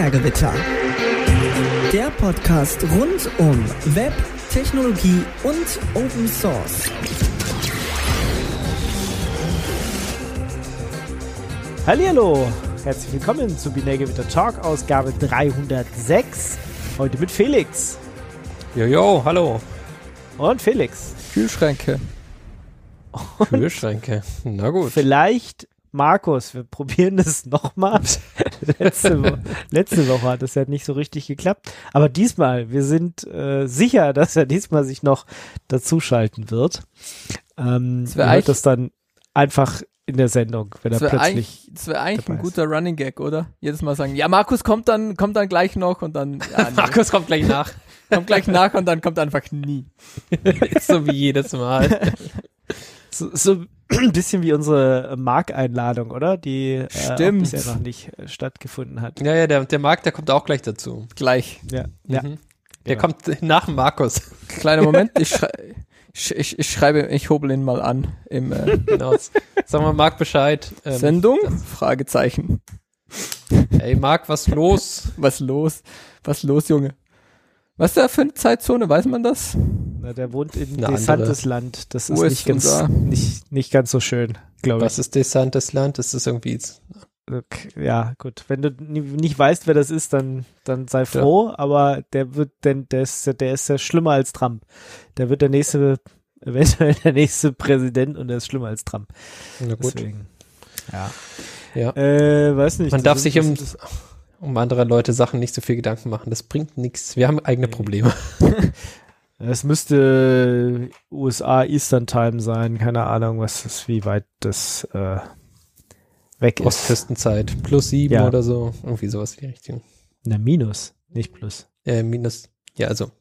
Binärgewitter. Der Podcast rund um Web, Technologie und Open Source. Hallihallo, herzlich willkommen zu Binärgewitter Talk, Ausgabe 306. Heute mit Felix. Jojo, hallo. Und Felix. Kühlschränke. Und Kühlschränke. Na gut. Vielleicht Markus, wir probieren das nochmal. letzte, Wo letzte Woche hat es ja nicht so richtig geklappt. Aber diesmal, wir sind äh, sicher, dass er diesmal sich noch dazuschalten wird. Ähm, das wird das dann einfach in der Sendung, wenn er plötzlich. Das wäre eigentlich ein guter Running Gag, oder? Jedes Mal sagen, ja, Markus kommt dann, kommt dann gleich noch und dann. Ja. Markus kommt gleich nach. kommt gleich nach und dann kommt einfach nie. so wie jedes Mal. So, so ein bisschen wie unsere Mark-Einladung, oder? Die äh, bisher noch nicht äh, stattgefunden hat. Ja, ja, der, der Mark, der kommt auch gleich dazu. Gleich. Ja. Mhm. ja. Der genau. kommt nach Markus. Kleiner Moment, ich, schrei ich, ich, ich, schreibe, ich hobel ihn mal an. Im, äh genau. Sagen wir Marc Bescheid. Ähm, Sendung? Fragezeichen. Ey, Marc, was los? was los? Was los, Junge? Was ist da für eine Zeitzone? Weiß man das? Na, der wohnt in Desantesland. Das ist, ist nicht ganz, nicht, nicht ganz so schön, glaube ich. Was ist Desantesland? Das ist irgendwie. Okay, ja, gut. Wenn du nicht weißt, wer das ist, dann, dann sei froh, ja. aber der wird, denn der ist, der ist ja schlimmer als Trump. Der wird der nächste, eventuell der nächste Präsident und der ist schlimmer als Trump. Na gut. Deswegen, ja. Ja. Äh, weiß nicht. Man darf sich um, um andere Leute Sachen nicht so viel Gedanken machen. Das bringt nichts. Wir haben eigene Probleme. Es müsste USA Eastern Time sein, keine Ahnung, was ist, wie weit das äh, weg ist. Ostküstenzeit, plus sieben ja. oder so, irgendwie sowas in die Richtung. Na, minus, nicht plus. Äh, minus, ja, also.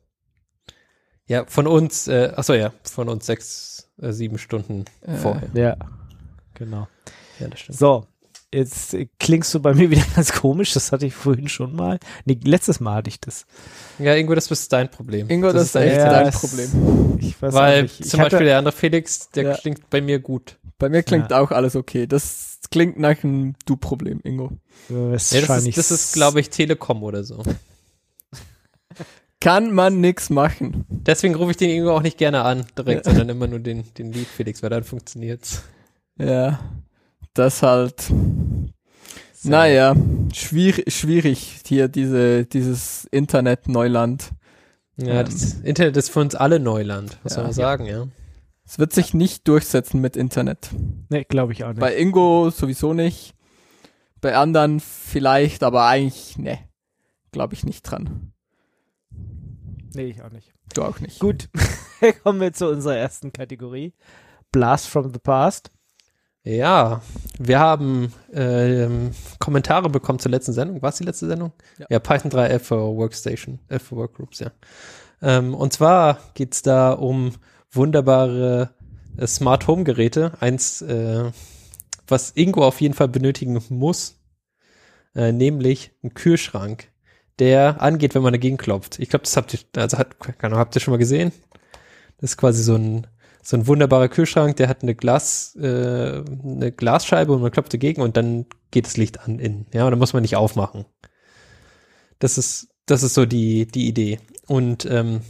Ja, von uns, äh, achso, ja, von uns sechs, äh, sieben Stunden äh, vorher. Ja, genau. Ja, das stimmt. So, Jetzt klingst du bei mir wieder ganz komisch, das hatte ich vorhin schon mal. Nee, letztes Mal hatte ich das. Ja, Ingo, das ist dein Problem. Ingo, das, das ist echt ja, dein Problem. Ich weiß Weil nicht. zum hatte, Beispiel der andere Felix, der ja. klingt bei mir gut. Bei mir klingt ja. auch alles okay. Das klingt nach einem Du-Problem, Ingo. Ja, das, ist, das ist glaube ich, Telekom oder so. Kann man nix machen. Deswegen rufe ich den Ingo auch nicht gerne an, direkt, sondern immer nur den, den Lied Felix, weil dann funktioniert's. Ja das halt, so. naja, schwierig, schwierig hier diese, dieses Internet-Neuland. Ja, ähm, das Internet ist für uns alle Neuland, muss ja. man sagen, ja. Es wird sich nicht durchsetzen mit Internet. Nee, glaube ich auch nicht. Bei Ingo sowieso nicht. Bei anderen vielleicht, aber eigentlich, ne, glaube ich nicht dran. Nee, ich auch nicht. Du auch nicht. Gut, kommen wir zu unserer ersten Kategorie. Blast from the Past. Ja, wir haben ähm, Kommentare bekommen zur letzten Sendung. War es die letzte Sendung? Ja, ja Python 3 für Workstation, F für Workgroups, ja. Ähm, und zwar geht es da um wunderbare äh, Smart Home Geräte. Eins, äh, was Ingo auf jeden Fall benötigen muss, äh, nämlich ein Kühlschrank, der angeht, wenn man dagegen klopft. Ich glaube, das habt ihr, also hat, habt ihr schon mal gesehen? Das ist quasi so ein so ein wunderbarer Kühlschrank, der hat eine Glas, äh, eine Glasscheibe und man klopft dagegen und dann geht das Licht an innen. Ja, und dann muss man nicht aufmachen. Das ist, das ist so die, die Idee. Und ähm,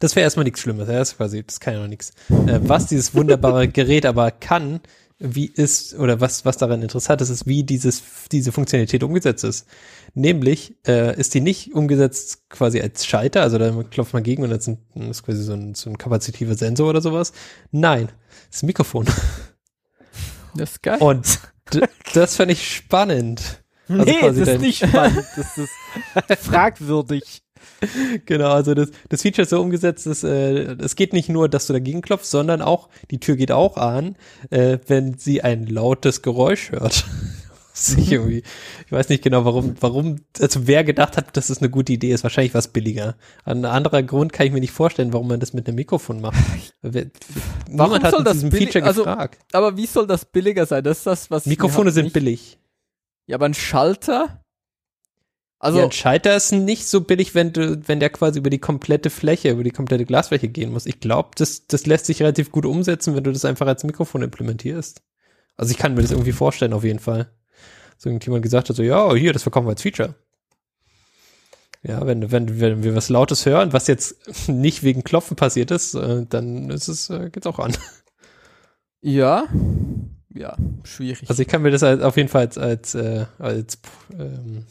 das wäre erstmal nichts Schlimmes, ja, das ist quasi, das kann ja noch nichts. Äh, was dieses wunderbare Gerät aber kann, wie ist, oder was, was daran interessant ist, ist, wie dieses, diese Funktionalität umgesetzt ist. Nämlich äh, ist die nicht umgesetzt quasi als Schalter, also da klopft man gegen und das ist quasi so ein, so ein kapazitiver Sensor oder sowas. Nein, das ist ein Mikrofon. Das ist geil. Und das fand ich spannend. Also nee, das ist nicht spannend. Das ist fragwürdig. Genau, also das, das Feature ist so umgesetzt, dass äh, es geht nicht nur, dass du dagegen klopfst, sondern auch, die Tür geht auch an, äh, wenn sie ein lautes Geräusch hört ich irgendwie, ich weiß nicht genau, warum, warum, also wer gedacht hat, dass das eine gute Idee ist, wahrscheinlich was billiger. Ein anderer Grund kann ich mir nicht vorstellen, warum man das mit einem Mikrofon macht. Wer, warum hat soll das diesem Feature also, gefragt. Aber wie soll das billiger sein? Das ist das, was Mikrofone sind billig. Ja, aber ein Schalter? Also ja, ein Schalter ist nicht so billig, wenn du, wenn der quasi über die komplette Fläche, über die komplette Glasfläche gehen muss. Ich glaube, das, das lässt sich relativ gut umsetzen, wenn du das einfach als Mikrofon implementierst. Also ich kann mir das irgendwie vorstellen, auf jeden Fall so irgendjemand gesagt hat, so, ja, hier, das verkaufen wir als Feature. Ja, wenn, wenn, wenn wir was Lautes hören, was jetzt nicht wegen Klopfen passiert ist, äh, dann ist es, äh, geht's auch an. Ja. Ja, schwierig. Also ich kann mir das als, auf jeden Fall als, als, äh, als ähm,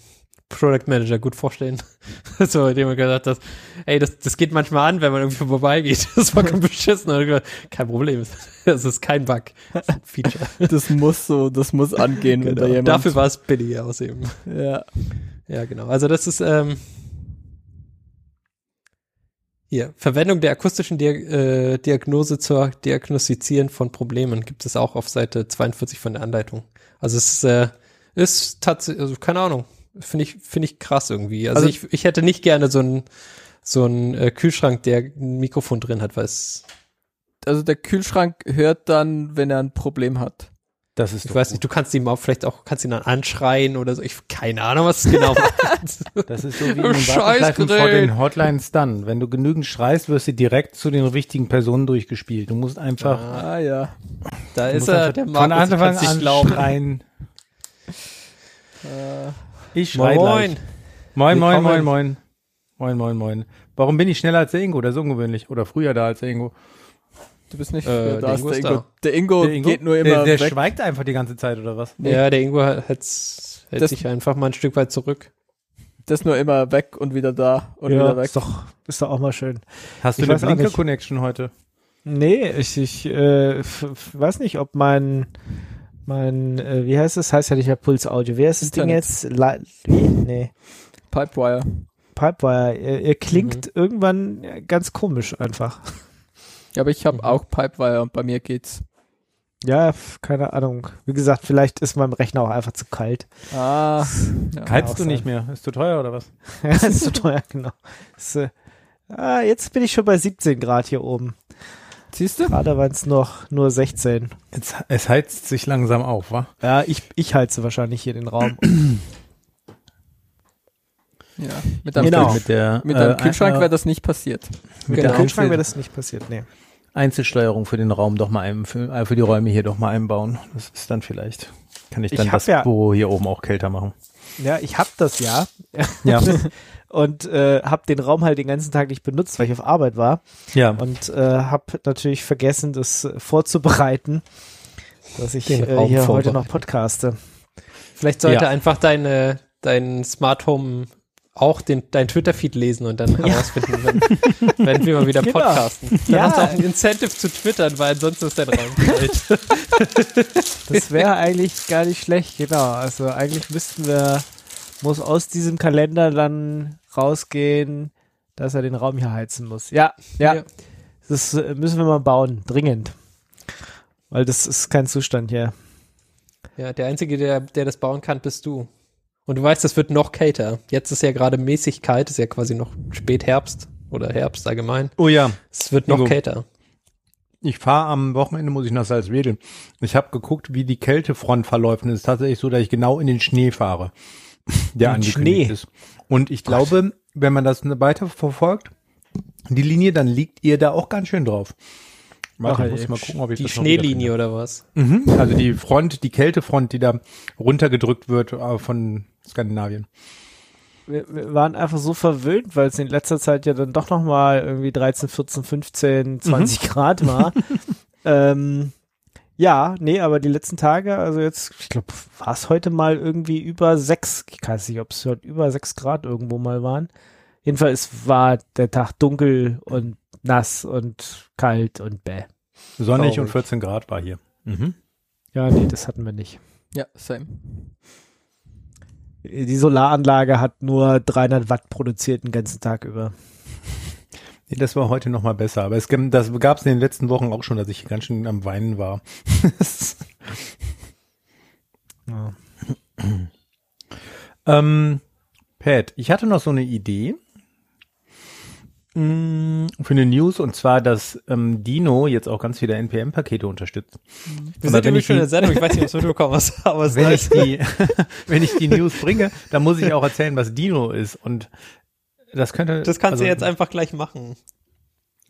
Product Manager gut vorstellen. so, indem man gesagt hat, ey, das, das geht manchmal an, wenn man irgendwie vorbeigeht. Das war beschissen. Ich gesagt, kein Problem, das ist kein Bug. Das ist Feature. das muss so, das muss angehen, wenn da Genau. jemand. Dafür war es billig ausheben. ja. Ja, genau. Also das ist ähm, hier Verwendung der akustischen Dia äh, Diagnose zur Diagnostizieren von Problemen gibt es auch auf Seite 42 von der Anleitung. Also es äh, ist tatsächlich, also keine Ahnung, finde ich finde ich krass irgendwie. Also, Also- ich, ich hätte nicht gerne so einen so einen äh, Kühlschrank, der ein Mikrofon drin hat, weil es Also der Kühlschrank hört dann, wenn er ein Problem hat. Das ist ich weiß gut. nicht, du kannst ihn auch vielleicht auch kannst ihn dann anschreien oder so. Ich keine Ahnung, was es genau macht. Das ist so wie in den Scheiß Warteschleifen vor den Hotlines dann. Wenn du genügend schreist, wirst du direkt zu den richtigen Personen durchgespielt. Du musst einfach Ah ja. da ist er, der von Markus, ich Anfang an schreien. Äh, Ich Moin. gleich. Moin, moin, Willkommen. moin, moin. Moin, moin, moin. Warum bin ich schneller als der Ingo? Das ist ungewöhnlich. Oder früher da als der Ingo. du bist nicht Äh, der da ist Ingo der Ingo. da. Der Ingo, der Ingo? geht nur immer der, der weg. schweigt einfach die ganze Zeit, oder was? Nee. Ja, der Ingo hält, hält Das- sich einfach mal ein Stück weit zurück. Der ist nur immer weg und wieder da und wieder Ja, weg. ist doch, ist doch auch mal schön. Hast du Ich eine auch nicht. Blinker-Connection heute? Nee, ich, ich äh, weiß nicht, ob mein, mein, äh, wie heißt es? Heißt ja nicht mehr Puls Audio. Wer ist das Ding Internet. jetzt? La wie? Nee. Pipewire. Pipewire. Ihr, ihr klingt Mhm. irgendwann ganz komisch einfach. Ja, aber ich habe Mhm. auch Pipewire und bei mir geht's. Ja, keine Ahnung. Wie gesagt, vielleicht ist meinem Rechner auch einfach zu kalt. Ah. Ja. Heizt auch du sein. nicht mehr? Ist zu teuer oder was? Ja, ist zu teuer, genau. Das, äh, ah, jetzt bin ich schon bei 17 Grad hier oben. Siehst du? Gerade waren es noch nur 16. Es, es heizt sich langsam auf, wa? Ja, ich, ich heize wahrscheinlich hier den Raum. Ja. Mit deinem, Genau. Mit der, mit deinem äh, Kühlschrank äh, wäre das nicht passiert. mit Genau. der Kühlschrank wäre das nicht passiert, nee. Einzelsteuerung für den Raum doch mal ein, für, äh, für die Räume hier doch mal einbauen. Das ist dann vielleicht, kann ich Ich dann hab das ja- Büro hier oben auch kälter machen. Ja, ich hab das ja. Ja. und äh, hab den Raum halt den ganzen Tag nicht benutzt, weil ich auf Arbeit war ja. und äh, hab natürlich vergessen, das vorzubereiten, dass ich äh, hier heute noch podcaste. Vielleicht sollte Ja. einfach deine, dein Smart Home auch den, dein Twitter-Feed lesen und dann herausfinden, wenn, wenn wir mal wieder Genau. podcasten. Dann Ja. hast du auch ein Incentive zu twittern, weil ansonsten ist dein Raum kalt. Das wäre eigentlich gar nicht schlecht, genau. Also eigentlich müssten wir, muss aus diesem Kalender dann rausgehen, dass er den Raum hier heizen muss. Ja, ja, Ja. das äh, müssen wir mal bauen, dringend. Weil das ist kein Zustand hier. Ja, der Einzige, der, der das bauen kann, bist du. Und du weißt, das wird noch kälter. Jetzt ist ja gerade mäßig kalt, ist ja quasi noch Spätherbst oder Herbst allgemein. Oh ja, Es wird noch Ingo. kälter. ich fahre am Wochenende, muss ich nach Salzwedel. Ich habe geguckt, wie die Kältefront verläuft. Und es ist tatsächlich so, dass ich genau in den Schnee fahre, der In angekündigt Schnee? ist. Und ich glaube, wenn man das weiter verfolgt, die Linie, dann liegt ihr da auch ganz schön drauf. Warte, ich muss mal gucken, ob ich Die Schneelinie oder was? Mhm, also die Front, die Kältefront, die da runtergedrückt wird äh, von Skandinavien. Wir, wir waren einfach so verwöhnt, weil es in letzter Zeit ja dann doch noch mal irgendwie 13, 14, 15, 20 Grad war. ähm, ja, nee, aber die letzten Tage, also jetzt, ich glaube, war es heute mal irgendwie über sechs, ich weiß nicht, ob es heute über sechs Grad irgendwo mal waren. Jedenfalls war der Tag dunkel und nass und kalt und bäh. Sonnig Traurig. und 14 Grad war hier. Mhm. Ja, nee, das hatten wir nicht. Ja, same. Die Solaranlage hat nur 300 Watt produziert den ganzen Tag über. Nee, das war heute noch mal besser. Aber es gab, das gab es in den letzten Wochen auch schon, dass ich ganz schön am Weinen war. Ja. ähm, Pat, ich hatte noch so eine Idee für eine News und zwar, dass ähm, Dino jetzt auch ganz viele NPM-Pakete unterstützt. Wir Aber sind nämlich ich schon in der Sendung, ich weiß nicht, ob du mitbekommen hast, aber es Wenn ich ist die, wenn ich die News bringe, dann muss ich auch erzählen, was Dino ist und das könnte. das kannst also, du jetzt einfach gleich machen.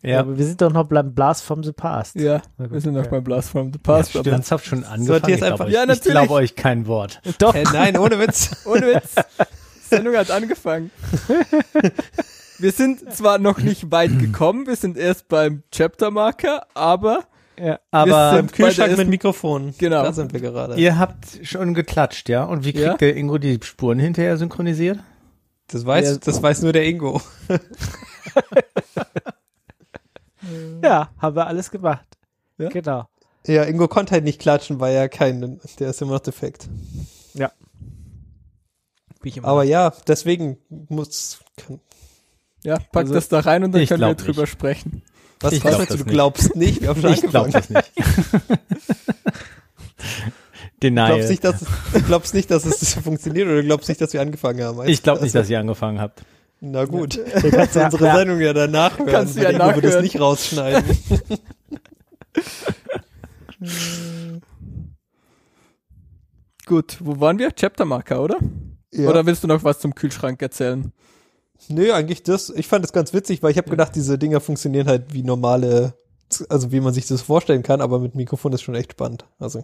Ja. Ja, aber wir sind doch noch beim Blast from the Past. Ja, gut, wir sind noch okay. beim Blast from the ja, Past. aber- ernsthaft schon angefangen. Ich, einfach- glaube euch, Ja, ich natürlich. glaube euch kein Wort. Doch. Äh, nein, ohne Witz. Ohne Witz. Sendung hat angefangen. Wir sind zwar noch nicht weit gekommen, wir sind erst beim Chaptermarker, aber Ja. Aber sind Im Kühlschrank mit Mikrofon. Genau. Da sind wir gerade. ihr habt schon geklatscht, ja? Und wie kriegt Ja. der Ingo die Spuren hinterher synchronisiert? Das weiß, Ja. das weiß nur der Ingo. ja, haben wir alles gemacht. Ja? Genau. Ja, Ingo konnte halt nicht klatschen, weil er kein, der ist immer noch defekt. Bin ich immer Aber ja, deswegen muss, kann, ja, pack Also, das da rein und dann können wir drüber nicht. sprechen. was, Ich was glaub du, nicht. glaubst nicht? Wir haben schon Ich glaube das nicht. Du Denial. glaubst nicht, dass es, du glaubst nicht, dass es funktioniert oder du glaubst nicht, dass wir angefangen haben? ich glaube nicht, Also, dass ihr angefangen habt. Na gut, Ja, dann kannst du ja, unsere ja. Sendung ja danach hören. Kannst du ja Ingo wird es nachhören. nicht rausschneiden. Gut, wo waren wir? Chaptermarker, oder? Ja. Oder willst du noch was zum Kühlschrank erzählen? Nö, eigentlich das. Ich fand das ganz witzig, weil ich habe gedacht, diese Dinger funktionieren halt wie normale, also wie man sich das vorstellen kann, aber mit Mikrofon ist schon echt spannend. Also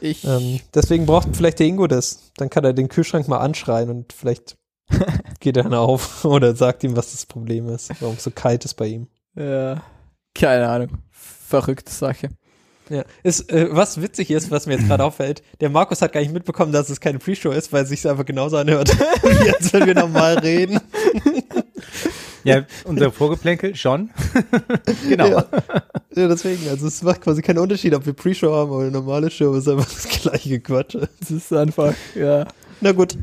Ich, ähm, deswegen braucht vielleicht der Ingo das. Dann kann er den Kühlschrank mal anschreien und vielleicht geht er dann auf oder sagt ihm, was das Problem ist, warum es so kalt ist bei ihm. äh, keine Ahnung. Verrückte Sache. Ja, ist, äh, was witzig ist, was mir jetzt gerade auffällt, der Markus hat gar nicht mitbekommen, dass es keine Pre-Show ist, weil es sich einfach genauso anhört, wie als wenn wir normal reden. Ja, unser Vorgeplänkel schon. genau. Ja. ja, deswegen, also es macht quasi keinen Unterschied, ob wir Pre-Show haben oder eine normale Show, es ist einfach das gleiche Quatsche. Das ist einfach, ja. Na gut.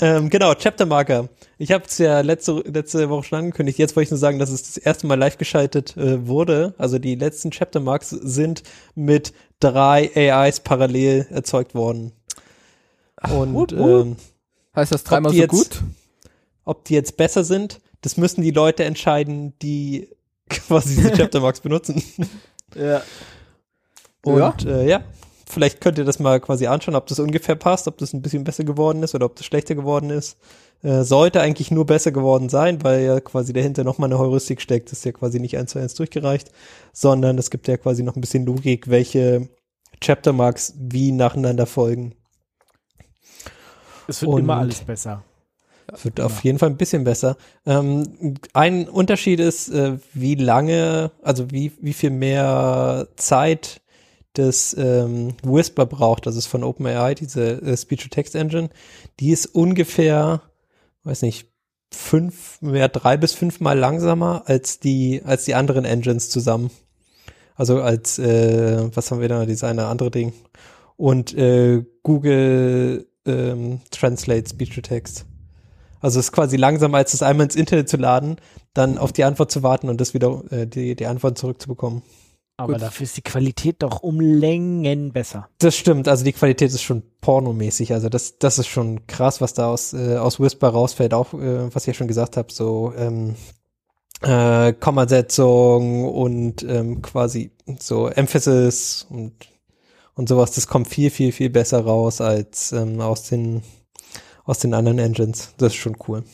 Ähm, genau, Chaptermarker. Ich habe es ja letzte, letzte Woche schon angekündigt. Jetzt wollte ich nur sagen, dass es das erste Mal live geschaltet äh, wurde. Also die letzten Chaptermarks sind mit drei AIs parallel erzeugt worden. Und wup, wup. ähm, Heißt das dreimal so jetzt- gut? ob die jetzt besser sind, das müssen die Leute entscheiden, die quasi diese Chaptermarks benutzen. Ja. Und ja. Äh, ja, vielleicht könnt ihr das mal quasi anschauen, ob das ungefähr passt, ob das ein bisschen besser geworden ist oder ob das schlechter geworden ist. Äh, sollte eigentlich nur besser geworden sein, weil ja quasi dahinter nochmal eine Heuristik steckt. Das ist ja quasi nicht eins zu eins durchgereicht, sondern es gibt ja quasi noch ein bisschen Logik, welche Chaptermarks wie nacheinander folgen. Es wird Und- immer alles besser. Es wird auf jeden Fall ein bisschen besser. Ähm, ein Unterschied ist, äh, wie lange, also wie, wie viel mehr Zeit das ähm, Whisper braucht. Das ist von OpenAI, diese äh, Speech-to-Text-Engine. Die ist ungefähr, weiß nicht, fünf, mehr drei bis fünfmal langsamer als die, als die anderen Engines zusammen. Also als, äh, was haben wir da, eine andere Ding. Und äh, Google ähm, Translate Speech-to-Text. Also es ist quasi langsamer, als das einmal ins Internet zu laden, dann auf die Antwort zu warten und das wieder, äh, die, die Antwort zurückzubekommen. Aber Gut. dafür ist die Qualität doch um Längen besser. Das stimmt, also die Qualität ist schon pornomäßig. Also das, das ist schon krass, was da aus, äh, aus Whisper rausfällt. Auch, äh, was ich ja schon gesagt habe, so ähm, äh, Kommasetzung und ähm, quasi so Emphasis und, und sowas. Das kommt viel, viel, viel besser raus als ähm, aus den aus den anderen Engines. Das ist schon cool.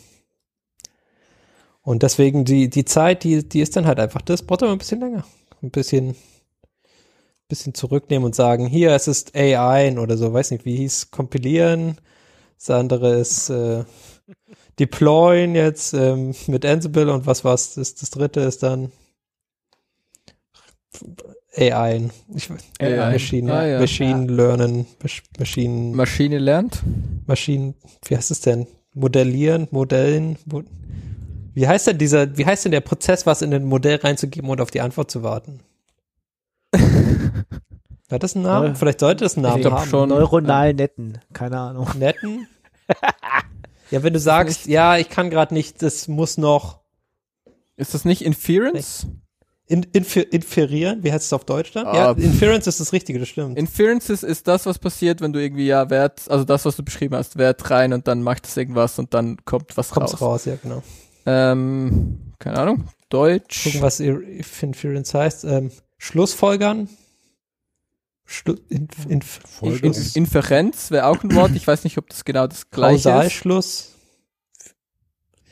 Und deswegen die, die Zeit, die, die ist dann halt einfach, das braucht immer ein bisschen länger. Ein bisschen, bisschen zurücknehmen und sagen, hier, es ist AI oder so, weiß nicht, wie hieß, kompilieren. Das andere ist äh, deployen jetzt ähm, mit Ansible und was war's, das, das dritte ist dann AI. Ich, AI. Machine, Ah, ja. Machine Learning, Masch- Machine, Maschine lernt. Maschinen, wie heißt es denn? Modellieren, Modellen, Mo wie heißt denn dieser, wie heißt denn der Prozess, was in ein Modell reinzugeben und auf die Antwort zu warten? Hat das einen Namen? Vielleicht sollte es einen Namen Ich haben. schon. Neuronal netten, keine Ahnung. Netten? ja, wenn du sagst, ja, ich kann gerade nicht, das muss noch Ist das nicht Inference? in, infer, inferieren, wie heißt es auf Deutsch dann? Ah, ja. Inference ist das Richtige, das stimmt. Inferences ist das, was passiert, wenn du irgendwie ja Wert, also das, was du beschrieben hast, Wert rein und dann macht es irgendwas und dann kommt was Kommt's raus. raus, ja, genau. Ähm, keine Ahnung. Deutsch. Gucken, was if Inference heißt. Ähm, Schlussfolgern? Schlu in, in, In, in, Inferenz wäre auch ein Wort. Ich weiß nicht, ob das genau das gleiche ist. Kausalschluss?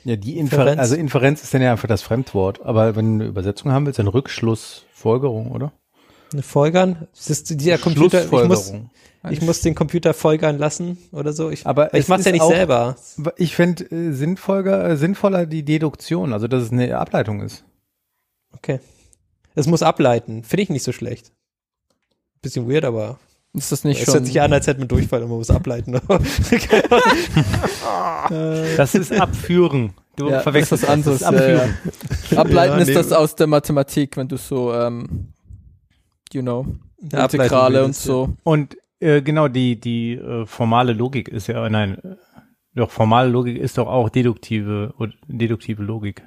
Ja, die Inferenz. Inferenz. Also Inferenz ist dann ja einfach das Fremdwort. Aber wenn du eine Übersetzung haben willst, dann Rückschlussfolgerung, oder? Eine Folgern? Das ist dieser Computer, ich muss, ich muss den Computer folgern lassen oder so. Ich, Aber ich es mach's ja nicht auch- selber. Ich finde äh, sinnvoller, äh, sinnvoller die Deduktion, also dass es eine Ableitung ist. Okay. Es muss ableiten. Finde ich nicht so schlecht. Bisschen weird, aber Ist das nicht es schon? hört sich an, als hätte man Durchfall und man muss ableiten. Das ist Abführen. Du ja, verwechselst das anderes. Das ist ja, Abführen. ja. Ableiten Ja, ist nee. das aus der Mathematik, wenn du so, ähm, you know, Eine Integrale und so. Und äh, genau, die, die äh, formale Logik ist ja, nein, äh, doch formale Logik ist doch auch deduktive, oder deduktive Logik.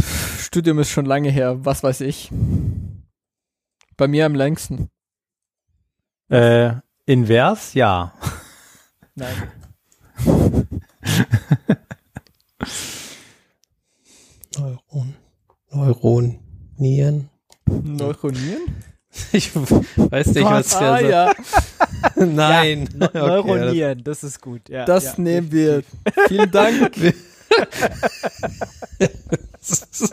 Studium ist schon lange her, was weiß ich. Bei mir am längsten. Äh, invers, ja. Nein. Neuron. Neuronieren. Neuronieren? Ich weiß nicht, was ich ah, da ja, so. Nein. Ne Okay, Neuronieren, das ist gut. Ja, das ja. nehmen wir. Vielen Dank. das-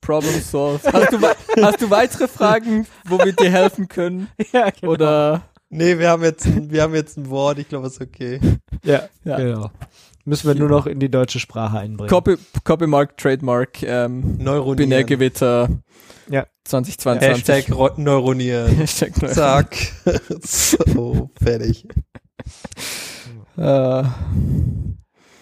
Problem solved. Hast du, hast du weitere Fragen, wo wir dir helfen können? Ja, genau. Oder nee, wir haben jetzt, ein- wir haben jetzt ein Wort. Ich glaube, es ist okay. ja, Ja. genau. Müssen wir nur noch in die deutsche Sprache einbringen. Copy, Copymark, Trademark, ähm, Neuronieren. Binärgewitter Ja. 2022. Hashtag Ro- Neuronieren. Hashtag Neu- Zack. so, fertig. Äh,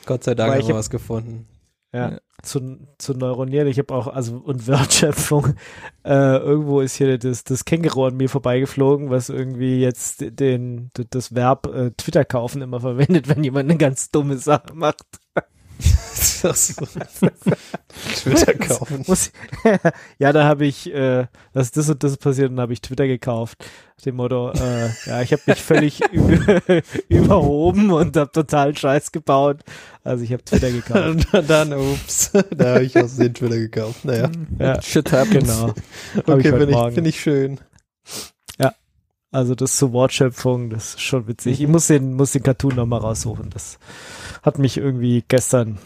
Gott sei Dank haben ich wir was gefunden. Ja. Ja. Zu, zu Neuronieren, ich habe auch, also und Wertschöpfung, äh, irgendwo ist hier das, das Känguru an mir vorbeigeflogen, was irgendwie jetzt den, das Verb äh, Twitter kaufen immer verwendet, wenn jemand eine ganz dumme Sache macht. Twitter kaufen. Ja, da habe ich, äh, dass das und das passiert und habe ich Twitter gekauft. Dem Motto, äh, ja, ich habe mich völlig über, überhoben und habe totalen Scheiß gebaut. Also ich habe Twitter gekauft. Und dann, ups, da habe ich aus den Twitter gekauft. Naja, Ja, Shit happens. genau. Okay, finde ich, find ich schön. Also das zur Wortschöpfung, das ist schon witzig. Ich muss den, muss den Cartoon nochmal raussuchen. Das hat mich irgendwie gestern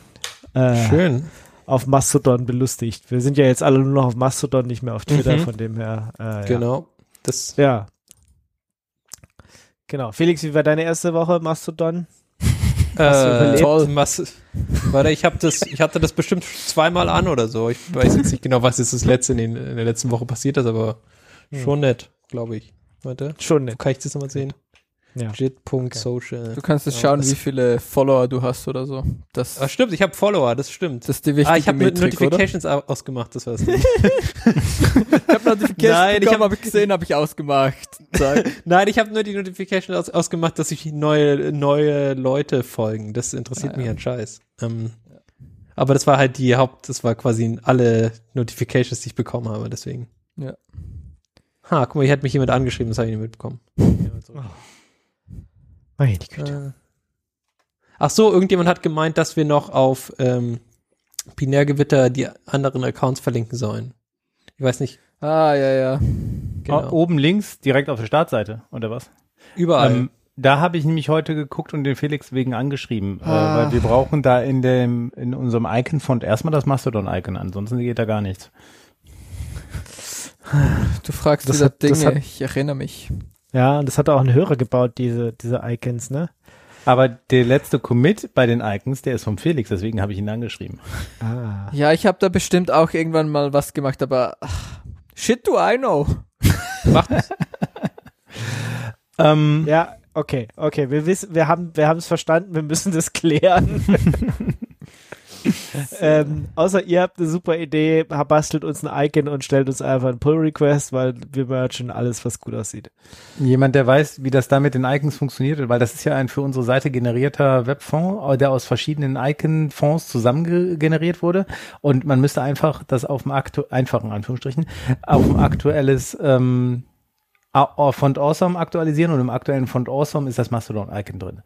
äh, Schön. auf Mastodon belustigt. Wir sind ja jetzt alle nur noch auf Mastodon, nicht mehr auf Twitter, Mhm. von dem her. Äh, Genau. Das, Ja. ja. Genau. Felix, wie war deine erste Woche Mastodon? Äh, toll. Was, warte, ich habe das, ich hatte das bestimmt zweimal an oder so. Ich weiß jetzt nicht genau, was jetzt das letzte in, den, in der letzten Woche passiert ist, aber Hm. schon nett, glaube ich. Warte, Schon nicht. kann ich das nochmal sehen? Ja. Jit.social. Du kannst jetzt Ja, schauen, wie viele Follower du hast oder so. Das, Ah, stimmt, ich habe Follower, das stimmt. das ist die wichtige Ah, ich habe oder? Notifications au- ausgemacht, das war's. Ich habe Notifications Nein, ich bekommen, hab- habe ich gesehen, habe ich ausgemacht. Nein, ich habe nur die Notification aus, ausgemacht, dass sich neue, neue Leute folgen. Das interessiert Ah, mich ja. ein Scheiß. Ähm, aber das war halt die Haupt, das war quasi alle Notifications, die ich bekommen habe, deswegen. Ja. Ha, guck mal, hier hat mich jemand angeschrieben, das habe ich nicht mitbekommen. Meine Güte. Äh. Ach so, irgendjemand hat gemeint, dass wir noch auf ähm, Binärgewitter die anderen Accounts verlinken sollen. Ich weiß nicht Ah, ja, ja. genau. Ah, Oben links, direkt auf der Startseite, oder was? Überall. Ähm, da habe ich nämlich heute geguckt und den Felix wegen angeschrieben, Ah. äh, weil wir brauchen da in dem in unserem Icon-Font erstmal das Mastodon-Icon, ansonsten geht da gar nichts. Du fragst Das wieder hat- das Dinge, hat- ich erinnere mich. Ja, und das hat auch ein Hörer gebaut, diese, diese Icons, ne? Aber der letzte Commit bei den Icons, der ist vom Felix, deswegen habe ich ihn angeschrieben. Ah. Ja, ich habe da bestimmt auch irgendwann mal was gemacht, aber ach, shit do I know. Macht das. Ähm, Ja, okay, okay. Wir wissen, wir haben, wir haben es verstanden, wir müssen das klären. ähm, außer ihr habt eine super Idee, bastelt uns ein Icon und stellt uns einfach einen Pull-Request, weil wir merchen alles, was gut aussieht. Jemand, der weiß, wie das da mit den Icons funktioniert, weil das ist ja ein für unsere Seite generierter Webfonds, der aus verschiedenen Icon-Fonds zusammen generiert wurde. Und man müsste einfach das auf dem aktu einfachen Anführungsstrichen, auf ein aktuelles ähm, Font Awesome aktualisieren und im aktuellen Font Awesome ist das Mastodon-Icon drin.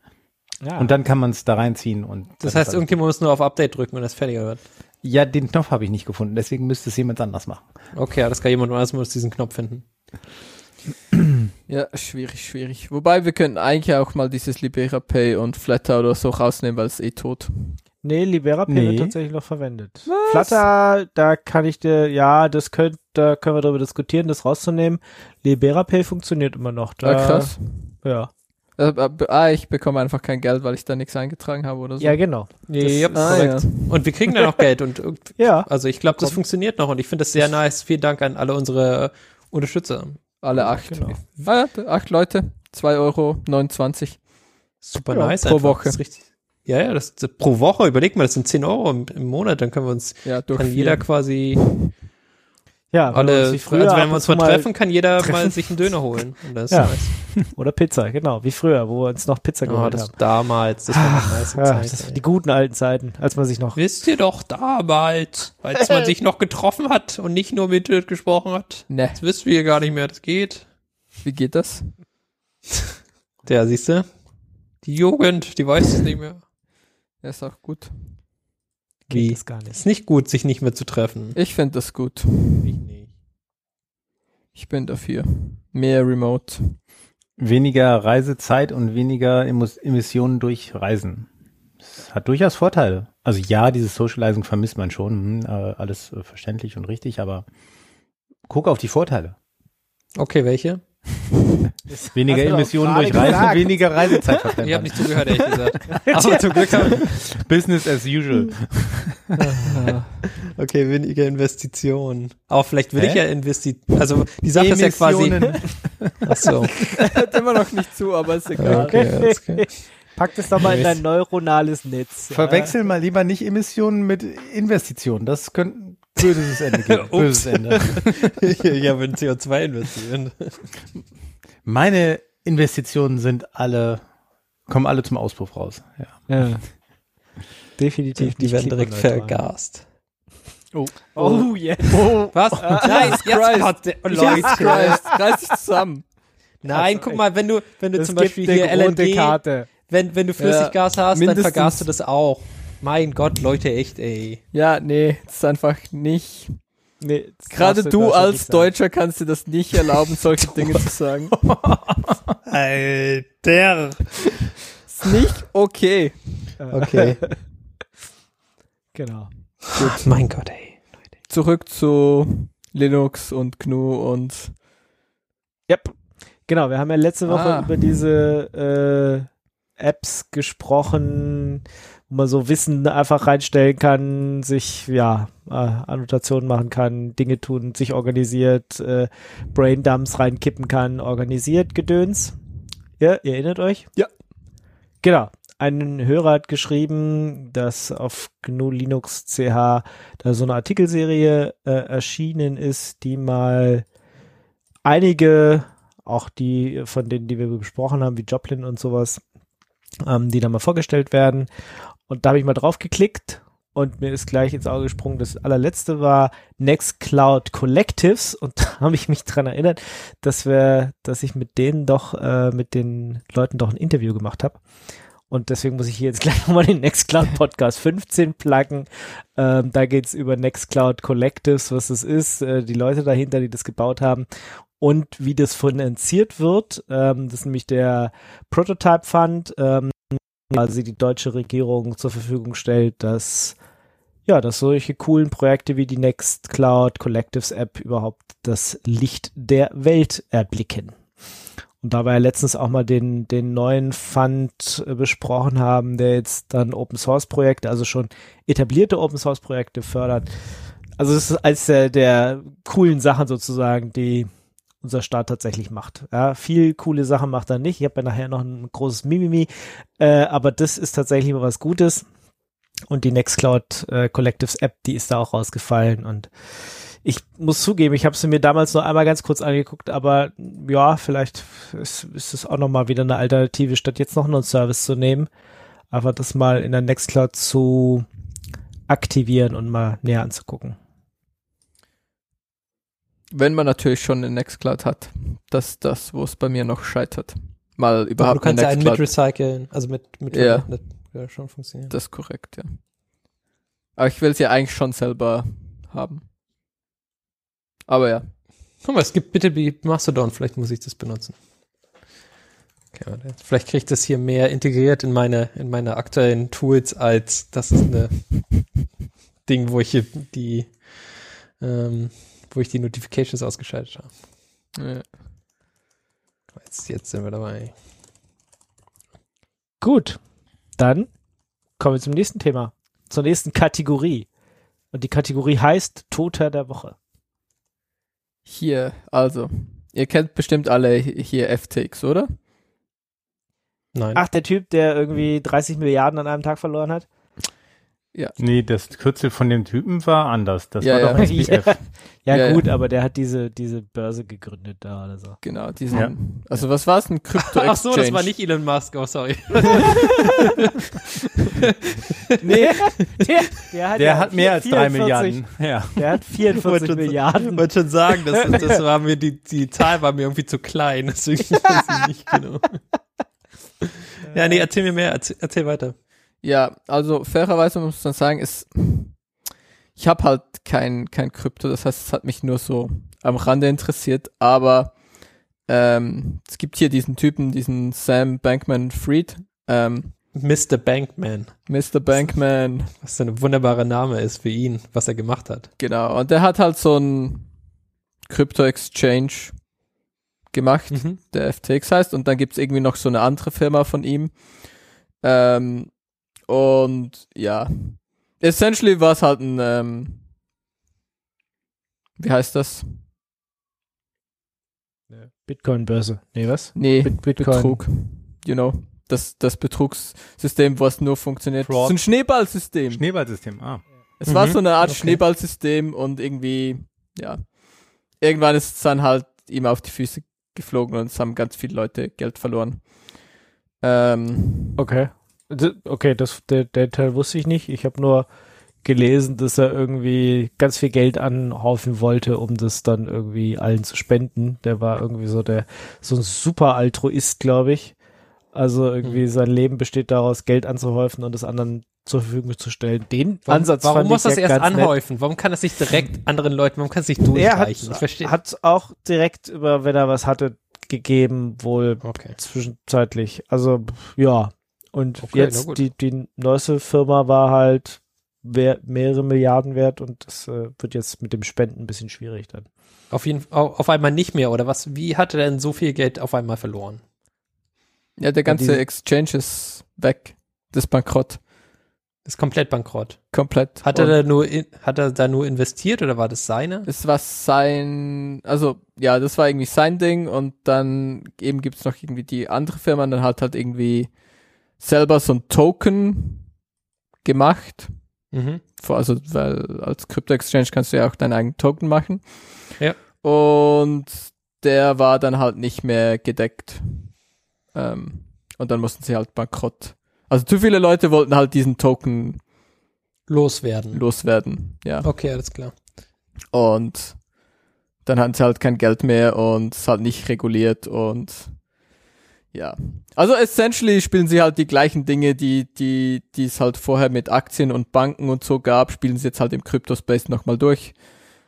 Ja. Und dann kann man es da reinziehen und Das heißt, irgendjemand muss nur auf Update drücken und das fertig wird. ja, den Knopf habe ich nicht gefunden, deswegen müsste es jemand anders machen. Okay, alles klar, jemand anders muss diesen Knopf finden. Ja, schwierig, schwierig. Wobei wir könnten eigentlich auch mal dieses Libera Pay und Flatter oder so rausnehmen, weil es eh tot. Nee, Libera Pay Nee. wird tatsächlich noch verwendet. Was? Flutter, da kann ich dir, ja, das könnt, da können wir darüber diskutieren, das rauszunehmen. Libera Pay funktioniert immer noch. Da, Ah, krass. Ja. Äh, äh, ah, ich bekomme einfach kein Geld, weil ich da nichts eingetragen habe oder so. ja, genau. Ja, ah, korrekt. Und wir kriegen dann auch Geld und irgend- Ja. also ich glaube, das Kommt. funktioniert noch und ich finde das sehr nice. Vielen Dank an alle unsere Unterstützer. Alle acht. Genau. Ah, ja, acht Leute, 2,29 Euro. Super Ja, nice. pro einfach. Woche. Das ist richtig. Ja, ja, das, das pro Woche, überleg mal, das sind 10 Euro im, im Monat, dann können wir uns, Ja, durch kann jeder quasi Ja, wenn wir alle, uns wie früher also wenn wir uns mal treffen, kann jeder treffen. mal sich einen Döner holen. Und das ist Ja. nice. Oder Pizza, genau, wie früher, wo wir uns noch Pizza Oh, geholt das haben. damals, das war eine nice Ja, Zeit. die guten alten Zeiten, als man sich noch. Wisst ihr doch damals, als man sich noch getroffen hat und nicht nur mit Dirt gesprochen hat. Ne, Das wisst ihr gar nicht mehr, das geht. wie geht das? Der, siehst du? Die Jugend, die weiß es nicht mehr. Ja, ist auch gut. Geht Wie? das gar nicht. Ist nicht gut, sich nicht mehr zu treffen. Ich finde das gut. Ich nicht. Ich bin dafür. Mehr Remote. Weniger Reisezeit und weniger Emos- Emissionen durch Reisen. Das hat durchaus Vorteile. Also ja, dieses Socializing vermisst man schon, hm, äh, alles verständlich und richtig, aber guck auf die Vorteile. Okay, welche? Weniger Emissionen durch Reisen gesagt. weniger Reisezeit Ich habe nicht zugehört, ehrlich gesagt. Aber zum Glück haben Business as usual. Okay, weniger Investitionen. Aber vielleicht will Hä? ich ja investieren. Also die Sache ist ja quasi. Emissionen. Ach so. Hört immer noch nicht zu, aber ist egal. Okay. Pack das doch mal in dein neuronales Netz. Verwechsel mal lieber nicht Emissionen mit Investitionen. Das könnte böses Ende geben. Böses Ende. ich, ich habe in CO2 investiert. Meine Investitionen sind alle, kommen alle zum Auspuff raus. Ja. Ja. Definitiv Die werden direkt vergast. Oh, yeah. Was? Nein, jetzt Christ. der, Jesus. Christ, reiß dich zusammen. Nein, guck mal, wenn du, wenn du Es zum Beispiel hier LNG, Karte. wenn, wenn du Flüssiggas hast, mindestens- dann vergasst du das auch. Mein Gott, Leute, echt, ey. Ja, nee, das ist einfach nicht. Nee, Gerade du als. Deutscher kannst dir das nicht erlauben, solche Dinge zu sagen. Alter. Ist nicht okay. Okay. Genau. mein Gott, ey. Zurück zu Linux und GNU und Yep. Genau, wir haben ja letzte Woche Ah. über diese äh, Apps gesprochen, wo man so Wissen einfach reinstellen kann, sich ja äh, Annotationen machen kann, Dinge tun, sich organisiert, äh, Braindumps reinkippen kann, organisiert Gedöns. Ja, ihr erinnert euch? Ja. Genau. Ein Hörer hat geschrieben, dass auf GNU Linux CH da so eine Artikelserie äh, erschienen ist, die mal einige, auch die von denen, die wir besprochen haben, wie Joplin und sowas, ähm, die da mal vorgestellt werden. Und da habe ich mal drauf geklickt und mir ist gleich ins Auge gesprungen, das allerletzte war Nextcloud Collectives und da habe ich mich dran erinnert, dass wir, dass ich mit denen doch, äh, mit den Leuten doch ein Interview gemacht habe. Und deswegen muss ich hier jetzt gleich nochmal den Nextcloud Podcast 15 pluggen. Ähm, da geht's über Nextcloud Collectives, was das ist, äh, die Leute dahinter, die das gebaut haben und wie das finanziert wird. Ähm, das ist nämlich der Prototype Fund, ähm, also die deutsche Regierung zur Verfügung stellt, dass ja, dass solche coolen Projekte wie die Nextcloud Collectives App überhaupt das Licht der Welt erblicken. Und da wir ja letztens auch mal den, den neuen Fund äh, besprochen haben, der jetzt dann Open Source Projekte, also schon etablierte Open Source Projekte fördert. Also es ist eines der, der coolen Sachen sozusagen, die unser Staat tatsächlich macht. Ja, viel coole Sachen macht er nicht. Ich habe ja nachher noch ein großes Mimimi, äh, aber das ist tatsächlich mal was Gutes. Und die Nextcloud äh, Collectives App, die ist da auch rausgefallen und ich muss zugeben, ich habe sie mir damals nur einmal ganz kurz angeguckt, aber ja, vielleicht ist, es auch nochmal wieder eine Alternative, statt jetzt noch einen Service zu nehmen, aber das mal in der Nextcloud zu aktivieren und mal näher anzugucken. Wenn man natürlich schon eine Nextcloud hat. Das ist das, wo es bei mir noch scheitert. Mal du überhaupt kannst ja eine einen mit recyceln, also mit, mit Ja. Das würde schon funktionieren. Das ist korrekt, ja. Aber ich will es ja eigentlich schon selber haben. Aber ja. Guck mal, es gibt bitte wie Mastodon, vielleicht muss ich das benutzen. Okay, vielleicht kriege ich das hier mehr integriert in meine, in meine aktuellen Tools, als das ist eine Ding, wo ich hier die, ähm, wo ich die Notifications ausgeschaltet habe. Ja. Jetzt, jetzt sind wir dabei. Gut, dann kommen wir zum nächsten Thema, zur nächsten Kategorie. Und die Kategorie heißt Toter der Woche. Hier, also, ihr kennt bestimmt alle hier FTX, oder? Nein. Ach, der Typ, der irgendwie 30 Milliarden an einem Tag verloren hat? Nee, das Kürzel von dem Typen war anders. Das Ja, war ja. doch SBF. Ja, Ja, gut, ja. aber der hat diese, diese Börse gegründet da oder so. Genau, diesen, Ja. also was war es, ein Krypto Ach so, das war nicht Elon Musk, oh sorry. Nee, der, der hat, Der ja hat mehr als drei 44 Milliarden. Ja. Der hat 44 Milliarden. Ich wollte schon sagen, das, das war mir, die, die Zahl war mir irgendwie zu klein, deswegen weiß ich nicht genau. Ja, nee, erzähl mir mehr, erzähl, erzähl weiter. Ja, also fairerweise muss man sagen, ist, ich habe halt kein, kein Krypto, das heißt, es hat mich nur so am Rande interessiert, aber ähm, es gibt hier diesen Typen, diesen Sam Bankman-Fried, ähm, Mr. Bankman, Mr. Bankman, was ein wunderbarer Name ist für ihn, was er gemacht hat. genau, und der hat halt so ein Krypto-Exchange gemacht, Mhm. der FTX heißt, und dann gibt's irgendwie noch so eine andere Firma von ihm. Ähm, und ja, essentially war es halt ein, ähm, wie heißt das? Bitcoin-Börse. Nee, was? Nee, Bit Bitcoin. Betrug. You know, das, das Betrugssystem, was nur funktioniert. Fraud. So ein Schneeballsystem. Schneeballsystem, ah. es war Mhm, so eine Art okay. Schneeballsystem und irgendwie, ja, irgendwann ist es dann halt ihm auf die Füße geflogen und es haben ganz viele Leute Geld verloren. Ähm, Okay. Okay, das, der, der Teil wusste ich nicht. Ich habe nur gelesen, dass er irgendwie ganz viel Geld anhaufen wollte, um das dann irgendwie allen zu spenden. Der war irgendwie so der, so ein super Altruist, glaube ich. Also irgendwie Mhm. sein Leben besteht daraus, Geld anzuhäufen und es anderen zur Verfügung zu stellen. Den Warum, Ansatz warum muss das ja erst ganz nett. anhäufen? Warum kann das nicht direkt anderen Leuten, warum kann es nicht Er hat, durchreichen? ich hat auch direkt über, wenn er was hatte, gegeben, wohl Okay. zwischenzeitlich. Also ja. Und Okay, jetzt die, die neueste Firma war halt mehrere Milliarden wert und das äh, wird jetzt mit dem Spenden ein bisschen schwierig dann. Auf jeden auf, einmal nicht mehr, oder was? Wie hat er denn so viel Geld auf einmal verloren? ja, der ganze diese- Exchange ist weg. Das ist bankrott. Ist komplett bankrott. Komplett. Hat er da nur, in, hat er da nur investiert oder war das seine? Es war sein, also ja, das war irgendwie sein Ding und dann eben gibt's noch irgendwie die andere Firma und dann hat halt irgendwie selber so ein Token gemacht. Mhm. Also, weil als Crypto-Exchange kannst du ja auch deinen eigenen Token machen. Ja. Und der war dann halt nicht mehr gedeckt. Ähm, und dann mussten sie halt bankrott. Also zu viele Leute wollten halt diesen Token Loswerden. loswerden. Ja. Okay, alles klar. Und dann hatten sie halt kein Geld mehr und es halt nicht reguliert und ja. Also essentially spielen sie halt die gleichen Dinge, die, die, die es halt vorher mit Aktien und Banken und so gab, spielen sie jetzt halt im Crypto-Space nochmal durch.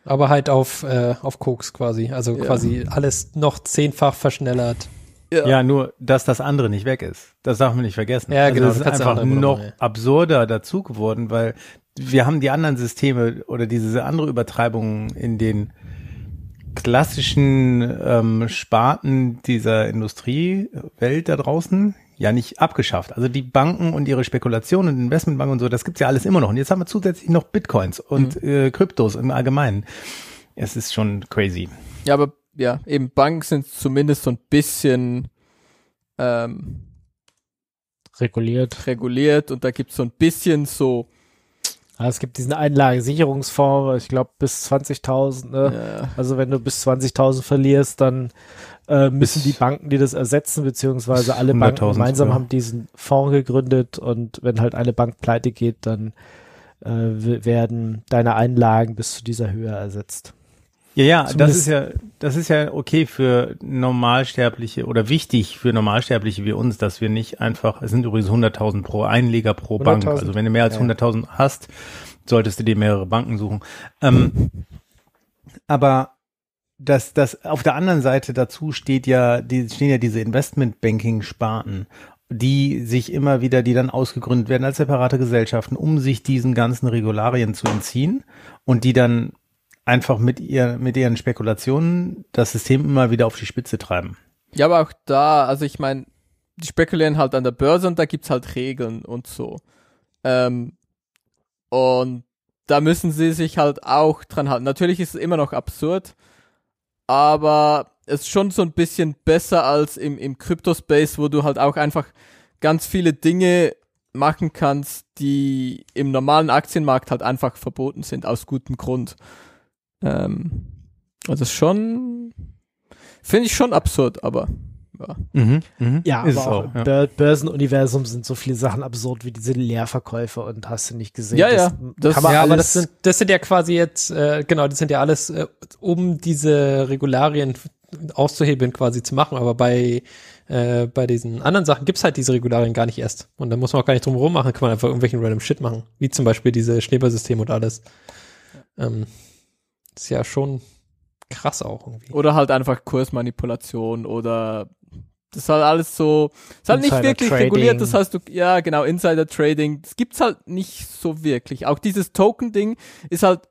Aber halt auf, äh, auf Koks quasi. Also Ja. quasi alles noch zehnfach verschnellert. Ja, nur, dass das andere nicht weg ist. Das darf man nicht vergessen. Ja, genau, Das du ist ja einfach noch Produkte, absurder dazu geworden, weil wir haben die anderen Systeme oder diese andere Übertreibungen in den klassischen ähm, Sparten dieser Industriewelt da draußen ja nicht abgeschafft. Also die Banken und ihre Spekulationen und Investmentbanken und so, das gibt's ja alles immer noch. Und jetzt haben wir zusätzlich noch Bitcoins und äh, Kryptos im Allgemeinen. Es ist schon crazy. Ja, aber ja, eben Banken sind zumindest so ein bisschen ähm, Reguliert. reguliert und da gibt's so ein bisschen so, Ja, es gibt diesen Einlagensicherungsfonds, ich glaube bis 20.000. Ne? äh, Also wenn du bis 20.000 verlierst, dann äh, müssen Bis- die Banken, die das ersetzen, beziehungsweise alle Banken 100.000 gemeinsam sogar. haben diesen Fonds gegründet und wenn halt eine Bank pleite geht, dann äh, werden deine Einlagen bis zu dieser Höhe ersetzt. Ja, ja, das ist ja, das ist ja okay für Normalsterbliche oder wichtig für Normalsterbliche wie uns, dass wir nicht einfach, es sind übrigens 100.000 pro Einleger pro Bank. 100.000? Also wenn du mehr als Ja. 100.000 hast, solltest du dir mehrere Banken suchen. Ähm, aber dass das auf der anderen Seite dazu steht ja, die stehen ja diese Investmentbanking-Sparten, die sich immer wieder, die dann ausgegründet werden als separate Gesellschaften, um sich diesen ganzen Regularien zu entziehen und die dann einfach mit ihr, mit ihren Spekulationen das System immer wieder auf die Spitze treiben. Ja, aber auch da, also ich meine, die spekulieren halt an der Börse und da gibt's halt Regeln und so. Ähm, und da müssen sie sich halt auch dran halten. Natürlich ist es immer noch absurd, aber es ist schon so ein bisschen besser als im, im Crypto-Space, wo du halt auch einfach ganz viele Dinge machen kannst, die im normalen Aktienmarkt halt einfach verboten sind, aus gutem Grund. Ähm, also schon, finde ich schon absurd, aber ja. Mhm, mhm. Ja, Ist aber auch ja. Bör- Börsenuniversum sind so viele Sachen absurd wie diese Leerverkäufe und hast du nicht gesehen. Ja, das ja, das- kann man ja, aber das sind, das sind ja quasi jetzt, äh, genau, das sind ja alles, äh, um diese Regularien auszuhebeln quasi zu machen, aber bei, äh, bei diesen anderen Sachen gibt's halt diese Regularien gar nicht erst. Und da muss man auch gar nicht drum herum machen, kann man einfach irgendwelchen random Shit machen. Wie zum Beispiel diese Schneeballsysteme und alles. Ähm, ist ja schon krass auch irgendwie. Oder halt einfach Kursmanipulation oder das ist halt alles so, ist halt nicht wirklich Trading. reguliert, das heißt du, ja genau, Insider Trading, das gibt's halt nicht so wirklich. Auch dieses Token-Ding ist halt,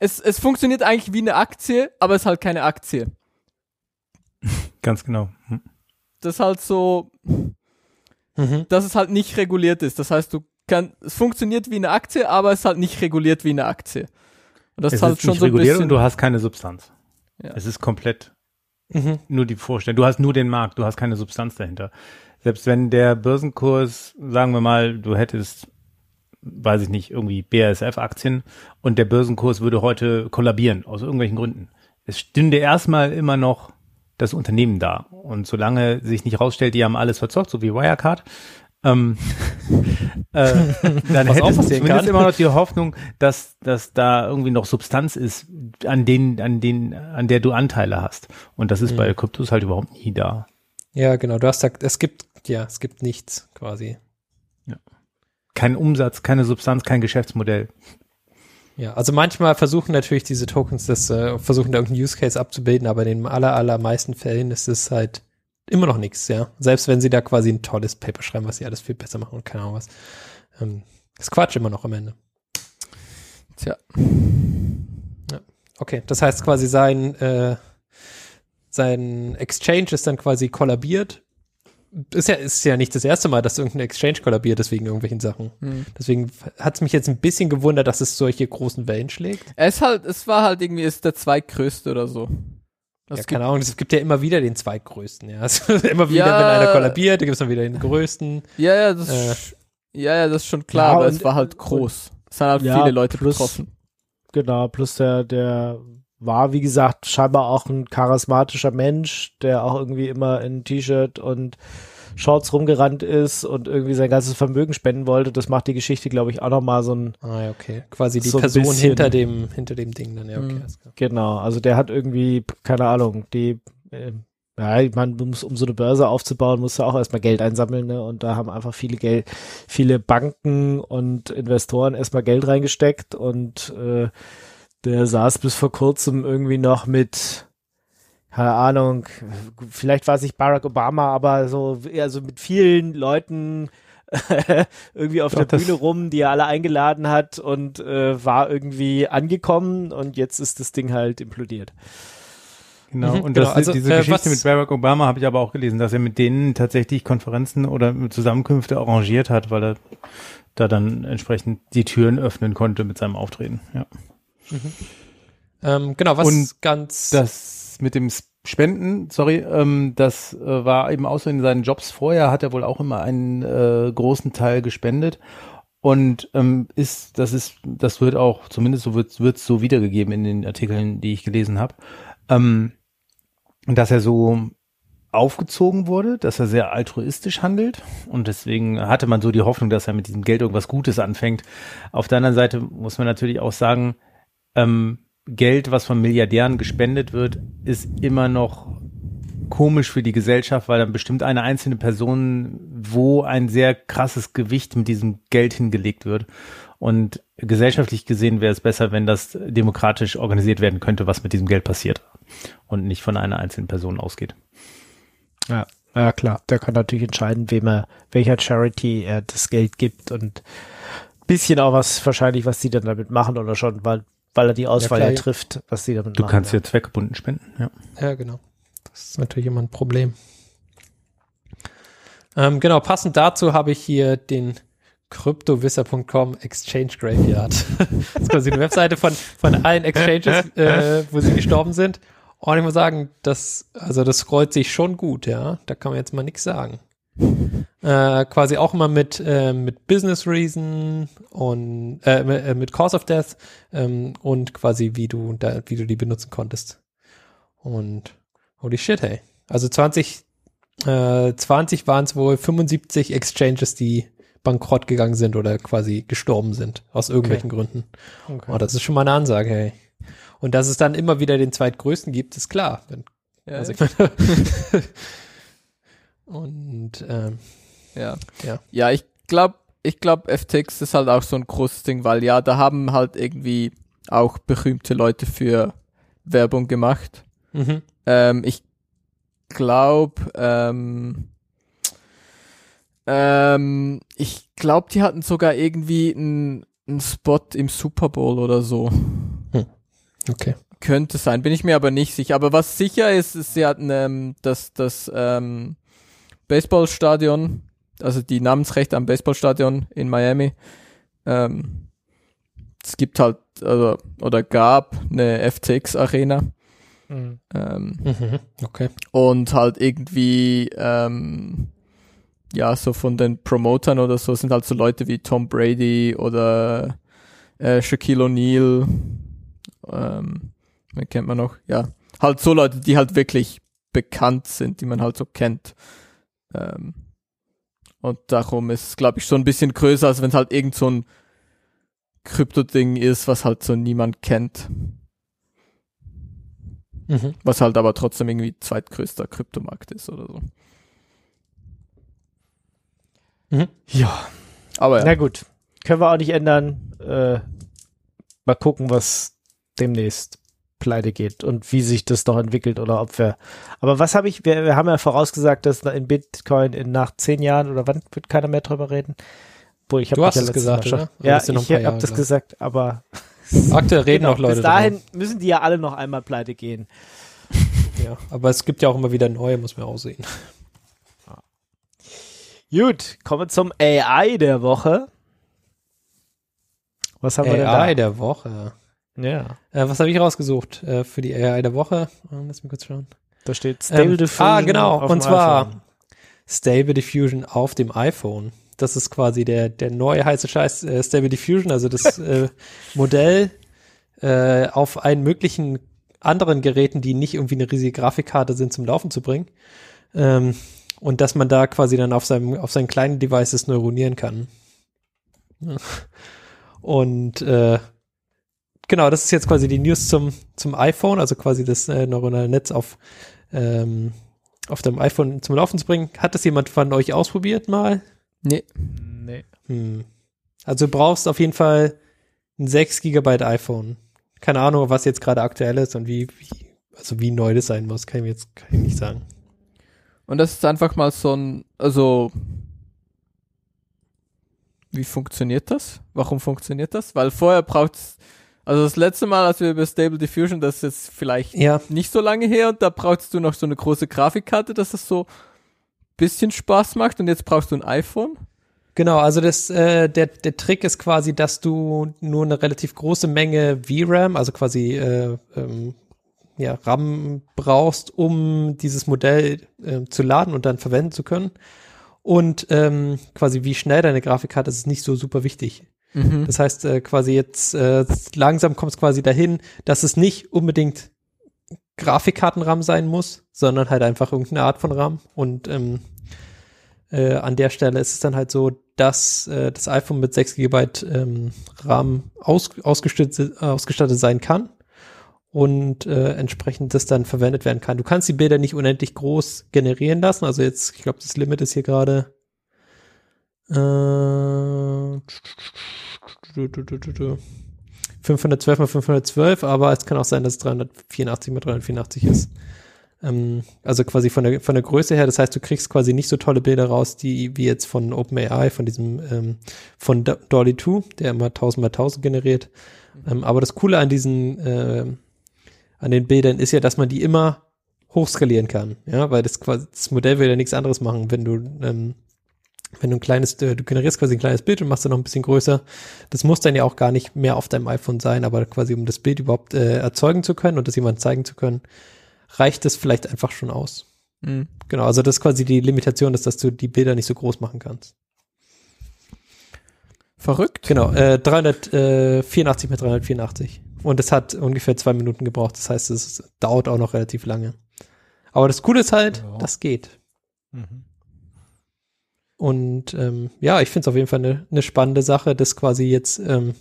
es, es funktioniert eigentlich wie eine Aktie, aber es ist halt keine Aktie. Ganz genau. Hm. Das ist halt so, Mhm. dass es halt nicht reguliert ist. Das heißt, du kann, es funktioniert wie eine Aktie, aber es ist halt nicht reguliert wie eine Aktie. Und das es ist schon nicht so ein bisschen, und du hast keine Substanz. Ja. Es ist komplett Mhm. nur die Vorstellung. Du hast nur den Markt, du hast keine Substanz dahinter. Selbst wenn der Börsenkurs, sagen wir mal, du hättest, weiß ich nicht, irgendwie BASF-Aktien und der Börsenkurs würde heute kollabieren, aus irgendwelchen Gründen. Es stünde erstmal immer noch das Unternehmen da. Und solange sich nicht rausstellt, die haben alles verzockt, so wie Wirecard, ähm, äh, dann du passieren zumindest immer noch die Hoffnung, dass, dass da irgendwie noch Substanz ist, an denen, an denen, an der du Anteile hast. Und das ist Mhm. bei Kryptos halt überhaupt nie da. Ja, genau. Du hast gesagt, es gibt, ja, es gibt nichts quasi. Kein Umsatz, keine Substanz, kein Geschäftsmodell. Ja, also manchmal versuchen natürlich diese Tokens das, äh, versuchen da irgendeinen Use Case abzubilden, aber in den aller, allermeisten Fällen ist es halt immer noch nichts, ja. Selbst wenn sie da quasi ein tolles Paper schreiben, was sie alles viel besser machen und keine Ahnung was. Ähm, ist Quatsch immer noch am Ende. Tja. Okay, das heißt quasi sein, äh, sein Exchange ist dann quasi kollabiert. Ist ja, ist ja nicht das erste Mal, dass irgendein Exchange kollabiert ist wegen irgendwelchen Sachen. Hm. Deswegen hat es mich jetzt ein bisschen gewundert, dass es solche großen Wellen schlägt. Es halt, es war halt irgendwie, es ist der zweitgrößte oder so. Das ja, keine Ahnung, es gibt ja immer wieder den zweitgrößten, ja. Also immer wieder, Ja. wenn einer kollabiert, dann gibt es dann wieder den größten. Ja, ja, das, Äh. ist- ja, ja, das ist schon klar, Ja, aber es war halt groß. Es sind halt viele Leute plus- betroffen. Genau, plus der, der war, wie gesagt, scheinbar auch ein charismatischer Mensch, der auch irgendwie immer in T-Shirt und Shorts rumgerannt ist und irgendwie sein ganzes Vermögen spenden wollte. Das macht die Geschichte, glaube ich, auch nochmal so ein, Ah, ja, okay. Quasi die So Person bisschen. hinter dem, hinter dem Ding dann, ja, okay. Mhm. genau, also der hat irgendwie, keine Ahnung, die, äh, ja, du musst, um so eine Börse aufzubauen, musst du auch erstmal Geld einsammeln, ne? Und da haben einfach viele Geld, viele Banken und Investoren erstmal Geld reingesteckt und äh, der saß bis vor kurzem irgendwie noch mit, keine Ahnung, vielleicht war es nicht Barack Obama, aber so, also mit vielen Leuten irgendwie auf Doch, der Bühne rum, die er alle eingeladen hat und äh, war irgendwie angekommen und jetzt ist das Ding halt implodiert. Genau. Mhm, und genau. das, Also, diese äh, Geschichte was- mit Barack Obama habe ich aber auch gelesen, dass er mit denen tatsächlich Konferenzen oder Zusammenkünfte arrangiert hat, weil er da dann entsprechend die Türen öffnen konnte mit seinem Auftreten. Ja. Ähm, genau, was Und ganz. Das mit dem Spenden, sorry, ähm, das äh, war eben auch so in seinen Jobs vorher, hat er wohl auch immer einen äh, großen Teil gespendet. Und ähm, ist, das ist, das wird auch, zumindest so wird es so wiedergegeben in den Artikeln, die ich gelesen habe, ähm, dass er so aufgezogen wurde, dass er sehr altruistisch handelt und deswegen hatte man so die Hoffnung, dass er mit diesem Geld irgendwas Gutes anfängt. Auf der anderen Seite muss man natürlich auch sagen, ähm, Geld, was von Milliardären gespendet wird, ist immer noch komisch für die Gesellschaft, weil dann bestimmt eine einzelne Person, wo ein sehr krasses Gewicht mit diesem Geld hingelegt wird. Und gesellschaftlich gesehen wäre es besser, wenn das demokratisch organisiert werden könnte, was mit diesem Geld passiert und nicht von einer einzelnen Person ausgeht. Ja, ja klar. Der kann natürlich entscheiden, wem er, welcher Charity er das Geld gibt und bisschen auch was wahrscheinlich, was die dann damit machen oder schon, weil, weil er die Auswahl klar, ja ja. trifft, was die damit Du machen. kannst ja. ja zweckgebunden spenden, ja. Ja, genau. Das ist natürlich immer ein Problem. Ähm, genau, passend dazu habe ich hier den cryptowisser.com Exchange Graveyard. das ist quasi eine Webseite von, von allen Exchanges, äh, wo sie gestorben sind. Und ich muss sagen, das, also das scrollt sich schon gut, ja. Da kann man jetzt mal nichts sagen. Äh, quasi auch immer mit, äh, mit Business Reason und äh, mit, äh, mit Cause of Death ähm, und quasi wie du da, wie du die benutzen konntest. Und holy shit, hey. Also 20, äh, 20 waren es wohl 75 Exchanges, die bankrott gegangen sind oder quasi gestorben sind, aus irgendwelchen Gründen. Okay. Oh, das ist schon mal eine Ansage, hey. Und dass es dann immer wieder den zweitgrößten gibt, ist klar. Wenn, Ja, also und ähm, ja. Ja. Ja, ich glaube, ich glaube, FTX ist halt auch so ein großes Ding, weil ja, da haben halt irgendwie auch berühmte Leute für Werbung gemacht. mhm. Ähm, ich glaube, ähm, ähm, ich glaube, die hatten sogar irgendwie einen einen Spot im Super Bowl oder so. okay. Könnte sein, bin ich mir aber nicht sicher. Aber was sicher ist, ist, sie hatten ähm, das, das ähm, Baseballstadion, also die Namensrechte am Baseballstadion in Miami. Ähm, es gibt halt, also, oder gab eine FTX-Arena. Mhm. Ähm, Mhm. Okay. und halt irgendwie, ähm, ja, so von den Promotern oder so sind halt so Leute wie Tom Brady oder äh, Shaquille O'Neal. Ähm, wen kennt man noch? Ja, halt so Leute, die halt wirklich bekannt sind, die man halt so kennt. Ähm, und darum ist es, glaube ich, schon ein bisschen größer, als wenn es halt irgend so ein Krypto-Ding ist, was halt so niemand kennt. Mhm. Was halt aber trotzdem irgendwie zweitgrößter Kryptomarkt ist oder so. Ja. Aber ja. Na gut. Können wir auch nicht ändern. Äh, mal gucken, was demnächst pleite geht und wie sich das noch entwickelt oder ob wir. Aber was habe ich, wir, wir haben ja vorausgesagt, dass in Bitcoin in nach zehn Jahren oder wann wird keiner mehr drüber reden? Wo ich hab Du mich hast ja es letztes gesagt, Mal schon-? Oder Ja, ich habe das gesagt, aber Aktuell reden auch Leute bis dahin drüber. müssen die ja alle noch einmal pleite gehen. Ja, aber es gibt ja auch immer wieder neue, muss man auch sehen. Gut, kommen wir zum AI der Woche. Was haben wir denn AI da? der Woche. Ja, Äh, was habe ich rausgesucht äh, für die AI der Woche? Äh, lass mich kurz schauen. da steht Stable Ähm, Diffusion. ah, genau, und zwar- iPhone. Stable Diffusion auf dem iPhone. Das ist quasi der, der neue heiße Scheiß äh, Stable Diffusion, also das äh, Modell äh, auf allen möglichen anderen Geräten, die nicht irgendwie eine riesige Grafikkarte sind, zum Laufen zu bringen. Ähm, und dass man da quasi dann auf seinem, auf seinen kleinen Devices neuronieren kann. Und äh, genau, das ist jetzt quasi die News zum, zum iPhone, also quasi das äh, neuronale Netz auf, ähm, auf dem iPhone zum Laufen zu bringen. Hat das jemand von euch ausprobiert mal? Nee. Nee. Hm. Also du brauchst auf jeden Fall ein 6 GB iPhone. Keine Ahnung, was jetzt gerade aktuell ist und wie, wie, also wie neu das sein muss, kann ich mir jetzt kann ich nicht sagen. Und das ist einfach mal so ein, also, wie funktioniert das? Warum funktioniert das? Weil vorher braucht's, also das letzte Mal, als wir über Stable Diffusion, das ist jetzt vielleicht Ja, nicht so lange her und da brauchst du noch so eine große Grafikkarte, dass das so bisschen Spaß macht und jetzt brauchst du ein iPhone. Genau, also das, äh, der, der Trick ist quasi, dass du nur eine relativ große Menge VRAM, also quasi äh, ähm, ja, RAM brauchst, um dieses Modell äh, zu laden und dann verwenden zu können. Und ähm, quasi wie schnell deine Grafikkarte ist, ist nicht so super wichtig. Mhm. Das heißt, äh, quasi jetzt äh, langsam kommt es quasi dahin, dass es nicht unbedingt Grafikkarten-RAM sein muss, sondern halt einfach irgendeine Art von RAM. Und ähm, äh, an der Stelle ist es dann halt so, dass äh, das iPhone mit 6 GB ähm, RAM aus, ausgestattet, ausgestattet sein kann und äh, entsprechend das dann verwendet werden kann. Du kannst die Bilder nicht unendlich groß generieren lassen. Also jetzt, ich glaube, das Limit ist hier gerade äh, 512 mal 512, aber es kann auch sein, dass es 384 mal 384 ist. Ähm, also quasi von der, von der Größe her, das heißt, du kriegst quasi nicht so tolle Bilder raus, die wie jetzt von OpenAI, von diesem, ähm, von Do- Dolly 2, der immer 1000 mal 1000 generiert. Ähm, aber das Coole an diesen, äh, an den Bildern ist ja, dass man die immer hochskalieren kann, ja, weil das quasi, das Modell will ja nichts anderes machen, wenn du, ähm, wenn du ein kleines, äh, du generierst quasi ein kleines Bild und machst es noch ein bisschen größer. Das muss dann ja auch gar nicht mehr auf deinem iPhone sein, aber quasi um das Bild überhaupt äh, erzeugen zu können und das jemandem zeigen zu können, reicht es vielleicht einfach schon aus. Mhm. Genau, also das ist quasi die Limitation, ist, dass du die Bilder nicht so groß machen kannst. Verrückt. Genau, äh, 384 mit 384. Und es hat ungefähr zwei Minuten gebraucht. Das heißt, es dauert auch noch relativ lange. Aber das Coole ist halt, Ja. das geht. Mhm. Und ähm, ja, ich finde es auf jeden Fall eine eine spannende Sache, dass quasi jetzt ähm,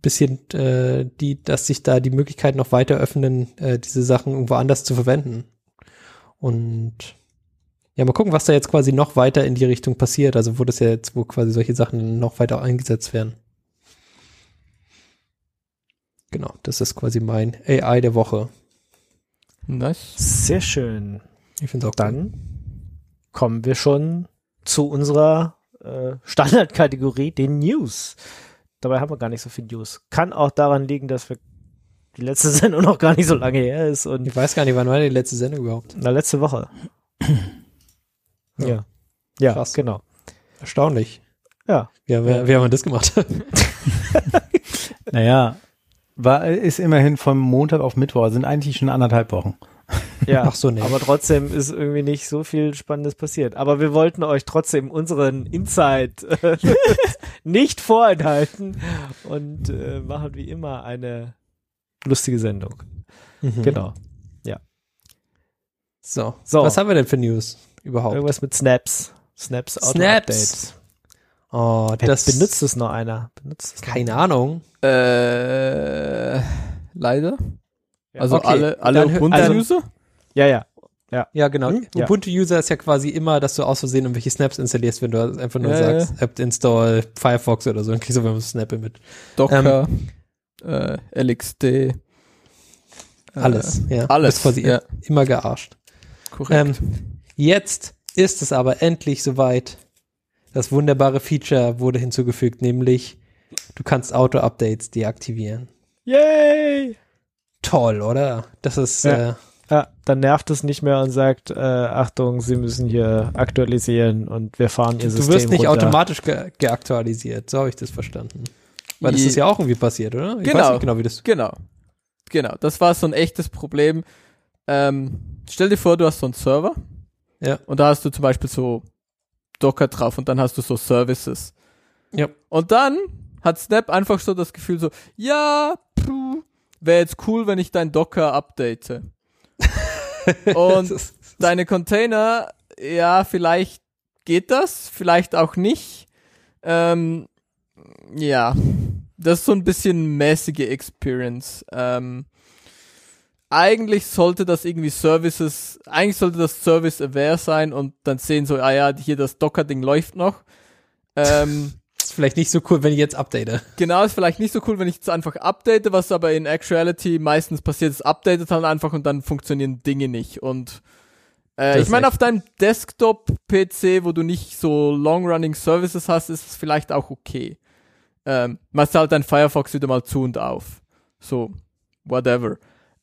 bisschen äh, die, dass sich da die Möglichkeiten noch weiter öffnen, äh, diese Sachen irgendwo anders zu verwenden. Und ja, mal gucken, was da jetzt quasi noch weiter in die Richtung passiert. Also wo das ja jetzt, wo quasi solche Sachen noch weiter eingesetzt werden. Genau, das ist quasi mein AI der Woche. Nice. Sehr schön. Ich finde es auch cool. Dann kommen wir schon zu unserer äh, Standardkategorie, den News. Dabei haben wir gar nicht so viel News. Kann auch daran liegen, dass wir die letzte Sendung noch gar nicht so lange her ist und Ich weiß gar nicht, wann war die letzte Sendung überhaupt? na letzte Woche. Ja. ja. Ja, Krass. genau. Erstaunlich. Ja. Wie haben wir, wie haben wir das gemacht? Naja, war, ist immerhin vom Montag auf Mittwoch, also sind eigentlich schon anderthalb Wochen. Ja, Ach so, nee. aber trotzdem ist irgendwie nicht so viel Spannendes passiert. Aber wir wollten euch trotzdem unseren Insight äh, nicht vorenthalten und äh, machen wie immer eine lustige Sendung. Mhm. Genau. So. So. Was haben wir denn für News überhaupt? Irgendwas mit Snaps. Snaps Auto Snaps. Updates. Oh, Das das benutzt es noch einer. Benutzt es noch keine Ahnung. Äh, leider. Ja. Also Okay, alle, alle dann hö- Ubuntu-User? Ja, ja. Ja, genau. Hm? Ja. Ubuntu-User ist ja quasi immer, dass du aus Versehen irgendwelche Snaps installierst, wenn du einfach nur Ja, sagst, apt install Firefox oder so, dann kriegst du einfach Snap mit. Docker, äh, LXD. äh, Alles. ja. alles, Ist quasi ja. immer gearscht. Korrekt. Ähm, jetzt ist es aber endlich soweit. Das wunderbare Feature wurde hinzugefügt, nämlich du kannst Auto-Updates deaktivieren. Yay! Toll, oder? Das ist, Ja. äh, Ja, dann nervt es nicht mehr und sagt, äh, Achtung, Sie müssen hier aktualisieren und wir fahren Ihr du System wirst nicht runter. automatisch ge geaktualisiert. So habe ich das verstanden. Weil das Je- ist ja auch irgendwie passiert, oder? Ich weiß Genau. nicht genau, wie das. Genau. Genau. Das war so ein echtes Problem. Ähm, stell dir vor, du hast so einen Server. Ja. Und da hast du zum Beispiel so Docker drauf und dann hast du so Services. Ja. Und dann hat Snap einfach so das Gefühl so, ja, wäre jetzt cool, wenn ich dein Docker update. und deine Container, ja, vielleicht geht das, vielleicht auch nicht. Ähm, ja, das ist so ein bisschen mäßige Experience. Ähm, eigentlich sollte das irgendwie Services, eigentlich sollte das Service aware sein und dann sehen so, ah ja, hier das Docker-Ding läuft noch. Ähm, ist vielleicht nicht so cool, wenn ich jetzt update. Genau, ist vielleicht nicht so cool, wenn ich es einfach update, was aber in Actuality meistens passiert, ist updatet dann einfach und dann funktionieren Dinge nicht. Und äh, ich meine, auf deinem Desktop-PC, wo du nicht so long-running Services hast, ist es vielleicht auch okay. Ähm, machst halt dein Firefox wieder mal zu und auf. So, whatever.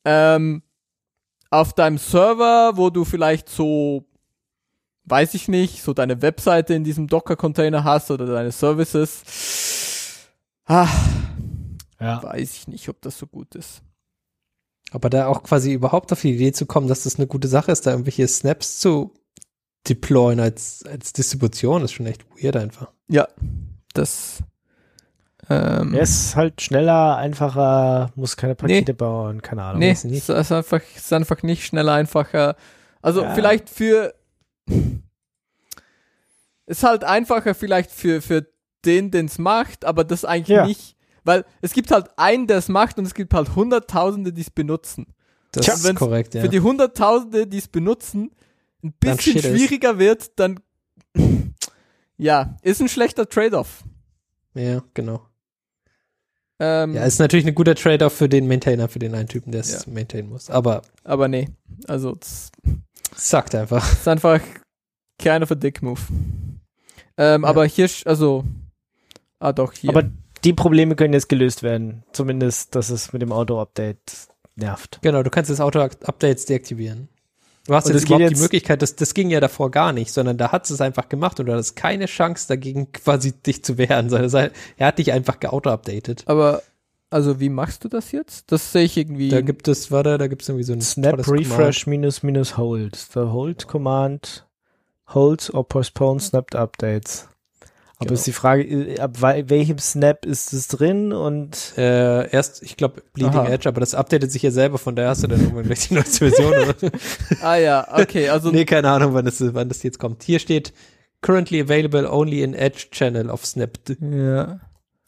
Ähm, auf deinem Server, wo du vielleicht so, weiß ich nicht, so deine Webseite in diesem Docker-Container hast oder deine Services, ah, Ja. weiß ich nicht, ob das so gut ist. Aber da auch quasi überhaupt auf die Idee zu kommen, dass das eine gute Sache ist, da irgendwelche Snaps zu deployen als, als Distribution, ist schon echt weird einfach. Ja, das. Ähm, Er ist halt schneller, einfacher, muss keine Pakete bauen, keine Ahnung. nee, es ist, ist einfach, es ist einfach nicht schneller, einfacher. Also Ja. vielleicht für. Ist halt einfacher vielleicht für, für den, den es macht, aber das eigentlich Ja. nicht. Weil es gibt halt einen, der es macht und es gibt halt Hunderttausende, die es benutzen. Das Tja, ist korrekt, ja. Für die Hunderttausende, die es benutzen, ein bisschen ist. schwieriger wird, dann. ja, ist ein schlechter Trade-off. ja, genau. Ähm, Ja, ist natürlich ein guter Trade-off für den Maintainer, für den einen Typen, der es Ja. maintainen muss. Aber aber nee. Also, das sagt einfach. ist einfach kind of a dick move. Ähm, Ja. Aber hier, also, ah doch, hier. Aber die Probleme können jetzt gelöst werden. Zumindest, dass es mit dem Auto-Update nervt. Genau, du kannst das Auto-Updates deaktivieren. Du hast Und jetzt überhaupt die jetzt- Möglichkeit, das, das ging ja davor gar nicht, sondern da hat es einfach gemacht und du hattest keine Chance dagegen quasi dich zu wehren, sondern es- er hat dich einfach geauto-updated. aber, also, wie machst du das jetzt? Das sehe ich irgendwie. Da gibt es, warte, da gibt es irgendwie so ein Snap Refresh minus minus Hold. The Hold Command holds or postpones snapped Updates. Aber Genau. ist die Frage, ab welchem Snap ist es drin und. Äh, erst, ich glaube, Bleeding Aha. Edge, aber das updatet sich ja selber, von daher hast du dann irgendwann gleich die neueste Version. Oder? ah ja, okay, also, nee, keine Ahnung, wann das, wann das jetzt kommt. Hier steht currently available only in Edge Channel of Snapped. ja.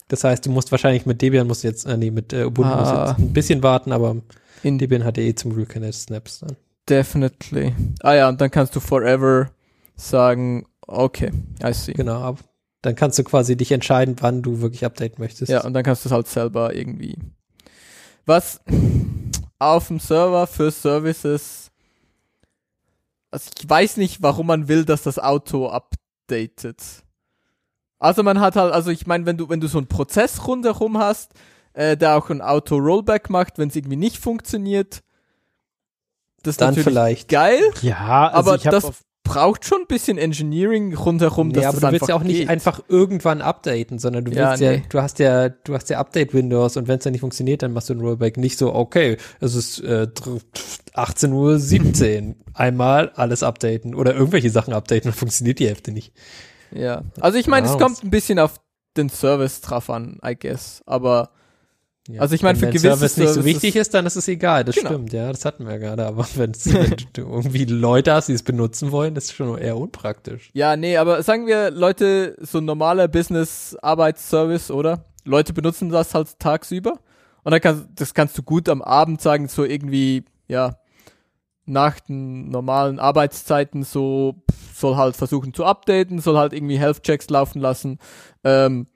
Das heißt, du musst wahrscheinlich mit Debian musst jetzt, äh, nee, mit äh, Ubuntu musst Ah. jetzt ein bisschen warten, aber In Debian hat ja eh zum Glück keine Snaps dann. Definitely. Ah ja, und dann kannst du forever sagen, okay, I see. Genau, dann kannst du quasi dich entscheiden, wann du wirklich updaten möchtest. Ja, und dann kannst du es halt selber irgendwie. Was auf dem Server für Services. Also ich weiß nicht, warum man will, dass das Auto updatet. Also man hat halt, also ich meine, wenn du, wenn du so einen Prozess rundherum hast, äh, der auch ein Auto-Rollback macht, wenn es irgendwie nicht funktioniert, das ist dann natürlich vielleicht. geil, ja, also aber das braucht schon ein bisschen Engineering rundherum, dass Nee, aber das du willst ja auch nicht geht. einfach irgendwann updaten, sondern du Ja, willst ja, nee. du hast ja, du hast ja Update-Windows und wenn es dann nicht funktioniert, dann machst du ein Rollback. Nicht so, okay, es ist äh, 18.17 Uhr, einmal alles updaten oder irgendwelche Sachen updaten, dann funktioniert die Hälfte nicht. Ja. Also ich meine, es Wow. kommt ein bisschen auf den Service drauf an, I guess. Aber Ja. Also ich meine, für gewisse Service nicht so wichtig ist, dann ist es egal, das Genau. stimmt, ja, das hatten wir ja gerade, aber wenn du irgendwie Leute hast, die es benutzen wollen, das ist schon eher unpraktisch. ja, nee, aber sagen wir, Leute, so ein normaler Business-Arbeitsservice, oder? Leute benutzen das halt tagsüber. Und dann kannst, das kannst du gut am Abend sagen, so irgendwie, ja, nach den normalen Arbeitszeiten so, soll halt versuchen zu updaten, soll halt irgendwie Health-Checks laufen lassen. Ähm,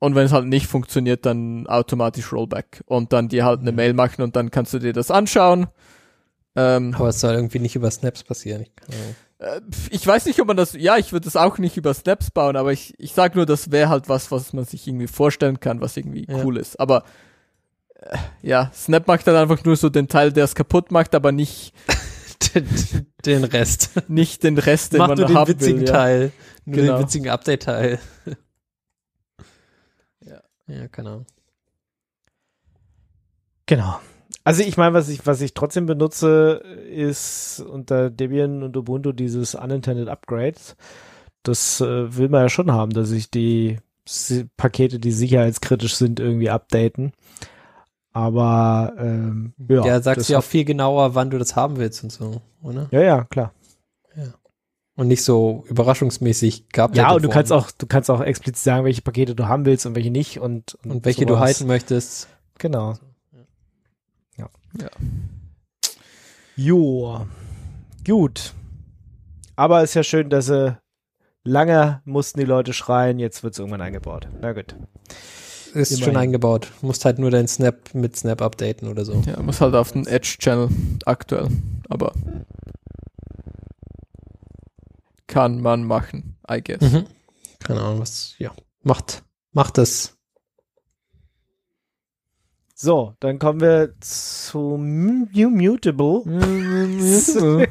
und wenn es halt nicht funktioniert, dann automatisch Rollback. Und dann dir halt eine Mhm. Mail machen und dann kannst du dir das anschauen. Ähm, Aber es soll irgendwie nicht über Snaps passieren. Ich. Äh, Ich weiß nicht, ob man das, ja, ich würde das auch nicht über Snaps bauen, aber ich, ich sag nur, das wäre halt was, was man sich irgendwie vorstellen kann, was irgendwie Ja. cool ist. Aber ja, Snap macht dann einfach nur so den Teil, der es kaputt macht, aber nicht, den, den Rest. nicht den Rest, den Mach man nur den haben witzigen will. Ja. Teil. Nur Genau. den witzigen Update-Teil. Ja. Ja, keine Ahnung. genau. Also ich meine, was ich, was ich trotzdem benutze, ist unter Debian und Ubuntu dieses Unintended Upgrades. Das äh, will man ja schon haben, dass sich die Pakete, die sicherheitskritisch sind, irgendwie updaten. Aber ähm, ja, Ja, sagst das dir auch viel genauer, wann du das haben willst und so, oder? ja, ja, klar. Und nicht so überraschungsmäßig geupdatet Ja, und du kannst auch, du kannst auch explizit sagen, welche Pakete du haben willst und welche nicht und Und welche du sowas. halten möchtest. Genau. Ja. Ja. Jo. Gut. Aber ist ja schön, dass sie lange mussten die Leute schreien, jetzt wird es irgendwann eingebaut. Na gut. Ist Immerhin. schon eingebaut. Du musst halt nur deinen Snap mit Snap updaten oder so. Ja, muss halt auf den Edge-Channel aktuell. Aber kann man machen, I guess. Mhm. Keine Ahnung, was, ja. Macht, macht das. So, dann kommen wir zu Mutable.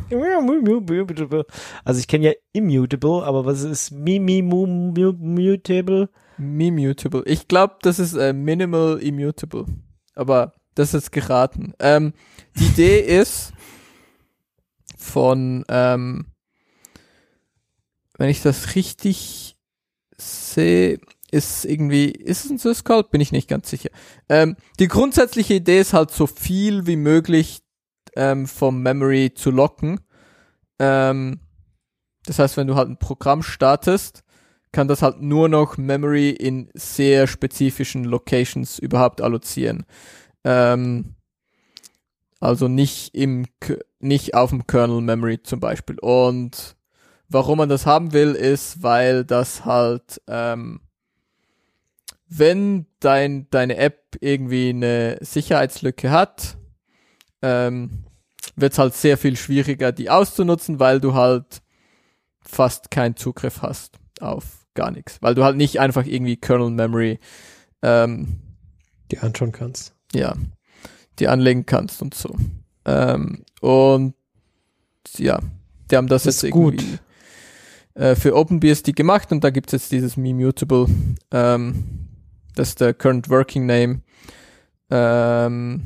Also ich kenne ja Immutable, aber was ist Mimi Mutable? Mimutable. Ich glaube, das ist äh, Minimal Immutable. Aber das ist geraten. Ähm, die Idee ist von, ähm, wenn ich das richtig sehe, ist irgendwie, ist es ein Syscall? Bin ich nicht ganz sicher. Ähm, die grundsätzliche Idee ist halt so viel wie möglich ähm, vom Memory zu locken. Ähm, das heißt, wenn du halt ein Programm startest, kann das halt nur noch Memory in sehr spezifischen Locations überhaupt allozieren. Ähm, also nicht im, nicht auf dem Kernel Memory zum Beispiel. Und warum man das haben will, ist, weil das halt, ähm, wenn dein, deine App irgendwie eine Sicherheitslücke hat, ähm, wird es halt sehr viel schwieriger, die auszunutzen, weil du halt fast keinen Zugriff hast auf gar nichts. Weil du halt nicht einfach irgendwie Kernel Memory ähm, Die anschauen kannst. ja, die anlegen kannst und so. Ähm, und ja, die haben das, Das jetzt ist gut. irgendwie äh, für OpenBSD gemacht und da gibt es jetzt dieses Memutable, ähm, das ist der Current Working Name. Ähm,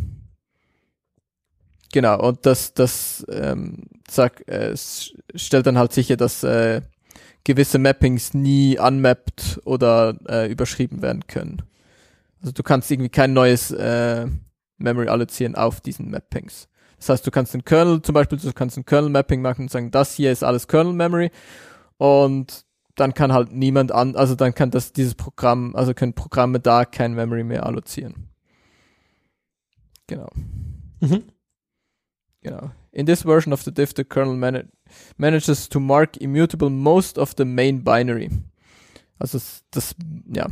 genau, und das, das ähm, sag, äh, es stellt dann halt sicher, dass äh, gewisse Mappings nie unmapped oder äh, überschrieben werden können. Also du kannst irgendwie kein neues äh, Memory allozieren auf diesen Mappings. Das heißt, du kannst den Kernel, zum Beispiel, du kannst ein Kernel-Mapping machen und sagen, das hier ist alles Kernel-Memory und dann kann halt niemand an, also dann kann das, dieses Programm, also können Programme da kein Memory mehr allozieren. Genau. Mhm. Genau. In this version of the diff, the kernel manages to mark immutable most of the main binary. Also es, das, ja,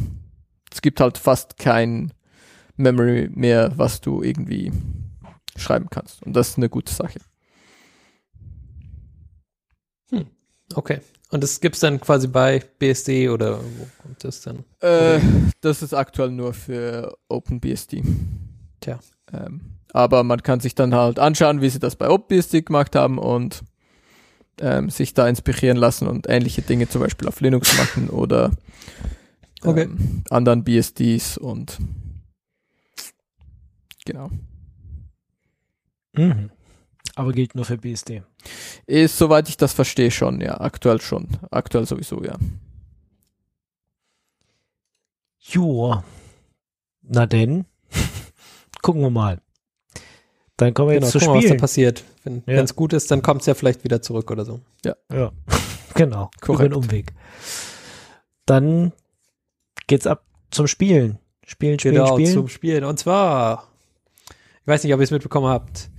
es gibt halt fast kein Memory mehr, was du irgendwie schreiben kannst. Und das ist eine gute Sache. Okay. Und das gibt's dann quasi bei BSD oder wo kommt das dann? Äh, das ist aktuell nur für OpenBSD. Tja. Ähm, aber man kann sich dann halt anschauen, wie sie das bei OpenBSD gemacht haben und ähm, sich da inspirieren lassen und ähnliche Dinge zum Beispiel auf Linux machen oder ähm, Okay. anderen BSDs und genau. Mhm. Aber gilt nur für BSD. Ist, soweit ich das verstehe, schon, ja. Aktuell schon. Aktuell sowieso, ja. Joa. Na denn, gucken wir mal. Dann kommen wir Genau, jetzt zu gucken wir, was da Spielen. passiert. Wenn Ja. es gut ist, dann kommt es ja vielleicht wieder zurück oder so. Ja, genau. Korrekt. Über den Umweg. Dann geht's ab zum Spielen. Spielen, spielen, genau, spielen. zum Spielen. Und zwar, ich weiß nicht, ob ihr es mitbekommen habt,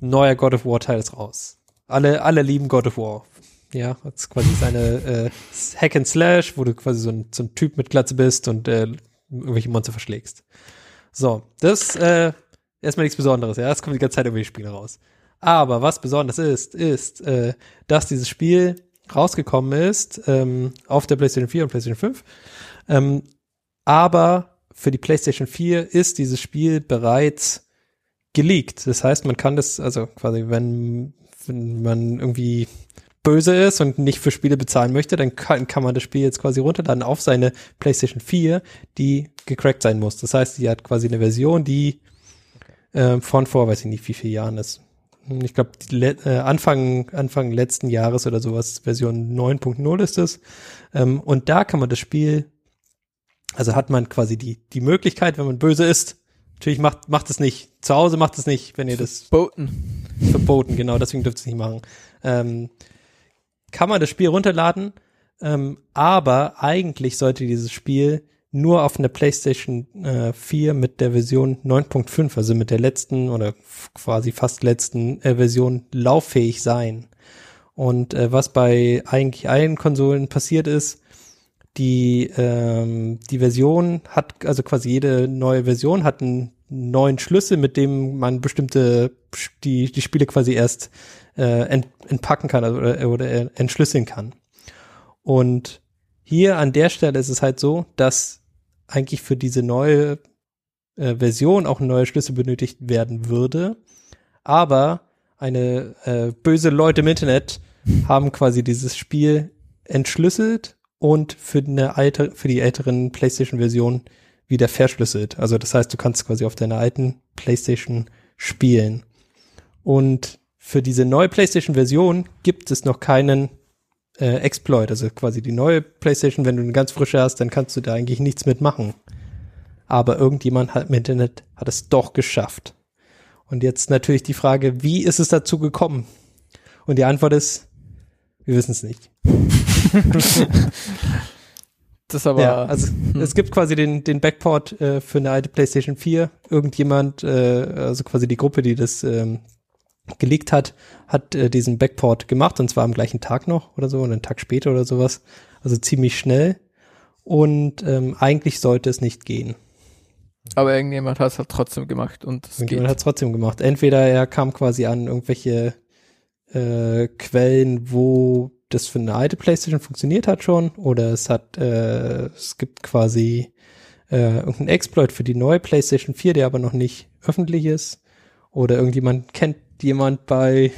neuer God of War Teil ist raus. Alle, alle lieben God of War. Ja, das ist quasi seine äh, Hack and Slash, wo du quasi so ein, so ein Typ mit Glatze bist und äh, irgendwelche Monster verschlägst. So, das äh, erstmal nichts Besonderes, ja, das kommt die ganze Zeit über die Spiele raus. Aber was besonders ist, ist, äh, dass dieses Spiel rausgekommen ist ähm, auf der PlayStation 4 und PlayStation 5. Ähm, aber für die PlayStation 4 ist dieses Spiel bereits geleakt. Das heißt, man kann das, also quasi, wenn, wenn man irgendwie böse ist und nicht für Spiele bezahlen möchte, dann kann, kann man das Spiel jetzt quasi runterladen auf seine PlayStation 4, die gecrackt sein muss. Das heißt, die hat quasi eine Version, die äh, von vor, weiß ich nicht, wie viele Jahren ist. Ich glaube, äh, Anfang, Anfang letzten Jahres oder sowas, Version 9.0 ist es. Ähm, und da kann man das Spiel, also hat man quasi die, die Möglichkeit, wenn man böse ist, natürlich macht, macht es nicht. Zu Hause macht es nicht, wenn ihr das Boten. verboten, genau, deswegen dürft ihr es nicht machen. Ähm, kann man das Spiel runterladen, ähm, aber eigentlich sollte dieses Spiel nur auf einer PlayStation äh, 4 mit der Version 9.5, also mit der letzten oder quasi fast letzten äh, Version lauffähig sein. Und äh, was bei eigentlich allen Konsolen passiert ist, die, ähm, die Version hat, also quasi jede neue Version hat einen neuen Schlüssel, mit dem man bestimmte, die, die Spiele quasi erst äh, ent, entpacken kann also, oder, oder entschlüsseln kann. Und hier an der Stelle ist es halt so, dass eigentlich für diese neue äh, Version auch ein neuer Schlüssel benötigt werden würde. Aber eine äh, böse Leute im Internet haben quasi dieses Spiel entschlüsselt und für eine alte, für die älteren PlayStation-Version wieder verschlüsselt. Also das heißt, du kannst quasi auf deiner alten PlayStation spielen. Und für diese neue PlayStation-Version gibt es noch keinen äh, Exploit. Also quasi die neue PlayStation, wenn du eine ganz frische hast, dann kannst du da eigentlich nichts mitmachen. Aber irgendjemand hat im Internet hat es doch geschafft. Und jetzt natürlich die Frage, wie ist es dazu gekommen? Und die Antwort ist, wir wissen es nicht. Das aber. ja, also es gibt quasi den, den Backport äh, für eine alte PlayStation 4. Irgendjemand, äh, also quasi die Gruppe, die das ähm, geleakt hat, hat äh, diesen Backport gemacht und zwar am gleichen Tag noch oder so und einen Tag später oder sowas. Also ziemlich schnell. und ähm, eigentlich sollte es nicht gehen. Aber irgendjemand hat es halt trotzdem gemacht und es Und geht. jemand hat es trotzdem gemacht. Entweder er kam quasi an irgendwelche äh, Quellen, wo das für eine alte PlayStation funktioniert hat schon, oder es hat, äh, es gibt quasi äh, irgendeinen Exploit für die neue PlayStation 4, der aber noch nicht öffentlich ist, oder irgendjemand kennt jemand bei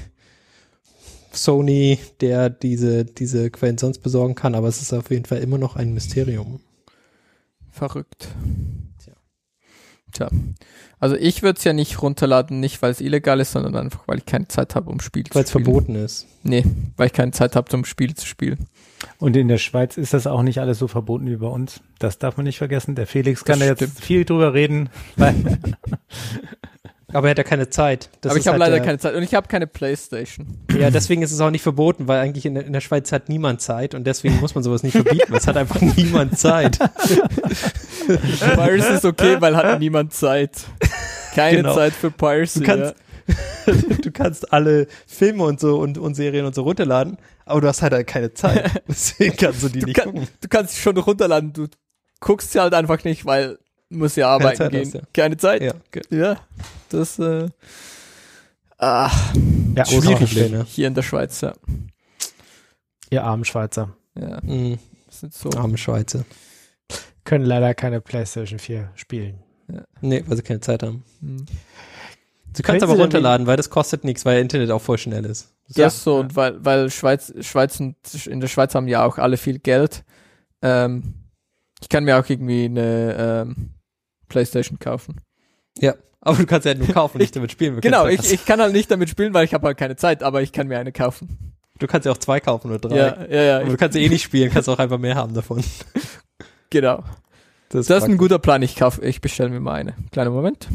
Sony, der diese diese Quellen sonst besorgen kann, aber es ist auf jeden Fall immer noch ein Mysterium. Verrückt. Tja. Also ich würde es ja nicht runterladen, nicht weil es illegal ist, sondern einfach, weil ich keine Zeit habe, um Spiel zu Weil es spielen. verboten ist. Nee, weil ich keine Zeit habe, um Spiel zu spielen. Und in der Schweiz ist das auch nicht alles so verboten wie bei uns. Das darf man nicht vergessen. Der Felix kann da jetzt stimmt. viel drüber reden. Aber er hat ja keine Zeit. Das Aber ich habe halt leider der- keine Zeit und ich habe keine Playstation. Ja, deswegen ist es auch nicht verboten, weil eigentlich in der, in der Schweiz hat niemand Zeit und deswegen muss man sowas nicht verbieten, es hat einfach niemand Zeit. Piracy ist okay, weil hat niemand Zeit. Keine Genau. Zeit für Piracy. Du kannst- ja. Du kannst alle Filme und so und, und Serien und so runterladen, aber du hast halt, halt keine Zeit. Deswegen kannst du die du, nicht kann, gucken. du kannst sie schon runterladen, du guckst sie halt einfach nicht, weil du musst ja arbeiten Zeit gehen. hast, ja. Keine Zeit. Ja, okay. Ja, das äh, ah, Ja, Schwierig, ne? hier in der Schweiz, ja. Ihr armen Schweizer. ja Mhm. sind so. Arme Schweizer. Können leider keine PlayStation 4 spielen. Nee, weil sie keine Zeit haben. Hm. Du Können kannst aber sie denn runterladen, weil das kostet nichts, weil Internet auch voll schnell ist. Das so, und weil, weil Schweiz, Schweiz und in der Schweiz haben ja auch alle viel Geld. Ähm, ich kann mir auch irgendwie eine ähm, Playstation kaufen. Ja, aber du kannst ja nur kaufen, nicht damit spielen. Genau, ich, ich kann halt nicht damit spielen, weil ich habe halt keine Zeit, aber ich kann mir eine kaufen. Du kannst ja auch zwei kaufen oder drei. Ja, ja, ja, aber du kannst ja eh nicht spielen, kannst auch einfach mehr haben davon. genau. Das, Das ist ein guter Plan. Ich kauf, ich bestelle mir mal eine. Kleiner Moment.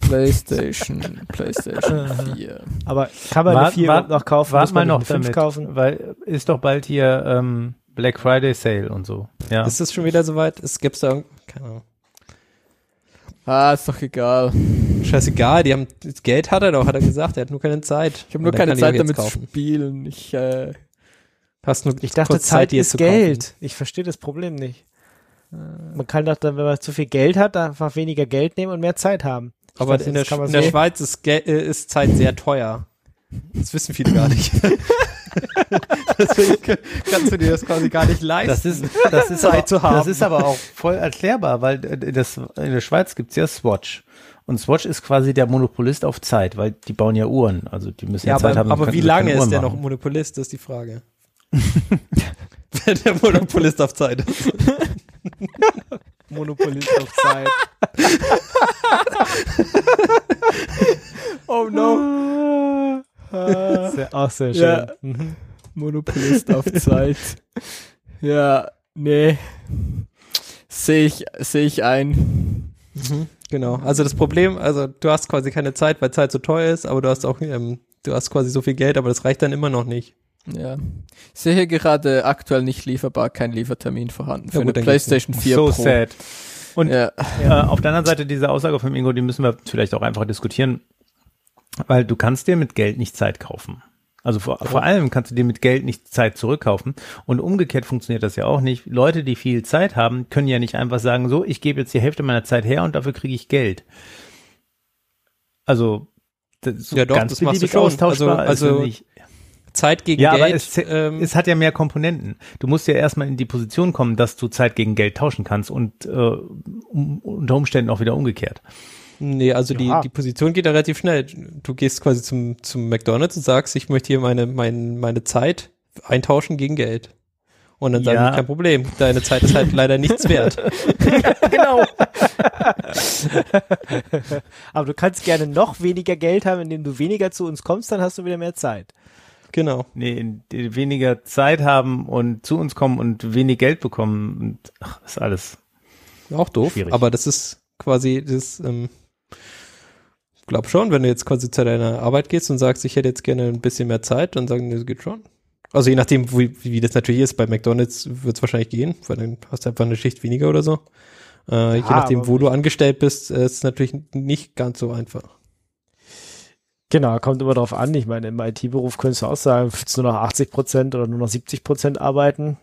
PlayStation, PlayStation 4. Aber kann man Wart- 4 wart- noch kaufen? wart Muss man mal noch eine 5 damit, kaufen? weil ist doch bald hier ähm, Black Friday Sale und so. Ja. Ist das schon wieder soweit? Es gibt's da irgend- keine Ahnung. Ah, ist doch egal. Scheißegal, die haben das Geld hat er doch, hat er gesagt, er hat nur keine Zeit. Ich habe nur keine Zeit damit zu kaufen. spielen. Ich, äh, Hast nur Ich dachte, Zeit, die jetzt ist zu kaufen. Geld. Ich verstehe das Problem nicht. Man kann doch dann, wenn man zu viel Geld hat, einfach weniger Geld nehmen und mehr Zeit haben. Ich Aber dachte, in der, das kann man in der Schweiz ist, äh, ist Zeit sehr teuer. Das wissen viele gar nicht. Deswegen kannst du dir das quasi gar nicht leisten. Das ist, das ist, Zeit aber, zu haben. das ist aber auch voll erklärbar, weil äh, das, in der Schweiz gibt's ja Swatch. Und Swatch ist quasi der Monopolist auf Zeit, weil die bauen ja Uhren. Also die müssen ja, ja, Zeit aber, haben. aber wie lange ist Uhren der noch machen. Monopolist, das ist die Frage. Der Monopolist auf Zeit ist. Monopolist auf Zeit. oh no. Ah, Sehr, auch sehr schön. Ja. Mhm. Monopolist auf Zeit. Ja, nee. Sehe ich, sehe ich ein. Genau. Also das Problem, also du hast quasi keine Zeit, weil Zeit so teuer ist, aber du hast auch, ähm, du hast quasi so viel Geld, aber das reicht dann immer noch nicht. Ja. Ich sehe hier gerade aktuell nicht lieferbar, kein Liefertermin vorhanden für Ja, gut, eine PlayStation 4 So Pro. sad. Und Ja, äh, auf der anderen Seite diese Aussage von Ingo, die müssen wir vielleicht auch einfach diskutieren, weil du kannst dir mit Geld nicht Zeit kaufen. Also vor, vor allem kannst du dir mit Geld nicht Zeit zurückkaufen. Und umgekehrt funktioniert das ja auch nicht. Leute, die viel Zeit haben, können ja nicht einfach sagen, so, ich gebe jetzt die Hälfte meiner Zeit her und dafür kriege ich Geld. Also, das Ja, doch, ganz das machst du beliebig schon. austauschbar. Also- also nicht. Zeit gegen Ja, Geld. aber es, ähm, es hat ja mehr Komponenten. Du musst ja erstmal in die Position kommen, dass du Zeit gegen Geld tauschen kannst und äh, um, unter Umständen auch wieder umgekehrt. Nee, also die, Ja. die Position geht da relativ schnell. Du gehst quasi zum, zum McDonalds und sagst, ich möchte hier meine, mein, meine Zeit eintauschen gegen Geld. Und dann sagen Ja. die, kein Problem, deine Zeit ist halt leider nichts wert. genau. Aber du kannst gerne noch weniger Geld haben, indem du weniger zu uns kommst, dann hast du wieder mehr Zeit. Genau. Nee, die weniger Zeit haben und zu uns kommen und wenig Geld bekommen. Und, ach, ist alles. Auch doof. Schwierig. Aber das ist quasi das, ähm, glaube schon, wenn du jetzt quasi zu deiner Arbeit gehst und sagst, ich hätte jetzt gerne ein bisschen mehr Zeit, dann sagen die, das geht schon. Also je nachdem, wie, wie das natürlich ist, bei McDonalds wird es wahrscheinlich gehen, weil dann hast du einfach eine Schicht weniger oder so. Äh, je Ja, nachdem, aber- wo du angestellt bist, äh, ist es natürlich nicht ganz so einfach. Genau, kommt immer drauf an. Ich meine, im IT-Beruf könntest du auch sagen, willst du nur noch 80 Prozent oder nur noch 70 Prozent arbeiten?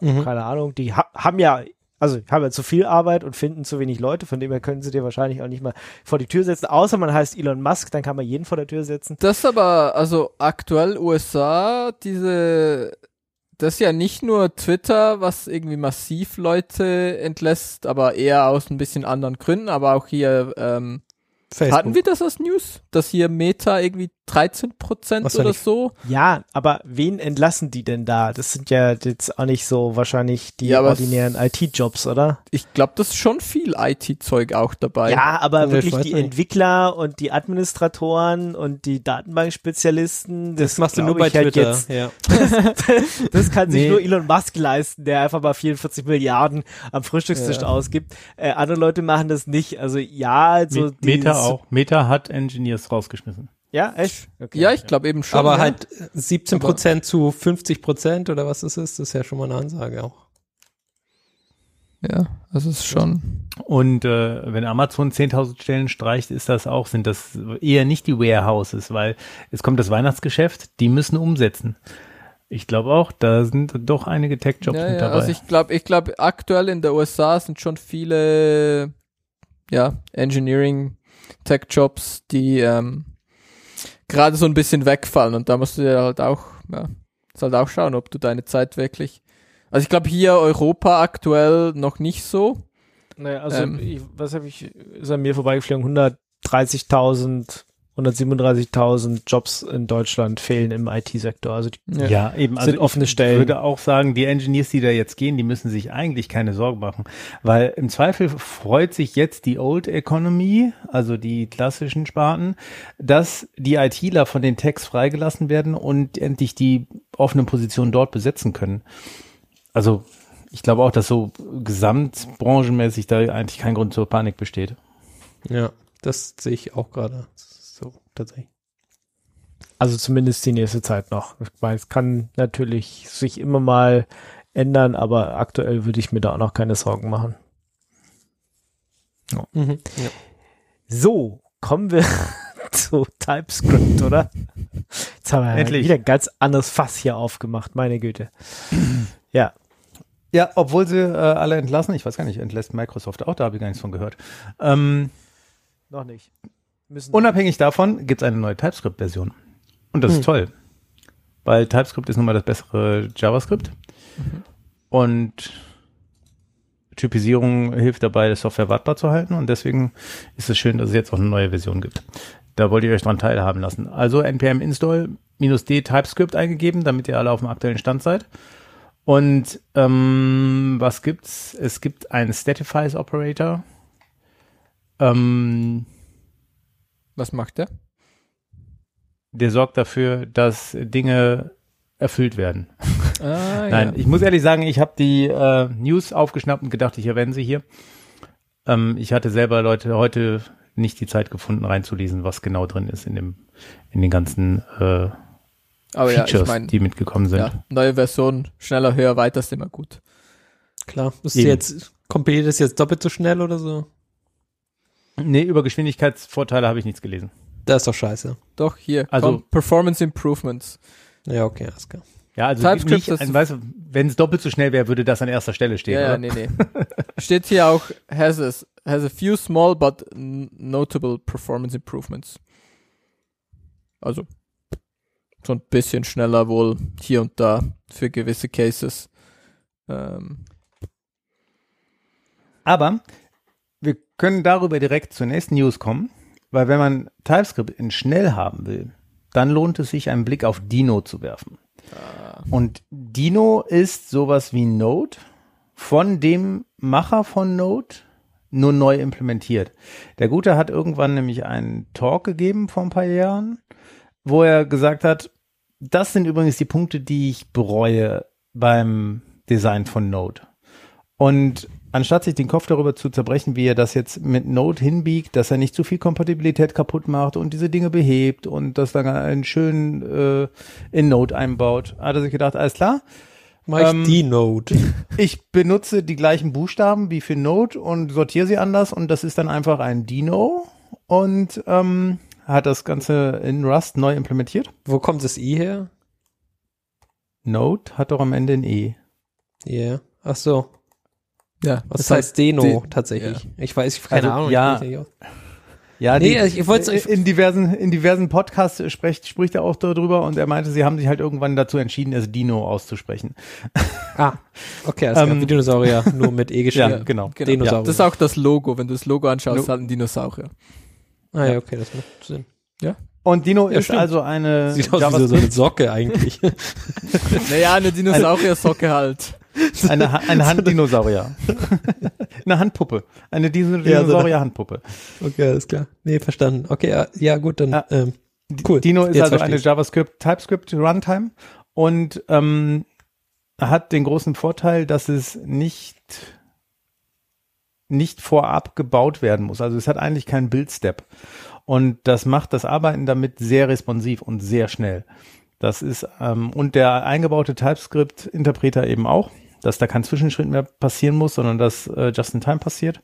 Mhm. keine Ahnung, die ha haben ja, also haben ja zu viel Arbeit und finden zu wenig Leute, von dem her können sie dir wahrscheinlich auch nicht mal vor die Tür setzen, außer man heißt Elon Musk, dann kann man jeden vor der Tür setzen. Das aber, also aktuell USA, diese, das ist ja nicht nur Twitter, was irgendwie massiv Leute entlässt, aber eher aus ein bisschen anderen Gründen, aber auch hier, ähm, Facebook. hatten wir das als News? Dass hier Meta irgendwie 13 Prozent oder ich- so? Ja, aber wen entlassen die denn da? Das sind ja jetzt auch nicht so wahrscheinlich die Ja, ordinären IT-Jobs, oder? Ich glaube, das ist schon viel IT-Zeug auch dabei. Ja, aber Nee, wirklich die nicht. Entwickler und die Administratoren und die Datenbankspezialisten, das, Das machst du nur bei halt Twitter. Jetzt, ja. das kann sich Nee. nur Elon Musk leisten, der einfach mal 44 Milliarden am Frühstückstisch Ja. ausgibt. Äh, andere Leute machen das nicht. Also ja, so Me- Meta dieses- auch. Meta hat Engineers rausgeschmissen. Ja, echt? Okay. Ja, ich glaube eben schon. Aber ja. halt 17 Prozent zu 50 Prozent oder was es ist, das ist ja schon mal eine Ansage auch. Ja, das ist schon. Und äh, wenn Amazon 10.000 Stellen streicht, ist das auch, sind das eher nicht die Warehouses, weil es kommt das Weihnachtsgeschäft, die müssen umsetzen. Ich glaube auch, da sind doch einige Tech-Jobs Ja, mit ja, dabei. also ich glaube, ich glaube, aktuell in der USA sind schon viele, ja, Engineering, Tech-Jobs, die ähm, gerade so ein bisschen wegfallen und da musst du dir halt auch, ja, halt auch schauen, ob du deine Zeit wirklich. Also ich glaube hier Europa aktuell noch nicht so. Naja, also Ähm. ich, was habe ich, ist an mir vorbeigeflogen, 130.000, 137.000 Jobs in Deutschland fehlen im IT-Sektor. Also die Ja. ja, eben. Also sind offene ich Stellen. würde auch sagen, die Engineers, die da jetzt gehen, die müssen sich eigentlich keine Sorgen machen, weil im Zweifel freut sich jetzt die Old Economy, also die klassischen Sparten, dass die ITler von den Techs freigelassen werden und endlich die offenen Positionen dort besetzen können. Also ich glaube auch, dass so gesamtbranchenmäßig da eigentlich kein Grund zur Panik besteht. Ja, das sehe ich auch gerade. Tatsächlich. Also zumindest die nächste Zeit noch. Ich meine, es kann natürlich sich immer mal ändern, aber aktuell würde ich mir da auch noch keine Sorgen machen. Mhm. Ja. So, kommen wir zu TypeScript, oder? Jetzt haben wir Endlich. wieder ein ganz anderes Fass hier aufgemacht, meine Güte. Ja, Ja, obwohl sie äh, alle entlassen, ich weiß gar nicht, entlässt Microsoft auch, da habe ich gar nichts von gehört. Ähm, noch nicht. Müssen Unabhängig davon gibt es eine neue TypeScript-Version. Und das Hm. ist toll. Weil TypeScript ist nun mal das bessere JavaScript. Und Typisierung hilft dabei, die Software wartbar zu halten. Und deswegen ist es schön, dass es jetzt auch eine neue Version gibt. Da wollte ich euch dran teilhaben lassen. Also npm install -d TypeScript eingegeben, damit ihr alle auf dem aktuellen Stand seid. Und ähm, was gibt's? Es gibt einen Statifies Operator. Ähm, Was macht der? der sorgt dafür, dass Dinge erfüllt werden. Ah, Nein, ich muss ehrlich sagen, ich habe die äh, News aufgeschnappt und gedacht, ich erwähne sie hier. Ähm, ich hatte selber Leute heute nicht die Zeit gefunden, reinzulesen, was genau drin ist in dem in den ganzen äh, Aber ja, ich Features, meine, die mitgekommen sind. ja, neue Version, schneller, höher, weiter ist immer gut. Klar. Ist jetzt, kompiliert es jetzt doppelt so schnell oder so? Nee, über Geschwindigkeitsvorteile habe ich nichts gelesen. Das ist doch scheiße. Doch, hier, Also- komm, Performance Improvements. Ja, okay, alles klar. Ja, also TypeScript, nicht, ein, weißt du, wenn es doppelt so schnell wäre, würde das an erster Stelle stehen. Ja, oder? nee, nee. Steht hier auch, has a, has a few small but notable performance improvements. Also, so ein bisschen schneller wohl hier und da für gewisse Cases. Ähm, Aber wir können darüber direkt zur nächsten News kommen, weil wenn man TypeScript in schnell haben will, dann lohnt es sich, einen Blick auf Dino zu werfen. Und Dino ist sowas wie Node von dem Macher von Node nur neu implementiert. Der Gute hat irgendwann nämlich einen Talk gegeben vor ein paar Jahren, wo er gesagt hat, das sind übrigens die Punkte, die ich bereue beim Design von Node. Und anstatt sich den Kopf darüber zu zerbrechen, wie er das jetzt mit Node hinbiegt, dass er nicht zu viel Kompatibilität kaputt macht und diese Dinge behebt und das dann einen schön äh, in Node einbaut, hat er sich gedacht, alles klar, Mach ich Ähm, die Node. ich benutze die gleichen Buchstaben wie für Node und sortiere sie anders und das ist dann einfach ein Dino und ähm, hat das Ganze in Rust neu implementiert. Wo kommt das I her? Node hat doch am Ende ein E. Ja. Ach so. Ja, Was das heißt Deno De- tatsächlich? Ich weiß, ich keine Also, Ahnung. ja. ich. Ja, Nee, ich- ich wollt's- ich- in diversen in diversen Podcasts spricht spricht er auch darüber und er meinte, sie haben sich halt irgendwann dazu entschieden, es Dino auszusprechen. Ah, okay, klar. Ähm, Dinosaurier, nur mit E geschrieben. Ja, genau. Genau. Dinosaurier. Ja, das ist auch das Logo. Wenn du das Logo anschaust, No- ist halt ein Dinosaurier. Ah ja, okay, das macht Sinn. Und Dino Ja, ist stimmt. also eine Sieht aus wie so eine Socke eigentlich. Naja, eine Dinosaurier-Socke halt. eine, Ha- eine Handdinosaurier. eine Handpuppe. Eine Dinosaurier-Handpuppe. okay, alles klar. Nee, verstanden. Okay, ja, ja gut, dann Ja. ähm, cool. Dino ist Jetzt also eine ich. JavaScript TypeScript Runtime und ähm, hat den großen Vorteil, dass es nicht nicht vorab gebaut werden muss. Also es hat eigentlich keinen Build-Step. Und das macht das Arbeiten damit sehr responsiv und sehr schnell. Das ist, ähm, und der eingebaute TypeScript-Interpreter eben auch, dass da kein Zwischenschritt mehr passieren muss, sondern dass äh, just in time passiert.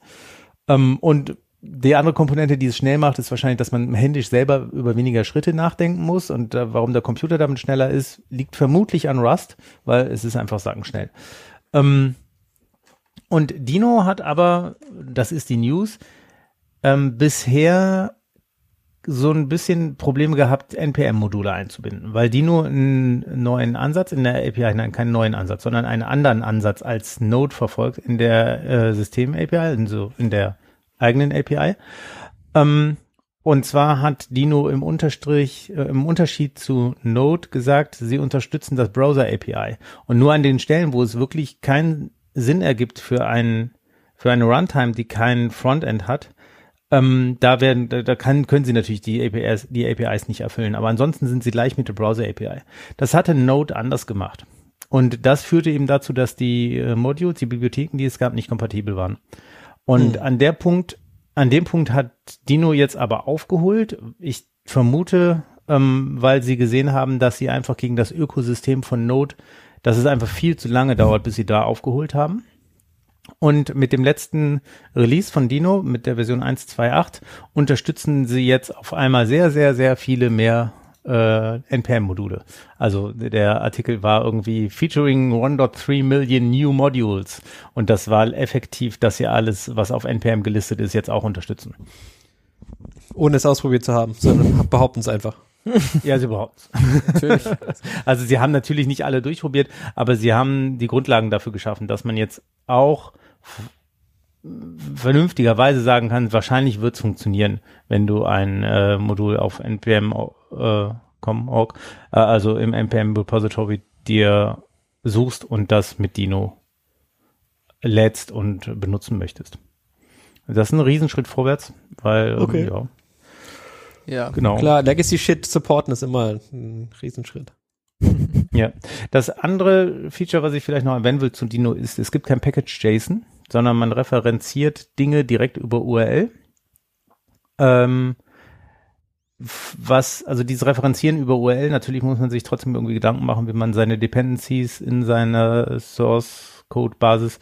Ähm, und die andere Komponente, die es schnell macht, ist wahrscheinlich, dass man händisch selber über weniger Schritte nachdenken muss. Und äh, warum der Computer damit schneller ist, liegt vermutlich an Rust, weil es ist einfach sackenschnell. Ähm, und Dino hat aber, das ist die News, ähm, bisher so ein bisschen Probleme gehabt, NPM-Module einzubinden, weil Dino einen neuen Ansatz in der API, nein, keinen neuen Ansatz, sondern einen anderen Ansatz als Node verfolgt in der äh, System-API, also in der eigenen API. Ähm, und zwar hat Dino im Unterstrich, äh, im Unterschied zu Node gesagt, sie unterstützen das Browser API. Und nur an den Stellen, wo es wirklich keinen Sinn ergibt für einen, für eine Runtime, die kein Frontend hat, ähm, da werden, da, kann, können sie natürlich die APIs, die APIs nicht erfüllen. Aber ansonsten sind sie gleich mit der Browser API. Das hatte Node anders gemacht. Und das führte eben dazu, dass die äh, Modules, die Bibliotheken, die es gab, nicht kompatibel waren. Und Hm. an der Punkt, an dem Punkt hat Dino jetzt aber aufgeholt. Ich vermute, ähm, weil sie gesehen haben, dass sie einfach gegen das Ökosystem von Node, dass es einfach viel zu lange dauert, bis sie da aufgeholt haben. Und mit dem letzten Release von Dino, mit der Version 1.2.8, unterstützen sie jetzt auf einmal sehr, sehr, sehr viele mehr äh, NPM-Module. Also der Artikel war irgendwie featuring 1.3 Million new modules. Und das war effektiv, dass sie alles, was auf NPM gelistet ist, jetzt auch unterstützen. Ohne es ausprobiert zu haben, sondern behaupten es einfach. Ja, sie überhaupt. Natürlich. Also sie haben natürlich nicht alle durchprobiert, aber sie haben die Grundlagen dafür geschaffen, dass man jetzt auch vernünftigerweise sagen kann, wahrscheinlich wird es funktionieren, wenn du ein äh, Modul auf npm äh, com, org, äh, also im npm Repository dir suchst und das mit Dino lädst und benutzen möchtest. Das ist ein Riesenschritt vorwärts, weil ähm, Okay. ja, Ja. genau. Klar, Legacy Shit supporten ist immer ein Riesenschritt. Ja, das andere Feature, was ich vielleicht noch erwähnen will zu Dino, ist, es gibt kein Package JSON, sondern man referenziert Dinge direkt über URL. Ähm, was, also dieses Referenzieren über URL, natürlich muss man sich trotzdem irgendwie Gedanken machen, wie man seine Dependencies in seiner Source Code Basis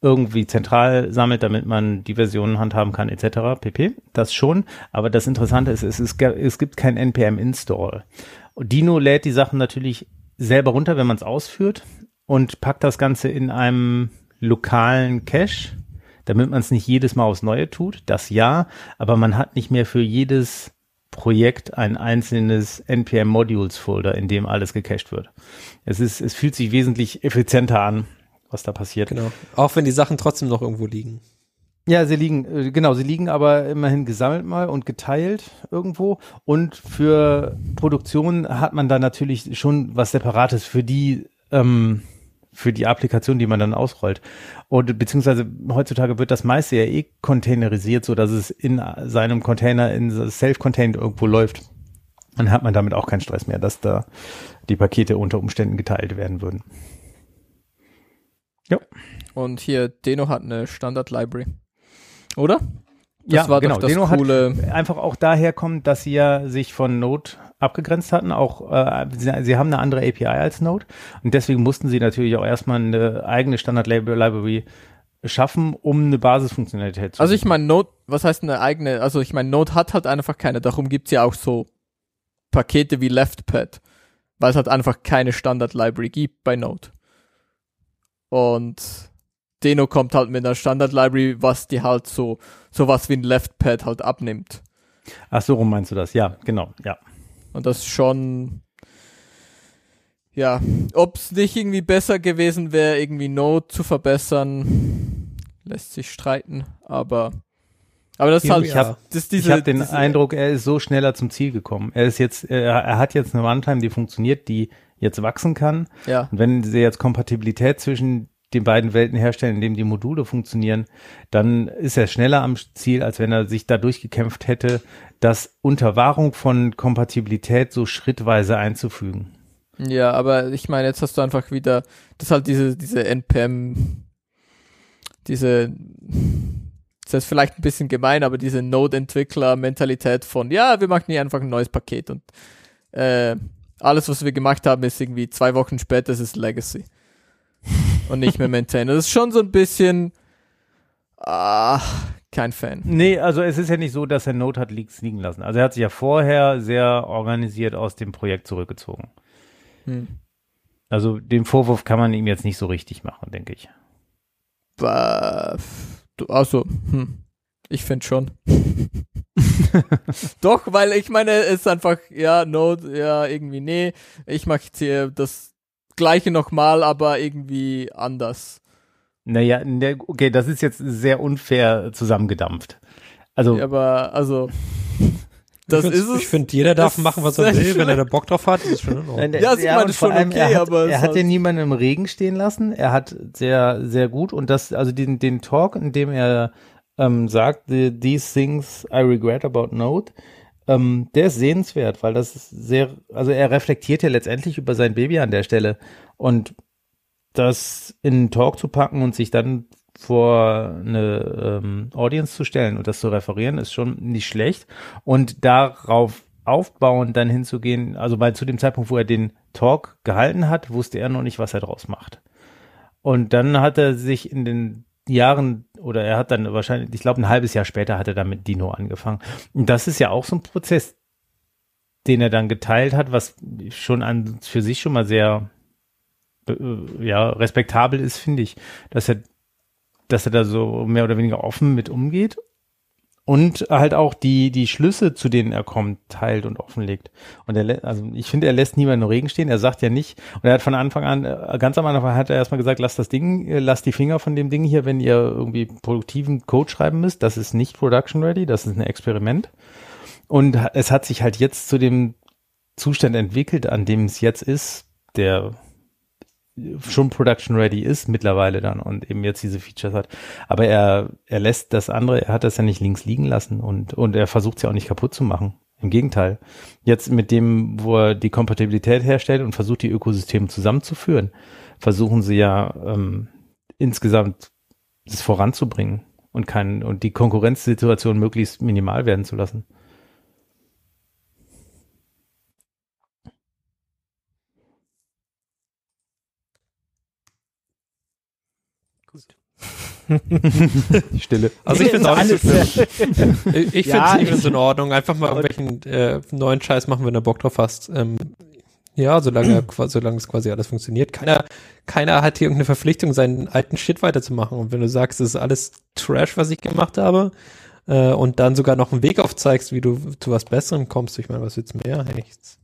irgendwie zentral sammelt, damit man die Versionen handhaben kann, etc. pp. Das schon. Aber das Interessante ist, es, ist, es gibt kein NPM Install. Und Dino lädt die Sachen natürlich selber runter, wenn man es ausführt und packt das Ganze in einem lokalen Cache, damit man es nicht jedes Mal aufs Neue tut. Das ja, aber man hat nicht mehr für jedes Projekt ein einzelnes NPM Modules Folder, in dem alles gecached wird. Es ist, es fühlt sich wesentlich effizienter an, was da passiert. Genau. Auch wenn die Sachen trotzdem noch irgendwo liegen. Ja, sie liegen, äh, genau, sie liegen aber immerhin gesammelt mal und geteilt irgendwo. Und für Produktion hat man da natürlich schon was Separates für die, ähm, für die Applikation, die man dann ausrollt. Und beziehungsweise heutzutage wird das meiste ja eh containerisiert, so dass es in seinem Container, in self-contained irgendwo läuft. Dann hat man damit auch keinen Stress mehr, dass da die Pakete unter Umständen geteilt werden würden. Und hier, Deno hat eine Standard-Library. Oder? Das ja, war genau. doch das Deno coole. einfach auch daher kommt, dass sie ja sich von Node abgegrenzt hatten. Auch äh, sie, sie haben eine andere API als Node und deswegen mussten sie natürlich auch erstmal eine eigene Standard-Library schaffen, um eine Basisfunktionalität zu Also ich meine, Node, was heißt eine eigene, also ich meine, Node hat halt einfach keine, darum gibt's ja auch so Pakete wie LeftPad, weil es halt einfach keine Standard-Library gibt bei Node. Und Deno kommt halt mit einer Standard-Library, was die halt so, sowas wie ein Left-Pad halt abnimmt. Ach so, rum meinst du das? Ja, genau, ja. Und das schon, ja, ob es nicht irgendwie besser gewesen wäre, irgendwie Node zu verbessern, lässt sich streiten, aber aber das ist halt, ich habe hab den Eindruck, er ist so schneller zum Ziel gekommen. Er ist jetzt, er, er hat jetzt eine Runtime, die funktioniert, die jetzt wachsen kann. Ja. Und wenn sie jetzt Kompatibilität zwischen den beiden Welten herstellen, indem die Module funktionieren, dann ist er schneller am Ziel, als wenn er sich da durchgekämpft hätte, das unter Wahrung von Kompatibilität so schrittweise einzufügen. Ja, aber ich meine, jetzt hast du einfach wieder, das ist halt diese, diese NPM, diese, das ist vielleicht ein bisschen gemein, aber diese Node-Entwickler-Mentalität von, ja, wir machen hier einfach ein neues Paket und äh, alles, was wir gemacht haben, ist irgendwie zwei Wochen später, es ist Legacy. und nicht mehr Maintainer. Das ist schon so ein bisschen, ah, kein Fan. Nee, also es ist ja nicht so, dass er Node hat Leaks liegen lassen. Also er hat sich ja vorher sehr organisiert aus dem Projekt zurückgezogen. Hm. Also den Vorwurf kann man ihm jetzt nicht so richtig machen, denke ich. Also, hm, ich finde schon. Doch, weil ich meine, es ist einfach, ja, Node, ja, irgendwie, nee, ich mache jetzt hier das gleiche nochmal, aber irgendwie anders. Naja, ne, okay, das ist jetzt sehr unfair zusammengedampft. Also, Ja, aber, also, das ich ist es. Ich finde, jeder darf Das machen, was er ist will, wenn er da Bock drauf hat. Das ist schon in Ordnung. Nein, Ja, ich meine, und schon vor allem, okay, er hat, aber es er hat halt- ja niemanden im Regen stehen lassen. Er hat sehr, sehr gut und das, also den, den Talk, in dem er ähm, sagt, the, these things I regret about Node, ähm, der ist sehenswert, weil das ist sehr, also er reflektiert ja letztendlich über sein Baby an der Stelle und das in einen Talk zu packen und sich dann vor eine ähm, Audience zu stellen und das zu referieren, ist schon nicht schlecht. Und darauf aufbauend dann hinzugehen, also weil zu dem Zeitpunkt, wo er den Talk gehalten hat, wusste er noch nicht, was er draus macht. Und dann hat er sich in den Jahren, oder er hat dann wahrscheinlich, ich glaube, ein halbes Jahr später hat er dann mit Dino angefangen. Und das ist ja auch so ein Prozess, den er dann geteilt hat, was schon an für sich schon mal sehr äh, ja, respektabel ist, finde ich, dass er, dass er da so mehr oder weniger offen mit umgeht und halt auch die, die Schlüsse, zu denen er kommt, teilt und offenlegt. Und er, also ich finde, er lässt niemanden im Regen stehen. Er sagt ja nicht, und er hat von Anfang an, äh, ganz am Anfang hat er erstmal gesagt, lasst das Ding, äh, lasst die Finger von dem Ding hier, wenn ihr irgendwie produktiven Code schreiben müsst. Das ist nicht production ready, das ist ein Experiment. Und es hat sich halt jetzt zu dem Zustand entwickelt, an dem es jetzt ist, der schon production ready ist mittlerweile dann und eben jetzt diese Features hat. Aber er, er lässt das andere, er hat das ja nicht links liegen lassen und, und er versucht es ja auch nicht kaputt zu machen. Im Gegenteil. Jetzt mit dem, wo er die Kompatibilität herstellt und versucht, die Ökosysteme zusammenzuführen, versuchen sie ja ähm, insgesamt das voranzubringen und kann und die Konkurrenzsituation möglichst minimal werden zu lassen. Stille. Also ich finde es auch nicht so Alles schlimm. Ich, ich Ja, finde es in Ordnung. Einfach mal irgendwelchen äh, neuen Scheiß machen, wenn du Bock drauf hast. Ähm, ja, solange, solange es quasi alles funktioniert. Keiner, keiner hat hier irgendeine Verpflichtung, seinen alten Shit weiterzumachen. Und wenn du sagst, das ist alles Trash, was ich gemacht habe, äh, und dann sogar noch einen Weg aufzeigst, wie du zu was Besserem kommst, ich meine, was willst du mehr? Hey, nichts.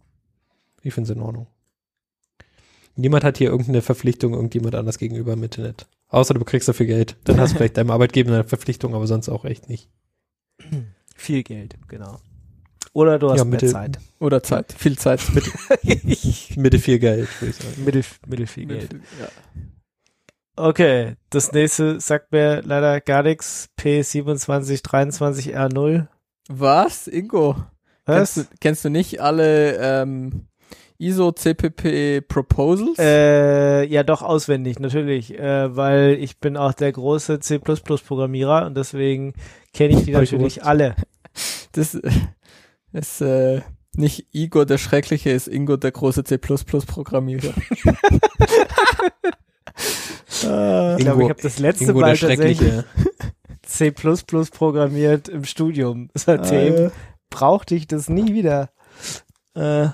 Ich finde es in Ordnung. Niemand hat hier irgendeine Verpflichtung irgendjemand anders gegenüber im Internet. Außer du kriegst dafür Geld. Dann hast du vielleicht deinem Arbeitgeber eine Verpflichtung, aber sonst auch echt nicht. Viel Geld, genau. Oder du hast Ja, mehr Mittel- Zeit. Oder Zeit, viel Zeit. Mitte viel Geld, würde ich sagen. Mittel, mittel viel Geld. Ja. Okay, das nächste sagt mir leider gar nichts. P2723R0. Was, Ingo? Was? Kennst du, kennst du nicht alle ähm, ISO CPP Proposals? Äh, ja, doch auswendig, natürlich, äh, weil ich bin auch der große C++-Programmierer und deswegen kenne ich die natürlich alle. Das ist äh, nicht Igor der Schreckliche, ist Ingo der große C++-Programmierer. Äh, ich glaube, ich habe das letzte Ingo Mal der Schreckliche. C++ programmiert im Studium. Seitdem Äh, brauchte ich das nie wieder. Äh,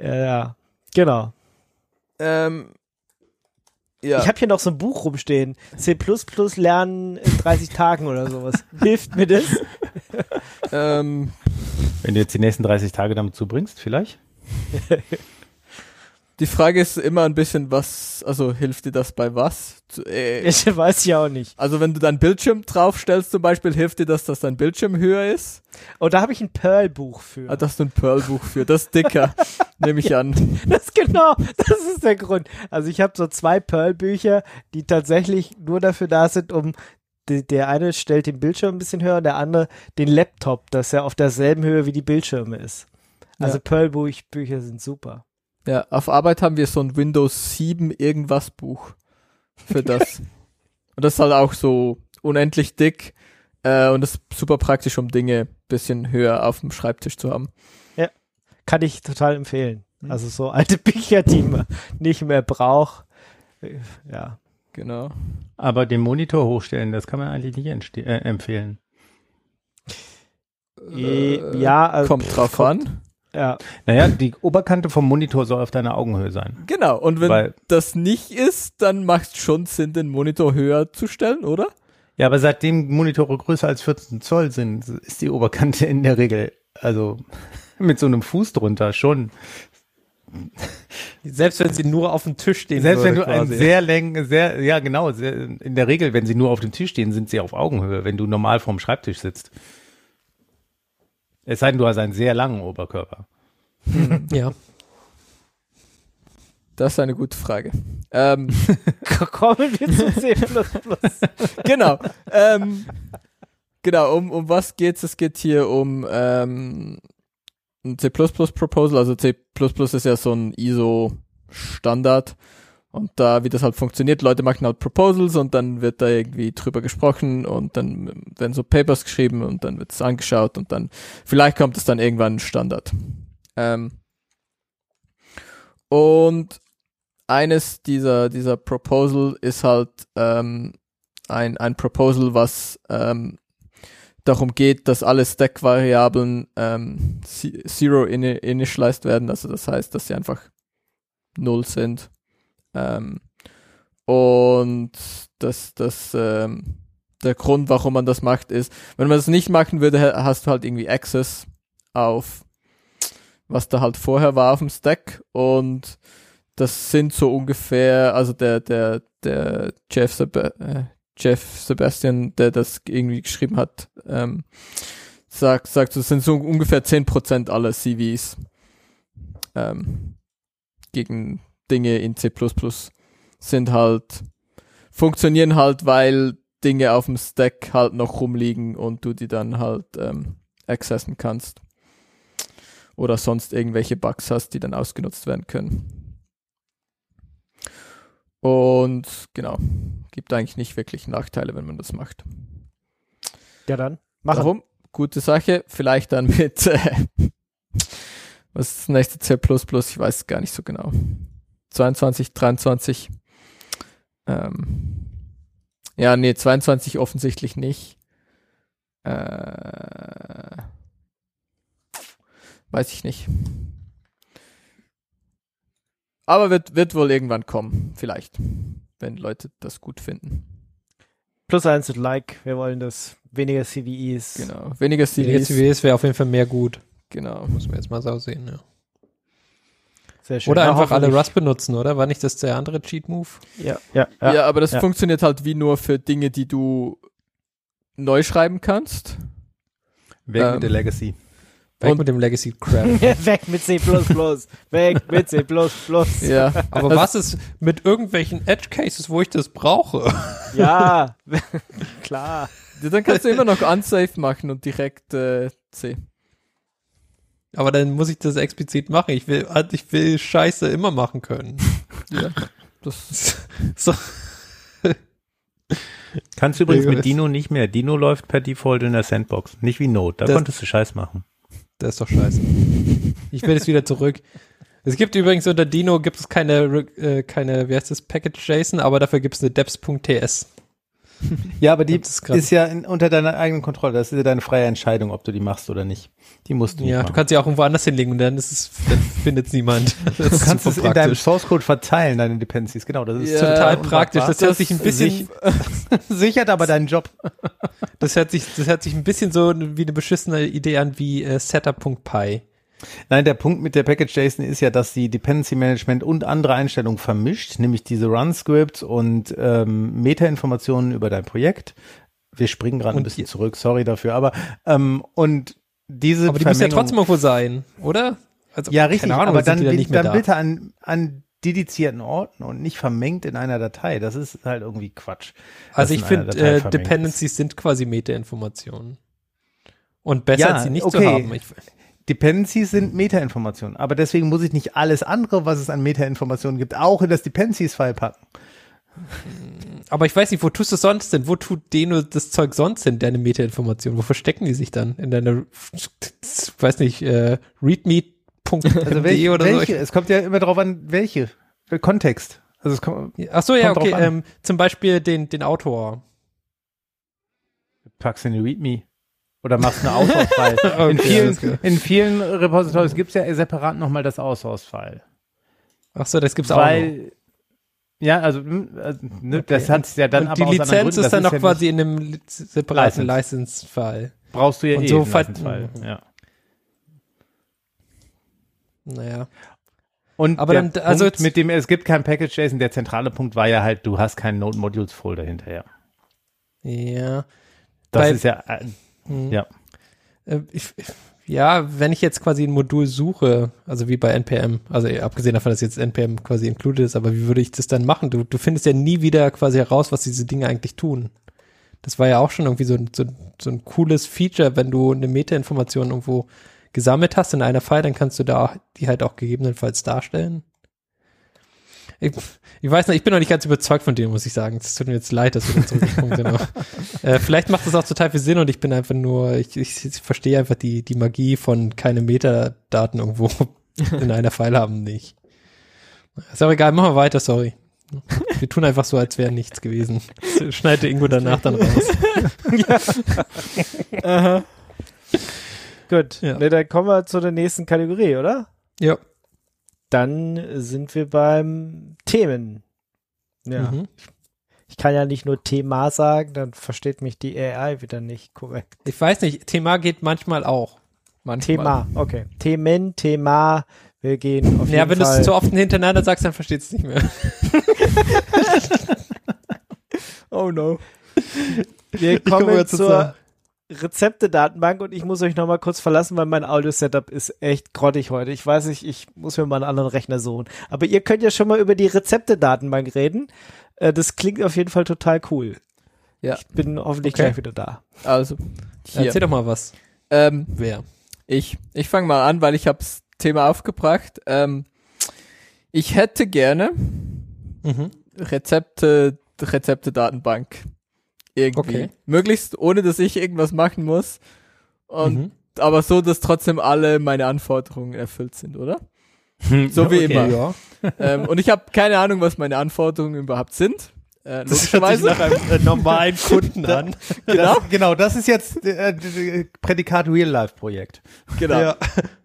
ja, ja, genau. ähm, Ja. Ich habe hier noch so ein Buch rumstehen. C lernen in 30 Tagen oder sowas. Hilft mir das? ähm, Wenn du jetzt die nächsten 30 Tage damit zubringst, vielleicht? die Frage ist immer ein bisschen, was, also hilft dir das bei was? Zu- Äh, Ich weiß ja auch nicht. also wenn du deinen Bildschirm draufstellst zum Beispiel, hilft dir das, dass dein Bildschirm höher ist? Und da habe ich ein Pearl-Buch für. Ah, da hast du ein Pearl-Buch für, das ist dicker, nehme ich an. Das genau, das ist der Grund. Also ich habe so zwei Pearl-Bücher, die tatsächlich nur dafür da sind, um die, der eine stellt den Bildschirm ein bisschen höher und der andere den Laptop, dass er auf derselben Höhe wie die Bildschirme ist. Also Ja. Pearl-Bücher sind super. Ja, auf Arbeit haben wir so ein Windows 7 irgendwas Buch für das. und das ist halt auch so unendlich dick äh, und das ist super praktisch, um Dinge bisschen höher auf dem Schreibtisch zu haben. Kann ich total empfehlen. Hm. Also so alte Bücher, die man nicht mehr braucht. Äh, Ja. Genau. Aber den Monitor hochstellen, das kann man eigentlich nicht äh, empfehlen. Äh, ja, also, Kommt drauf an. Ja. Naja, die Oberkante vom Monitor soll auf deiner Augenhöhe sein. Genau. Und wenn Weil- das nicht ist, dann macht es schon Sinn, den Monitor höher zu stellen, oder? Ja, aber seitdem Monitore größer als 14 Zoll sind, ist die Oberkante in der Regel, also mit so einem Fuß drunter schon. Selbst wenn sie nur auf dem Tisch stehen Selbst wenn würde du ein quasi. sehr läng, sehr, ja genau, sehr, in der Regel, wenn sie nur auf dem Tisch stehen, sind sie auf Augenhöhe, wenn du normal vorm Schreibtisch sitzt. Es sei denn, du hast einen sehr langen Oberkörper. Ja. Das ist eine gute Frage. Ähm, Kommen wir zu C++. genau. ähm, genau, um, um was geht's? Es geht hier um ähm, ein C++ Proposal. Also C++ ist ja so ein ISO-Standard. Und da, wie das halt funktioniert, Leute machen halt Proposals und dann wird da irgendwie drüber gesprochen und dann werden so Papers geschrieben und dann wird es angeschaut und dann, vielleicht kommt es dann irgendwann ein Standard. Ähm, und eines dieser, dieser Proposal ist halt ähm, ein, ein Proposal, was ähm, darum geht, dass alle Stack-Variablen ähm, ze- zero ini initialized werden, also das heißt, dass sie einfach null sind. Ähm, und das, das, ähm, der Grund, warum man das macht, ist, wenn man das nicht machen würde, ha- hast du halt irgendwie Access auf was da halt vorher war auf dem Stack und das sind so ungefähr, also der, der, der Jeff, Seb äh, Jeff Sebastian, der das irgendwie geschrieben hat, ähm, sagt, sagt, das sind so ungefähr 10% aller CVs ähm, gegen Dinge in C++ sind halt, funktionieren halt, weil Dinge auf dem Stack halt noch rumliegen und du die dann halt ähm, accessen kannst. Oder sonst irgendwelche Bugs hast, die dann ausgenutzt werden können. Und genau, gibt eigentlich nicht wirklich Nachteile, wenn man das macht. Ja, dann. Machen. Warum? Gute Sache. Vielleicht dann mit, äh, was ist das nächste C++? Ich weiß es gar nicht so genau. 22, 23. Ähm, ja, nee, 22 offensichtlich nicht. Äh, weiß ich nicht. Aber wird, wird wohl irgendwann kommen, vielleicht, wenn Leute das gut finden. Plus eins und Like. Wir wollen das. Weniger CVEs. Genau. Weniger Weniger CVs. CVs wäre auf jeden Fall mehr gut. Genau. Muss man jetzt mal so sehen, ja. Sehr schön. Oder Na, einfach alle Rust benutzen, oder? War nicht das der andere Cheat-Move? Ja, ja, Ja, ja. aber das ja. funktioniert halt wie nur für Dinge, die du neu schreiben kannst. Weg Ähm, mit der Legacy. Weg Und- mit dem Legacy Crap. Weg mit C++. Weg mit C++. Ja. Aber was ist mit irgendwelchen Edge Cases, wo ich das brauche? Ja, klar. Ja, Dann kannst du immer noch unsafe machen und direkt äh, C. Aber dann muss ich das explizit machen. Ich will, ich will Scheiße immer machen können. Ja. Das, So. Kannst du übrigens mit Dino nicht mehr. Dino läuft per Default in der Sandbox. Nicht wie Node. Da Das- konntest du Scheiß machen. Das ist doch scheiße. Ich will es wieder zurück. Es gibt übrigens unter Dino gibt es keine, äh, keine, wie heißt das, Package JSON, aber dafür gibt es eine deps.ts. Ja, aber die Das ist ja in, unter deiner eigenen Kontrolle. Das ist ja deine freie Entscheidung, ob du die machst oder nicht. Die musst du Ja, du kannst sie auch irgendwo anders hinlegen und dann ist es, dann findet es niemand. Das Du kannst es in deinem. Source Code verteilen, deine Dependencies. Genau, das ist Ja, Total praktisch. Das hört sich ein bisschen, sich- sichert aber deinen Job. das hört sich, das hört sich ein bisschen so wie eine beschissene Idee an wie äh, Setup.py. Nein, der Punkt mit der Package JSON ist ja, dass die Dependency Management und andere Einstellungen vermischt, nämlich diese Run-Scripts und ähm, Metainformationen über dein Projekt. Wir springen gerade ein bisschen zurück, sorry dafür, aber ähm, und diese Aber die müssen ja trotzdem irgendwo sein, oder? Also, ja richtig, Ahnung, aber dann, dann da. bitte an, an dedizierten Orten und nicht vermengt in einer Datei. Das ist halt irgendwie Quatsch. Also ich finde, äh, Dependencies sind quasi Metainformationen. Und besser Ja, als sie nicht zu okay. haben. Ich, Dependencies sind Metainformationen, aber deswegen muss ich nicht alles andere, was es an Metainformationen gibt, auch in das Dependencies-File packen. aber ich weiß nicht, wo tust du es sonst denn? Wo tut Deno das Zeug sonst hin, deine Metainformationen? Wo verstecken die sich dann? In deiner, weiß nicht, äh, readme.md Also welche, oder welche? so? Es kommt ja immer darauf an, welche. Äh, Kontext. Also es kommt, Ach so, ja, Kommt drauf okay. Ähm, zum Beispiel den, den Autor. packst in die README. Oder machst eine in, Okay, vielen, alles klar. in vielen Repositories gibt es ja separat nochmal das Auswahlfile. Ach so, das gibt's auch noch. Weil, ja, also, hm, also ne, das hat ja dann Und aber die Lizenz ist dann noch ja quasi in einem separaten License-File. brauchst du ja und eh so License-File, ja. Naja. Und Aber dann- also Punkt mit dem es gibt kein Package JSON, der zentrale Punkt war ja halt, du hast keinen Node Modules Folder hinterher. Ja. Das Bei- ist ja äh, Hm. Ja. Äh, Ich, ja, wenn ich jetzt quasi ein Modul suche, also wie bei NPM, also eh, abgesehen davon, dass jetzt NPM quasi included ist, aber wie würde ich das dann machen? Du, du findest ja nie wieder quasi heraus, was diese Dinge eigentlich tun. Das war ja auch schon irgendwie so, so, so ein cooles Feature, wenn du eine Metainformation irgendwo gesammelt hast in einer File, dann kannst du da die halt auch gegebenenfalls darstellen. Ich, ich weiß nicht, ich bin noch nicht ganz überzeugt von dem, muss ich sagen. Es tut mir jetzt leid, dass wir da zurückgesprungen sind. aber, Äh, vielleicht macht das auch total viel Sinn und ich bin einfach nur, ich, ich, ich verstehe einfach die, die Magie von keine Metadaten irgendwo in einer File haben nicht. Ist auch egal, machen wir weiter, sorry. Wir tun einfach so, als wäre nichts gewesen. Das Schneide Ingo danach dann raus. Gut, Ja. ne, dann kommen wir zu der nächsten Kategorie, oder? Ja. Dann sind wir beim Themen. Ja. Mhm. Ich kann ja nicht nur Thema sagen, dann versteht mich die AI wieder nicht korrekt. Ich weiß nicht, Thema geht manchmal auch. Manchmal. Thema, okay. Themen, Thema, wir gehen auf Ja, jeden wenn du es zu oft hintereinander sagst, dann versteht es nicht mehr. oh no. Wir komme kommen jetzt zur. Rezepte-Datenbank und ich muss euch nochmal kurz verlassen, weil mein Audio-Setup ist echt grottig heute. Ich weiß nicht, ich muss mir mal einen anderen Rechner suchen. Aber ihr könnt ja schon mal über die Rezepte-Datenbank reden. Äh, Das klingt auf jeden Fall total cool. Ja. Ich bin hoffentlich Okay. gleich wieder da. Also, hier. Erzähl doch mal was. Ähm, Wer? ich ich fange mal an, weil ich hab's Thema aufgebracht. Ähm, ich hätte gerne Mhm. Rezepte, Rezepte-Datenbank. Irgendwie. Okay. Möglichst ohne, dass ich irgendwas machen muss. Und, Mhm. aber so, dass trotzdem alle meine Anforderungen erfüllt sind, oder? So wie Okay. immer. Ja. ähm, und ich habe keine Ahnung, was meine Anforderungen überhaupt sind. Äh, Das hört sich nach einem äh, normalen Kunden an. genau, Das, genau, das ist jetzt äh, d- Prädikat Real-Life-Projekt. genau, Ja.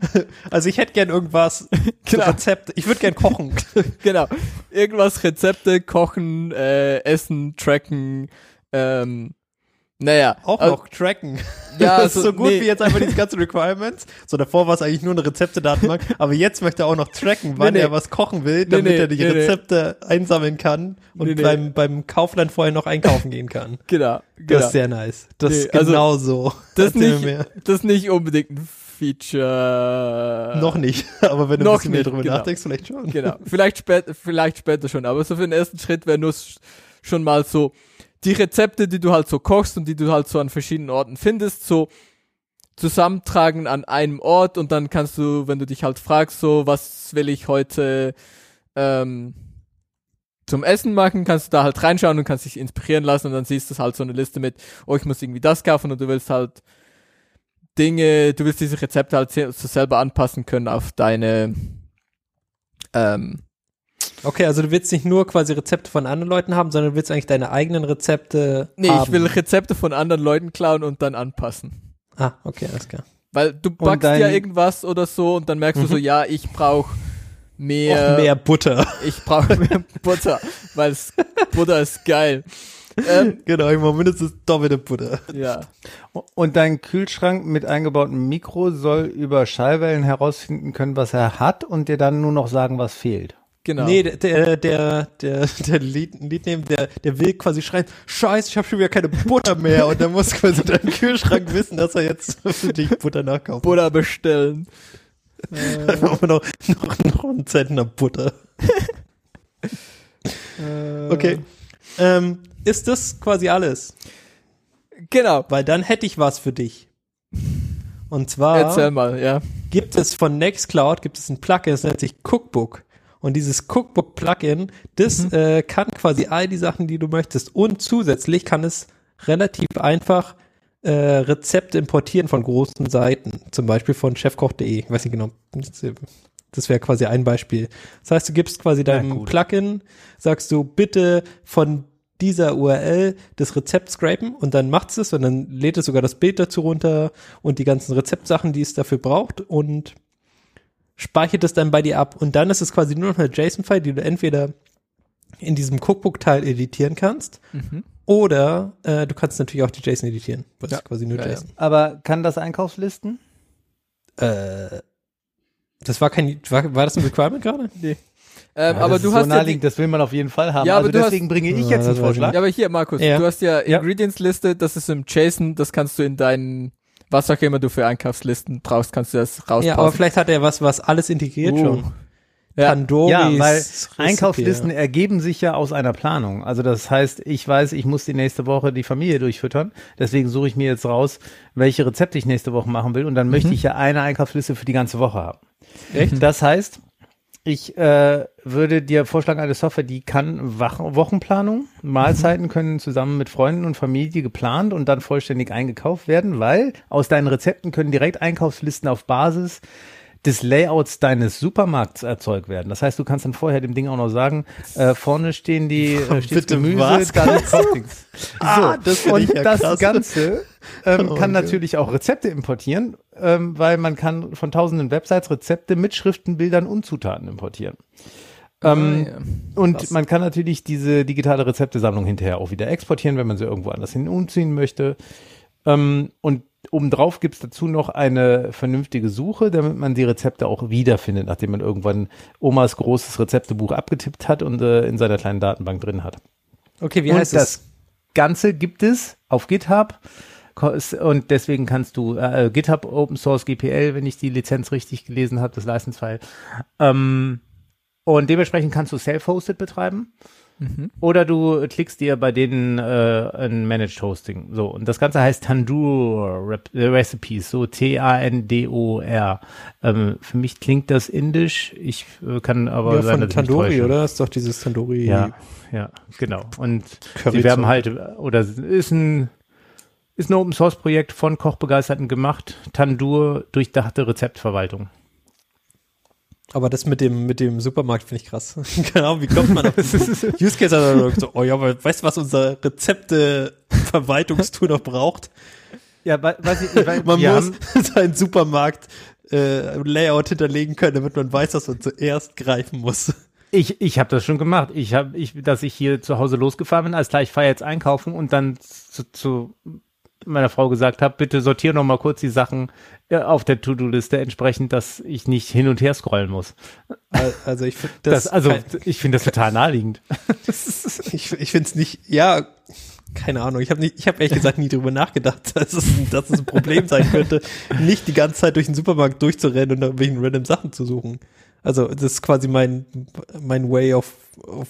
Also ich hätte gern irgendwas, Genau. so Rezept. Ich würde gern kochen. genau. Irgendwas Rezepte, kochen, äh, essen, tracken, ähm, naja. Auch also- noch tracken. Ja, das ist also, so gut nee. wie jetzt einfach diese ganzen Requirements. So davor war es eigentlich nur eine Rezepte-Datenbank, aber jetzt möchte er auch noch tracken, wann Nee, nee. er was kochen will, damit er die. Rezepte einsammeln kann und beim, beim Kaufland vorher noch einkaufen gehen kann. Genau, Das genau. ist sehr nice. Das ist also, genau so. das, ist nicht, mehr. das ist nicht unbedingt ein Feature. Noch nicht, aber wenn du noch ein bisschen mehr nicht, drüber genau. nachdenkst, vielleicht schon. Genau. Vielleicht später, vielleicht später schon. Aber so für den ersten Schritt wäre nur schon mal so die Rezepte, die du halt so kochst und die du halt so an verschiedenen Orten findest, so zusammentragen an einem Ort und dann kannst du, wenn du dich halt fragst, so, was will ich heute ähm, zum Essen machen, kannst du da halt reinschauen und kannst dich inspirieren lassen und dann siehst du halt so eine Liste mit, oh, ich muss irgendwie das kaufen und du willst halt Dinge, du willst diese Rezepte halt so selber anpassen können auf deine ähm, Okay, also du willst nicht nur quasi Rezepte von anderen Leuten haben, sondern du willst eigentlich deine eigenen Rezepte Nee, haben. ich will Rezepte von anderen Leuten klauen und dann anpassen. Ah, okay, alles klar. Weil du backst dein- ja irgendwas oder so und dann merkst du so, ja, ich brauche mehr, Auch mehr Butter. ich brauche mehr Butter, weil Butter ist geil. Ähm, genau, ich mache mindestens doppelte Butter. ja. Und dein Kühlschrank mit eingebautem Mikro soll über Schallwellen herausfinden können, was er hat und dir dann nur noch sagen, was fehlt. Genau. Nee, der, der, der, der, der Lied, Liednehmer, der, der will quasi schreien, scheiße, ich habe schon wieder keine Butter mehr. Und dann muss quasi dein Kühlschrank wissen, dass er jetzt für dich Butter nachkauft. Butter bestellen. Dann brauchen wir noch, noch, noch einen Zentner Butter. Okay. Ähm, ist das quasi alles? Genau. Weil dann hätte ich was für dich. Und zwar Erzähl mal, ja. gibt es von Nextcloud gibt es ein Plugin, das nennt sich Cookbook. Und dieses Cookbook-Plugin, das Mhm. äh, kann quasi all die Sachen, die du möchtest. Und zusätzlich kann es relativ einfach äh, Rezepte importieren von großen Seiten. Zum Beispiel von chefkoch.de. Ich weiß nicht genau. Das, wäre quasi ein Beispiel. Das heißt, du gibst quasi deinem gut. Plugin, sagst du, bitte von dieser URL das Rezept scrapen und dann macht's es und dann lädt es sogar das Bild dazu runter und die ganzen Rezeptsachen, die es dafür braucht und speichert es dann bei dir ab. Und dann ist es quasi nur noch eine JSON-File, die du entweder in diesem Cookbook-Teil editieren kannst Mhm. oder äh, du kannst natürlich auch die JSON editieren. Das Ja. ist quasi nur Ja, ja. JSON. Aber kann das Einkaufslisten? Äh, das war kein, war, war das ein Requirement gerade? Ähm, Ja, aber das du ist hast so ja, naheliegend, das will man auf jeden Fall haben. Ja, aber also du hast- deswegen bringe ich Ja, jetzt einen Vorschlag. ja, aber hier, Markus, Ja. du hast ja, Ja. Ingredients-Liste, das ist im JSON, das kannst du in deinen, was auch immer du für Einkaufslisten brauchst, kannst du das rauspassen. Ja, aber vielleicht hat er was, was alles integriert Uh. schon. Ja. Ja, weil Recipe, Einkaufslisten ergeben sich ja aus einer Planung. Also das heißt, ich weiß, ich muss die nächste Woche die Familie durchfüttern. Deswegen suche ich mir jetzt raus, welche Rezepte ich nächste Woche machen will. Und dann möchte ich ja eine Einkaufsliste für die ganze Woche haben. Echt? Das heißt, ich äh, würde dir vorschlagen, eine Software, die kann Wach Wochenplanung, Mahlzeiten können zusammen mit Freunden und Familie geplant und dann vollständig eingekauft werden, weil aus deinen Rezepten können direkt Einkaufslisten auf Basis des Layouts deines Supermarkts erzeugt werden. Das heißt, du kannst dann vorher dem Ding auch noch sagen, äh, vorne stehen die äh, steht Gemüse, was? dann Coatings. Ah, so, das find und ja das. Ganze ähm, Oh, kann okay. natürlich auch Rezepte importieren, ähm, weil man kann von tausenden Websites Rezepte mit Schriften, Bildern und Zutaten importieren. Ähm, Ah, ja. und Krass. man kann natürlich diese digitale Rezeptesammlung hinterher auch wieder exportieren, wenn man sie irgendwo anders hin umziehen möchte. Ähm, und obendrauf gibt's dazu noch eine vernünftige Suche, damit man die Rezepte auch wiederfindet, nachdem man irgendwann Omas großes Rezeptebuch abgetippt hat und äh, in seiner kleinen Datenbank drin hat. Okay, wie und heißt das es? Ganze gibt es auf GitHub. Und deswegen kannst du äh, GitHub Open Source GPL, wenn ich die Lizenz richtig gelesen habe, das License-File. Ähm, und dementsprechend kannst du Self-Hosted betreiben. Mhm. Oder du klickst dir bei denen äh, ein Managed Hosting. So, und das Ganze heißt Tandoor Rep äh, Recipes, so T-A-N-D-O-R. Ähm, für mich klingt das indisch. Ich äh, kann aber Ja, sein, von Tandoori, oder? Ist doch dieses Tandoori. Ja, ja, genau. Und Curry sie werben halt, oder es ist ein, ist ein Open Source Projekt von Kochbegeisterten gemacht. Tandur, durchdachte Rezeptverwaltung. Aber das mit dem, mit dem Supermarkt finde ich krass. genau, wie kommt man auf Use Case? Gesagt, so, oh ja, aber weißt du, was unser Rezepte-Verwaltungstool noch braucht? Ja, weiß ich, weil Man muss seinen Supermarkt äh, Layout hinterlegen können, damit man weiß, dass man zuerst greifen muss. ich, ich habe das schon gemacht. Ich habe, ich, dass ich hier zu Hause losgefahren bin, als klar, ich fahre jetzt einkaufen und dann zu, zu meiner Frau gesagt habe, bitte sortiere noch mal kurz die Sachen äh, auf der To-Do-Liste entsprechend, dass ich nicht hin und her scrollen muss. Al- Also ich finde Das, das, also ich finde das total naheliegend. ich, ich finde es nicht, ja, keine Ahnung. Ich habe nicht, ich habe ehrlich gesagt nie drüber nachgedacht, dass es, dass es ein Problem sein könnte, nicht die ganze Zeit durch den Supermarkt durchzurennen und irgendwelchen random Sachen zu suchen. Also das ist quasi mein mein Way of, of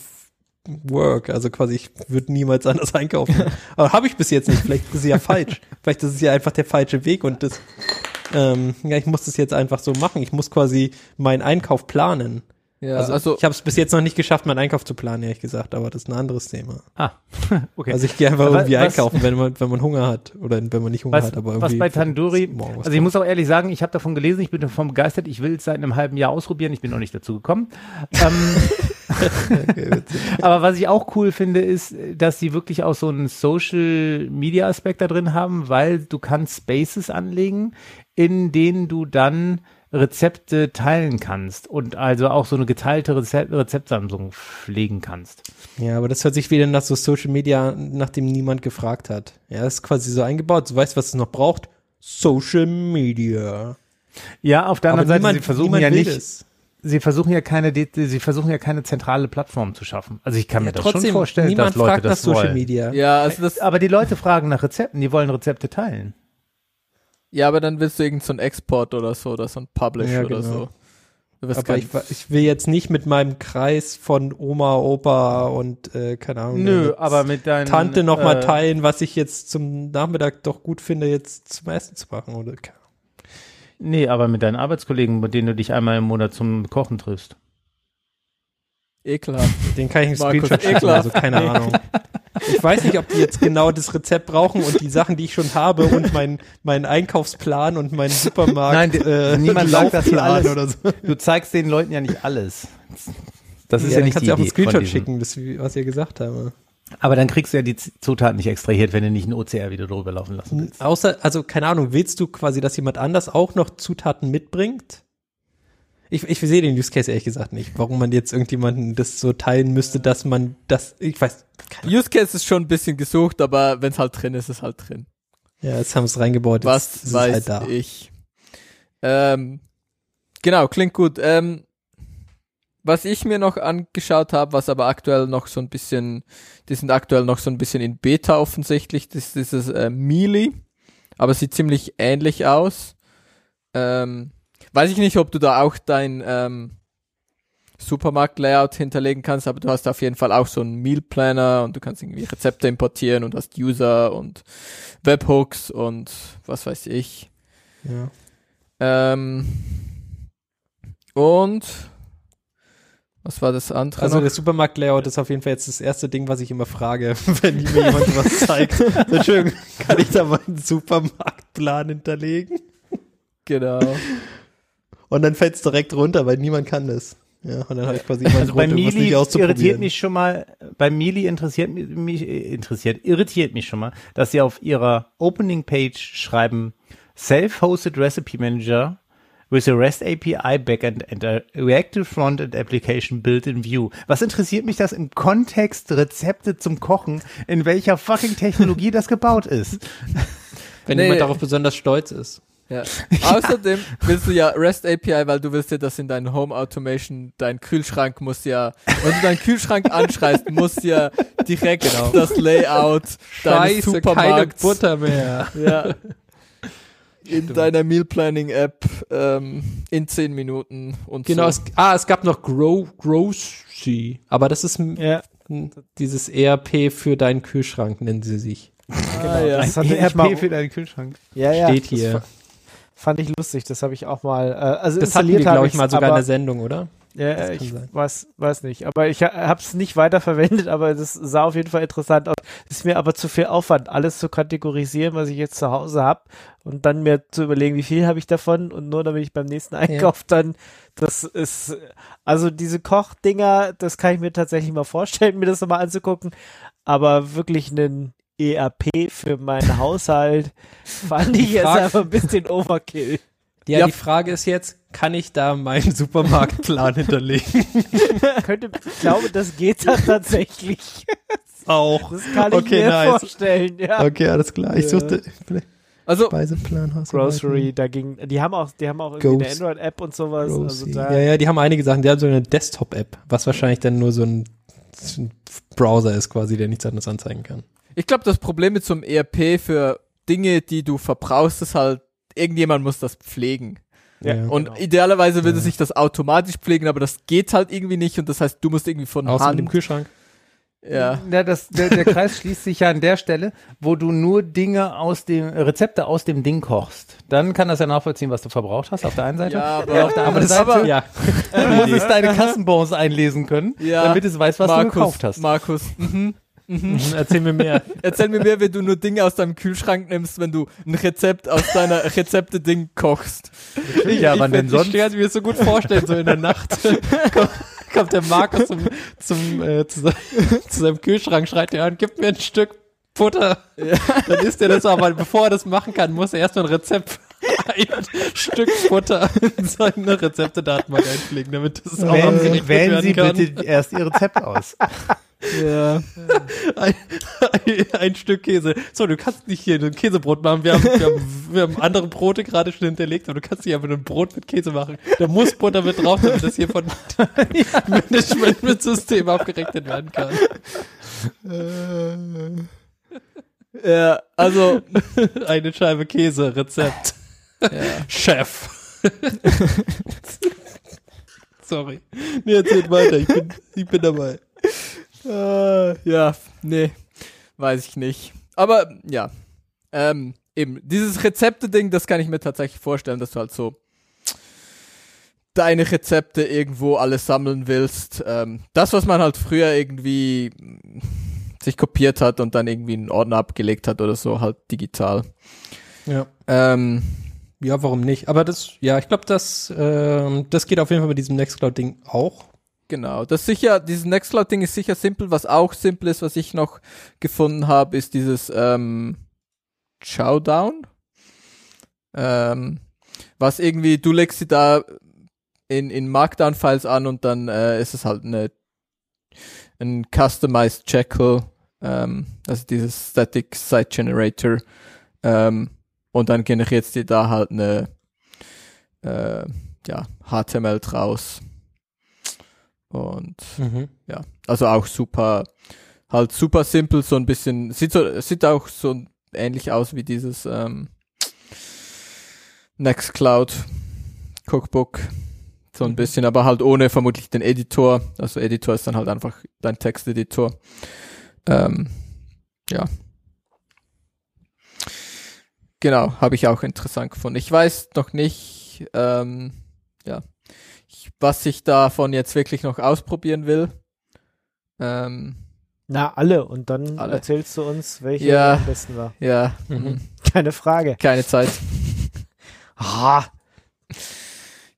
Work. Also quasi ich würde niemals anders einkaufen. Aber habe ich bis jetzt nicht. Vielleicht ist es ja falsch. Vielleicht ist es ja einfach der falsche Weg und das ähm, ja, ich muss das jetzt einfach so machen. Ich muss quasi meinen Einkauf planen. Ja, also, also, ich habe es bis jetzt noch nicht geschafft, meinen Einkauf zu planen, ehrlich gesagt, aber das ist ein anderes Thema. Ah, okay. Also ich gehe einfach Aber irgendwie was- einkaufen, wenn man, wenn man Hunger hat. Oder wenn man nicht Hunger was, hat, aber was irgendwie. bei Tandoori, was also ich muss auch ehrlich sagen, ich habe davon gelesen, ich bin davon begeistert, ich will es seit einem halben Jahr ausprobieren, ich bin noch nicht dazu gekommen. ähm, aber was ich auch cool finde, ist, dass sie wirklich auch so einen Social Media Aspekt da drin haben, weil du kannst Spaces anlegen, in denen du dann Rezepte teilen kannst und also auch so eine geteilte Rezept Rezeptsammlung pflegen kannst. Ja, aber das hört sich wieder nach so Social Media, nachdem niemand gefragt hat. Ja, das ist quasi so eingebaut. Du weißt, was es noch braucht? Social Media. Ja, auf der Aber anderen Seite, niemand, sie versuchen ja nicht, es. sie versuchen ja keine, sie versuchen ja keine zentrale Plattform zu schaffen. Also ich kann mir Ja, das schon trotzdem, vorstellen, niemand dass Leute fragt nach das Social wollen. Media. ja, also das, Aber die Leute fragen nach Rezepten, die wollen Rezepte teilen. Ja, aber dann willst du irgend so ein Export oder so, oder so ein Publish Ja, oder genau. so. Aber ich, ich will jetzt nicht mit meinem Kreis von Oma, Opa und äh, keine Ahnung. Nö, aber mit deinen Tante noch mal äh, teilen, was ich jetzt zum Nachmittag doch gut finde, jetzt zum Essen zu machen oder. Nee, aber mit deinen Arbeitskollegen, mit denen du dich einmal im Monat zum Kochen triffst. Ekelhaft. Den kann ich einen Markus, Screenshot schicken, also keine Ahnung. Ich weiß nicht, ob die jetzt genau das Rezept brauchen und die Sachen, die ich schon habe und mein, meinen Einkaufsplan und meinen Supermarkt. Nein, die- äh, niemand sagt, die Laufplan alles- oder so. Du zeigst den Leuten ja nicht alles. Das ist ja, dann nicht kannst die du auch einen Screenshot schicken, das, was ihr gesagt habt. Aber dann kriegst du ja die Zutaten nicht extrahiert, wenn du nicht ein OCR wieder drüber laufen lassen willst. Außer, also keine Ahnung, willst du quasi, dass jemand anders auch noch Zutaten mitbringt? Ich, ich sehe den Use Case ehrlich gesagt nicht, warum man jetzt irgendjemanden das so teilen müsste, dass man das, ich weiß, keine Use Case ist schon ein bisschen gesucht, aber wenn es halt drin ist, ist es halt drin. Ja, jetzt haben es reingebaut. jetzt Was ist es weiß halt da. ich. Ähm, genau, klingt gut. Ähm, was ich mir noch angeschaut habe, was aber aktuell noch so ein bisschen, die sind aktuell noch so ein bisschen in Beta offensichtlich, das ist dieses äh, Melee, aber sieht ziemlich ähnlich aus. Ähm, weiß ich nicht, ob du da auch dein ähm, Supermarkt-Layout hinterlegen kannst, aber du hast auf jeden Fall auch so einen Meal Planner und du kannst irgendwie Rezepte importieren und hast User und Webhooks und was weiß ich. Ja. Ähm, und was war das andere? Also noch? der Supermarkt-Layout ist auf jeden Fall jetzt das erste Ding, was ich immer frage, wenn mir jemand was zeigt. Entschuldigung, kann ich da meinen Supermarktplan hinterlegen? genau. Und dann fällt es direkt runter, weil niemand kann das. Ja, und dann habe ich quasi Also bei Mili irritiert mich schon mal, bei Mili interessiert mich, interessiert, irritiert mich schon mal, dass sie auf ihrer Opening Page schreiben, Self-Hosted Recipe Manager with a REST API Backend and a Reactive Frontend Application built in View. Was interessiert mich das im Kontext Rezepte zum Kochen, in welcher fucking Technologie das gebaut ist? Wenn Nee. jemand darauf besonders stolz ist. Ja. Außerdem willst du ja REST API, weil du willst ja, dass in deinen Home Automation dein Kühlschrank muss ja, wenn du deinen Kühlschrank anschreist, muss ja direkt das Layout deines Scheiße, keine Supermarkts Butter mehr. ja, in deiner Meal Planning App ähm, in 10 Minuten und Genau, so. es, ah, es gab noch Grow, Growsy, aber das ist Ja, dieses ERP für deinen Kühlschrank, nennen sie sich. Ah, ja. Das ich ERP mal- für deinen Kühlschrank. ja, ja. Steht hier. Fa- Fand ich lustig, das habe ich auch mal, äh, also Das hatten wir, installiert habe glaube ich, mal sogar in der Sendung, oder? Ja, ich sein. weiß, weiß nicht. Aber ich habe es nicht weiter verwendet, aber das sah auf jeden Fall interessant aus. Ist mir aber zu viel Aufwand, alles zu kategorisieren, was ich jetzt zu Hause habe und dann mir zu überlegen, wie viel habe ich davon und nur damit ich beim nächsten Einkauf dann, das ist, also diese Kochdinger, das kann ich mir tatsächlich mal vorstellen, mir das nochmal anzugucken, aber wirklich einen ERP für meinen Haushalt fand ich jetzt einfach ein bisschen Overkill. Ja, Ja. die Frage ist jetzt, kann ich da meinen Supermarktplan hinterlegen? Könnte, ich glaube, das geht dann tatsächlich. Auch. Das kann ich Okay, mir nice. vorstellen, ja. Okay, alles klar. Ich Ja. suchte Also, Speiseplan, Haus Grocery, da ging, die haben auch, die haben auch irgendwie eine Ghost. Android-App und sowas. Also da, Ja, ja, die haben einige Sachen. Die haben so eine Desktop-App, was wahrscheinlich dann nur so ein, so ein Browser ist quasi, der nichts anderes anzeigen kann. Ich glaube, das Problem mit so einem ERP für Dinge, die du verbrauchst, ist halt, irgendjemand muss das pflegen. Ja. Und Genau. idealerweise würde Ja. sich das automatisch pflegen, aber das geht halt irgendwie nicht und das heißt, du musst irgendwie von Außer mit dem Hand. Kühlschrank. Ja. Ja, das, der, der Kreis schließt sich ja an der Stelle, wo du nur Dinge aus dem, Rezepte aus dem Ding kochst. Dann kann das ja nachvollziehen, was du verbraucht hast, auf der einen Seite. Ja, aber- Ja, auf der aber anderen das- Seite aber- Ja. du musst deine Kassenbons einlesen können, Ja, damit es weiß, was Markus, du gekauft hast. Markus, mhm. Mhm, Erzähl mir mehr. erzähl mir mehr, wenn du nur Dinge aus deinem Kühlschrank nimmst, wenn du ein Rezept aus deiner Rezepte-Ding kochst. ja, wann denn Ich sonst? kann mir das so gut vorstellen, so in der Nacht kommt, kommt der Markus zum, zum, äh, zu, zu seinem Kühlschrank, schreit er an, gib mir ein Stück Butter. Dann isst er das aber, bevor er das machen kann, muss er erstmal ein Rezept, ein Stück Butter in seine Rezeptedatenbank einpflegen, damit das auch Wählen, wählen Sie kann. bitte erst Ihr Rezept aus. Ja. Ein, ein, ein Stück Käse. So, du kannst nicht hier ein Käsebrot machen. Wir haben, wir haben, wir haben andere Brote gerade schon hinterlegt, aber du kannst nicht einfach ein Brot mit Käse machen. Da muss Butter mit drauf, damit das hier von Management mit System abgerechnet werden kann. Ja, also, Eine Scheibe Käse, Rezept. Ja. Chef. Sorry. Nee, erzählt weiter. Ich bin, ich bin dabei. Äh, ja, nee, weiß ich nicht. Aber ja, ähm, eben, dieses Rezepte-Ding, das kann ich mir tatsächlich vorstellen, dass du halt so deine Rezepte irgendwo alles sammeln willst. Ähm, das, was man halt früher irgendwie sich kopiert hat und dann irgendwie in einen Ordner abgelegt hat oder so, halt digital. Ja. Ähm, Ja, warum nicht? Aber das, ja, ich glaube, das, ähm, das geht auf jeden Fall mit diesem Nextcloud-Ding auch. Genau, das sicher, dieses Nextcloud-Ding ist sicher simpel. Was auch simpel ist, was ich noch gefunden habe, ist dieses ähm, Showdown. Ähm, was irgendwie, du legst sie da in, in Markdown-Files an und dann äh, ist es halt eine, ein Customized Jekyll, ähm, also dieses Static Site Generator. Ähm, und dann generiert es dir da halt eine äh, ja, HTML draus. Und ja, also auch super, halt super simpel, so ein bisschen, sieht so, sieht auch so ähnlich aus wie dieses ähm, Nextcloud Cookbook. So ein bisschen, aber halt ohne vermutlich den Editor. Also Editor ist dann halt einfach dein Texteditor. Ähm, ja. Genau, habe ich auch interessant gefunden. Ich weiß noch nicht, ähm, ja, ich, was ich davon jetzt wirklich noch ausprobieren will. Ähm, Na, alle. Und dann Alle. erzählst du uns, welche Ja. am besten war. ja, Mhm. mhm. Keine Frage. keine Zeit. Ah,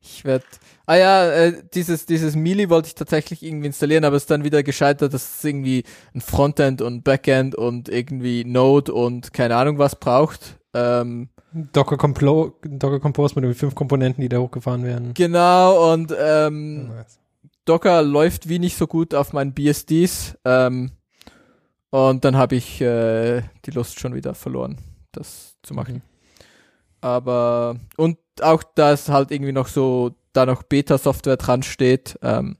Ich werde. Ah ja, äh, dieses, dieses Melee wollte ich tatsächlich irgendwie installieren, aber es ist dann wieder gescheitert, dass es irgendwie ein Frontend und Backend und irgendwie Node und keine Ahnung was braucht. Ähm, Docker, Complo Docker Compose mit den fünf Komponenten, die da hochgefahren werden. genau, und ähm, Docker läuft wie nicht so gut auf meinen BSDs. Ähm, und dann habe ich äh, die Lust schon wieder verloren, das zu machen. Mhm. Aber und auch da es halt irgendwie noch so da noch Beta-Software dran steht, ähm,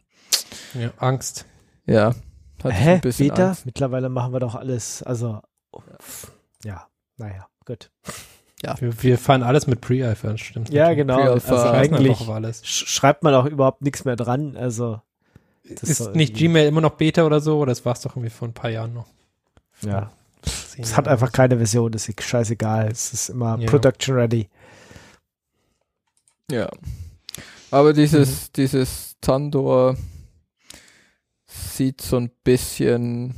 Ja, Angst. ja. hä? ein bisschen Beta? Angst. Mittlerweile machen wir doch alles. Also, ja, naja, gut. Wir, wir fahren alles mit Pre-Alpha, das stimmt. Ja, natürlich. genau. Also eigentlich schreibt man auch überhaupt nichts mehr dran. Also, das Ist nicht Gmail immer noch Beta oder so? Oder das war es doch irgendwie vor ein paar Jahren noch? Ja, es hat einfach keine Version. Das ist scheißegal. Es ist immer Ja. Production Ready. Ja. Aber dieses, Mhm. dieses Tandor sieht so ein bisschen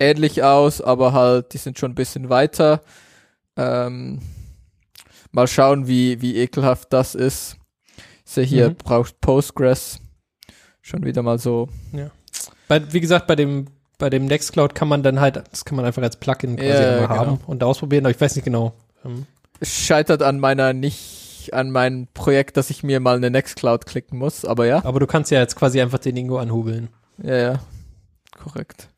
ähnlich aus, aber halt, die sind schon ein bisschen weiter. Ähm, mal schauen, wie, wie ekelhaft das ist. Ich sehe hier, Mhm. braucht Postgres. Schon wieder mal so. so. Bei, wie gesagt, bei dem, bei dem Nextcloud kann man dann halt, das kann man einfach als Plugin quasi Ja, genau. haben und ausprobieren, aber ich weiß nicht genau. Ähm, Es scheitert an meiner nicht, an meinem Projekt, dass ich mir mal eine Nextcloud klicken muss, aber ja. Aber du kannst ja jetzt quasi einfach den Ingo anhubeln. Ja, ja. Korrekt.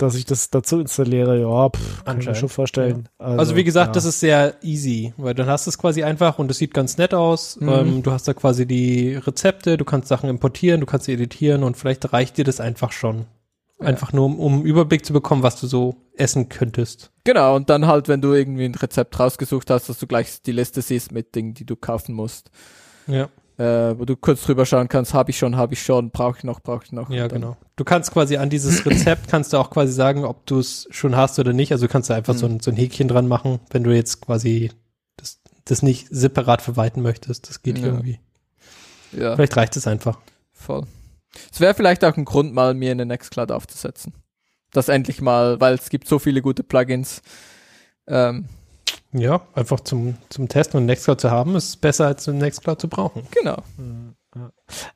Dass ich das dazu installiere, ja, pff, kann ich mir schon vorstellen. Also, wie gesagt, ja. das ist sehr easy, weil dann hast du es quasi einfach und es sieht ganz nett aus. Mhm. Ähm, du hast da quasi die Rezepte, du kannst Sachen importieren, du kannst sie editieren und vielleicht reicht dir das einfach schon. Einfach nur, um, um einen Überblick zu bekommen, was du so essen könntest. Genau, und dann halt, wenn du irgendwie ein Rezept rausgesucht hast, dass du gleich die Liste siehst mit Dingen, die du kaufen musst. Ja. Äh, wo du kurz drüber schauen kannst, habe ich schon, habe ich schon, brauche ich noch, brauche ich noch. Ja, genau. Du kannst quasi an dieses Rezept kannst du auch quasi sagen, ob du es schon hast oder nicht. Also du kannst da einfach so, ein, so ein Häkchen dran machen, wenn du jetzt quasi das, das nicht separat verwalten möchtest. Das geht Ja. irgendwie. Ja, Vielleicht reicht es einfach. voll. Es wäre vielleicht auch ein Grund, mal mir eine Nextcloud aufzusetzen. Das endlich mal, weil es gibt so viele gute Plugins. Ähm, Ja, einfach zum, zum Testen und Nextcloud zu haben, ist besser als Nextcloud zu brauchen. genau.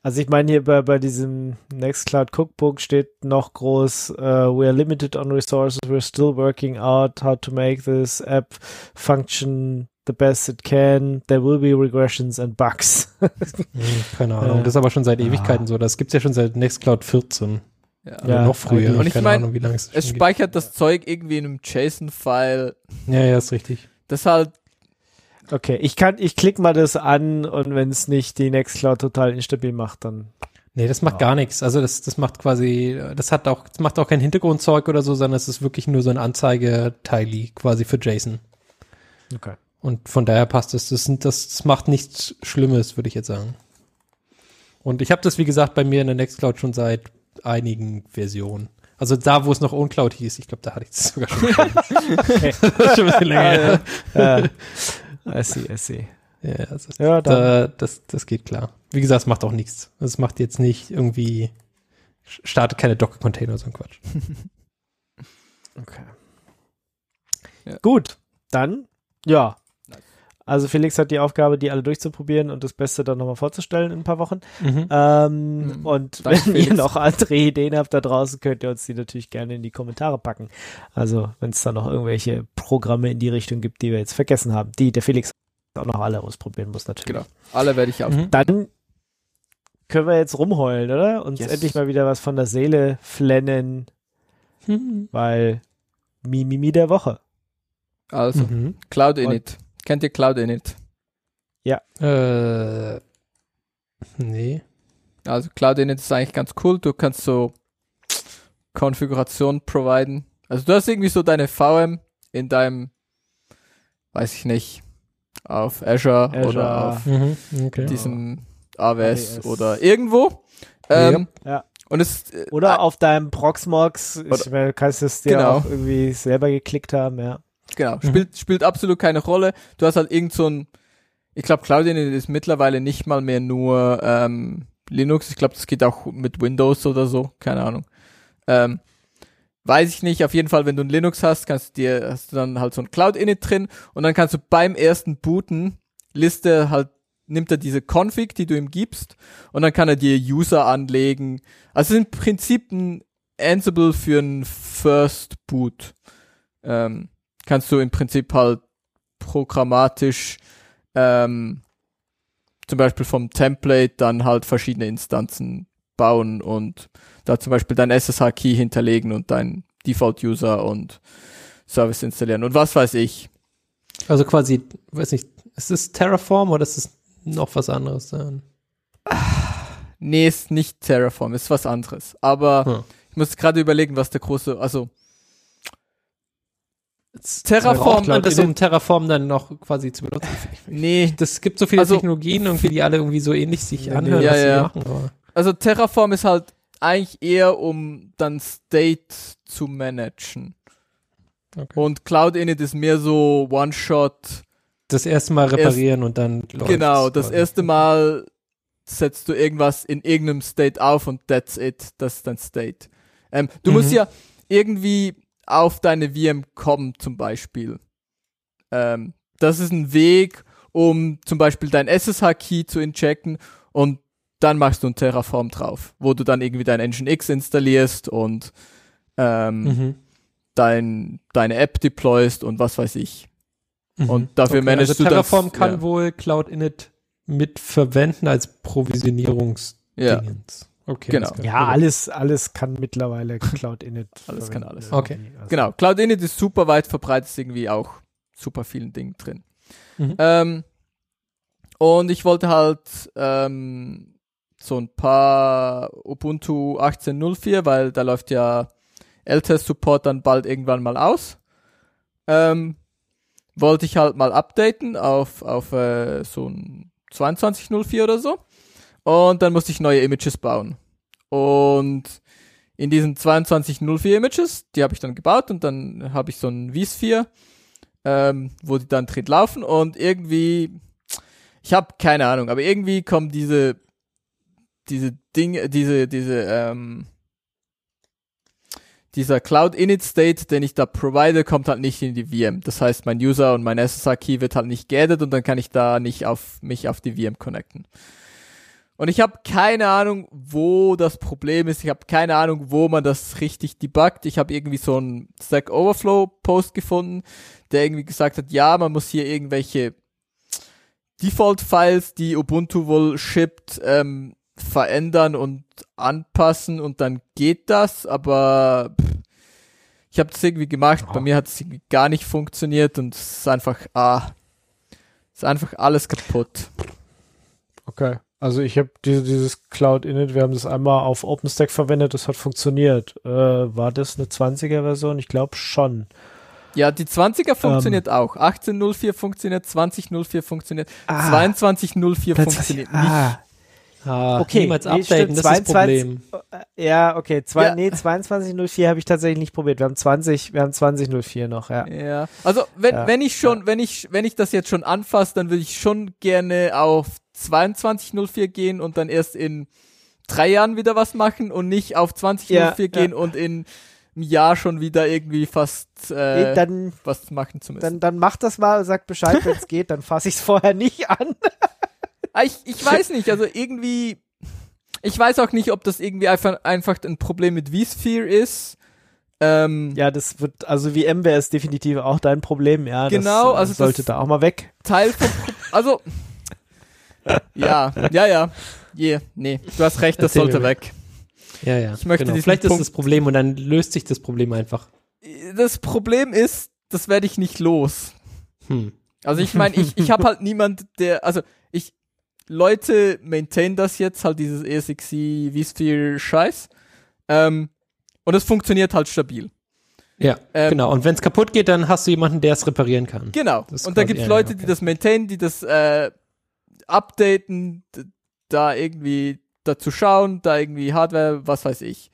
Also ich meine hier bei, bei diesem Nextcloud Cookbook steht noch groß, uh, we are limited on resources, we're still working out how to make this app function the best it can. There will be regressions and bugs. Hm, keine Ahnung. Das ist aber schon seit Ewigkeiten so. Das gibt's ja schon seit Nextcloud 14. Ja. Ja, noch früher. Und ich keine mein, Ahnung, wie lange es Es speichert das Zeug irgendwie in einem JSON-File. Ja, ja, ist richtig. Das halt, okay, ich kann, ich klicke mal das an und wenn es nicht die Nextcloud total instabil macht, dann Nee, das macht gar nichts. Also das, das macht quasi, das hat auch, das macht auch kein Hintergrundzeug oder so, sondern es ist wirklich nur so ein Anzeigeteili quasi für JSON. okay. Und von daher passt es. Das, sind- das, das macht nichts Schlimmes, würde ich jetzt sagen. Und ich habe das, wie gesagt, bei mir in der Nextcloud schon seit einigen Versionen. Also da, wo es noch OwnCloud hieß, ich glaube, da hatte ich das sogar schon. das ist schon ein bisschen länger. her. Ja. I see, I see. Ja, also Ja, da, das, das geht klar. Wie gesagt, es macht auch nichts. Es macht jetzt nicht irgendwie, startet keine Docker-Container oder so ein Quatsch. Okay. Ja. Gut, dann, ja. Also Felix hat die Aufgabe, die alle durchzuprobieren und das Beste dann nochmal vorzustellen in ein paar Wochen. Mhm. Ähm, Mhm. Und Danke, wenn ihr Felix. noch andere Ideen habt da draußen, könnt ihr uns die natürlich gerne in die Kommentare packen. Also wenn es da noch irgendwelche Programme in die Richtung gibt, die wir jetzt vergessen haben, die der Felix auch noch alle ausprobieren muss natürlich. genau. Alle werde ich auf. Mhm. Dann können wir jetzt rumheulen, oder? Uns Yes. endlich mal wieder was von der Seele flennen, Mhm. weil Mimimi der Woche. Also, Mhm. Cloud Init. Kennt ihr Cloud Init? Äh, nee. Also Cloud Init ist eigentlich ganz cool. Du kannst so Konfiguration providen. Also du hast irgendwie so deine VM in deinem, weiß ich nicht, auf Azure, Azure. oder auf Mhm. Okay. diesem AWS, AWS. oder irgendwo. Ähm, Ja. Und es äh, Oder auf deinem Proxmox, ich Oder- meine, du kannst es dir Genau. auch irgendwie selber geklickt haben, ja. Genau, Mhm. spielt, spielt absolut keine Rolle. Du hast halt irgend so ein, ich glaube, Cloud Init ist mittlerweile nicht mal mehr nur ähm, Linux. Ich glaube, das geht auch mit Windows oder so, keine Ahnung. Ähm, weiß ich nicht. Auf jeden Fall, wenn du ein Linux hast, kannst du dir, hast du dann halt so ein Cloud Init drin und dann kannst du beim ersten Booten Liste halt nimmt er diese Config, die du ihm gibst, und dann kann er dir User anlegen. Also im Prinzip ein Ansible für einen First Boot. Ähm, kannst du im Prinzip halt programmatisch ähm, zum Beispiel vom Template dann halt verschiedene Instanzen bauen und da zum Beispiel dein SSH-Key hinterlegen und dein Default-User und Service installieren und was weiß ich. Also quasi, weiß nicht, ist es Terraform oder ist es noch was anderes dann? Nee, ist nicht Terraform, ist was anderes. Aber Hm. ich muss gerade überlegen, was der große, also Terraform, man das um Terraform dann noch quasi zu benutzen. nee, Das gibt so viele Also- Technologien irgendwie, die alle irgendwie so ähnlich sich anhören, Ja, was sie ja. machen. Also Terraform ist halt eigentlich eher um dann State zu managen. okay. Und Cloud Init ist mehr so One-Shot. das erste Mal reparieren und dann läuft's Genau, das quasi. erste Mal setzt du irgendwas in irgendeinem State auf und that's it. Das ist dein State. Ähm, du musst Mhm. ja irgendwie auf deine VM kommen, zum Beispiel. Ähm, das ist ein Weg, um zum Beispiel dein SSH-Key zu injecten und dann machst du ein Terraform drauf, wo du dann irgendwie dein Nginx installierst und ähm, Mhm. dein, deine App deployst und was weiß ich. Mhm. Und dafür okay, managst also du Terraform das, kann ja. wohl Cloud Init mit verwenden als Provisionierungs Ja. Okay, Genau. alles. Ja, alles, alles kann mittlerweile Cloud Init. Alles kann alles. Okay. Also- Genau, Cloud Init ist super weit verbreitet, ist irgendwie auch super vielen Dingen drin. Mhm. Ähm, und ich wollte halt ähm, so ein paar Ubuntu 18.04, weil da läuft ja LTS-Support dann bald irgendwann mal aus. Ähm, wollte ich halt mal updaten auf, auf äh, so ein 22.04 oder so. Und dann musste ich neue Images bauen. Und in diesen 2204 Images, die habe ich dann gebaut und dann habe ich so ein vSphere, ähm, wo die dann drin laufen und irgendwie, ich habe keine Ahnung, aber irgendwie kommen diese, diese Dinge, diese, diese, ähm, dieser Cloud Init State, den ich da provide, kommt halt nicht in die VM. Das heißt, mein User und mein SSH Key wird halt nicht geaddet und dann kann ich da nicht auf mich auf die VM connecten. Und ich habe keine Ahnung, wo das Problem ist. Ich habe keine Ahnung, wo man das richtig debuggt. Ich habe irgendwie so einen Stack Overflow Post gefunden, der irgendwie gesagt hat, ja, man muss hier irgendwelche Default-Files, die Ubuntu wohl shippt, ähm, verändern und anpassen und dann geht das, aber pff, ich habe das irgendwie gemacht. Bei mir hat es irgendwie gar nicht funktioniert und es ist einfach, ah, ist einfach alles kaputt. Okay. Also ich habe diese, dieses Cloud Init, wir haben das einmal auf OpenStack verwendet, das hat funktioniert. Äh, war das eine 20er Version? Ich glaube schon. Ja, die 20er funktioniert auch. 1804 funktioniert, 2004 funktioniert, Ah. 2204 funktioniert nicht. Ah, Ah, Okay, niemals nee, updaten, stimmt, das ist das 22 Problem. ja, okay. Zwei, Ja. Nee, 2204 habe ich tatsächlich nicht probiert. Wir haben 20, wir haben 2004 noch, ja. Ja. Also wenn, Ja, wenn ich schon, wenn ich, wenn ich das jetzt schon anfasse, dann würde ich schon gerne auf 2204 gehen und dann erst in drei Jahren wieder was machen und nicht auf 2004 Ja, gehen ja. und in einem Jahr schon wieder irgendwie fast äh, dann, was machen zu müssen. dann, dann mach das mal, sag Bescheid, wenn es geht, dann fasse ich es vorher nicht an. Ah, ich, ich weiß nicht, also irgendwie, ich weiß auch nicht, ob das irgendwie einfach, einfach ein Problem mit vSphere ist. Ähm, Ja, das wird, also VMware ist definitiv auch dein Problem, ja. Genau, das, äh, also sollte da auch mal weg. Teil vom also ja, ja, ja. Je, nee, du hast recht, das Erzähl sollte mir. weg. Ja, ja. Ich möchte genau. Vielleicht ist Punkt- das Problem und dann löst sich das Problem einfach. Das Problem ist, das werde ich nicht los. Hm. Also ich meine, ich, ich habe halt niemand, der, also ich, Leute maintain das jetzt, halt dieses ESXi vSphere Scheiß. Ähm, und es funktioniert halt stabil. Ja, Ähm, genau. Und wenn es kaputt geht, dann hast du jemanden, der es reparieren kann. Genau. Ist Und da gibt's ja, Leute, ja, okay. die das maintainen, die das äh, updaten, da irgendwie dazu schauen, da irgendwie Hardware, was weiß ich.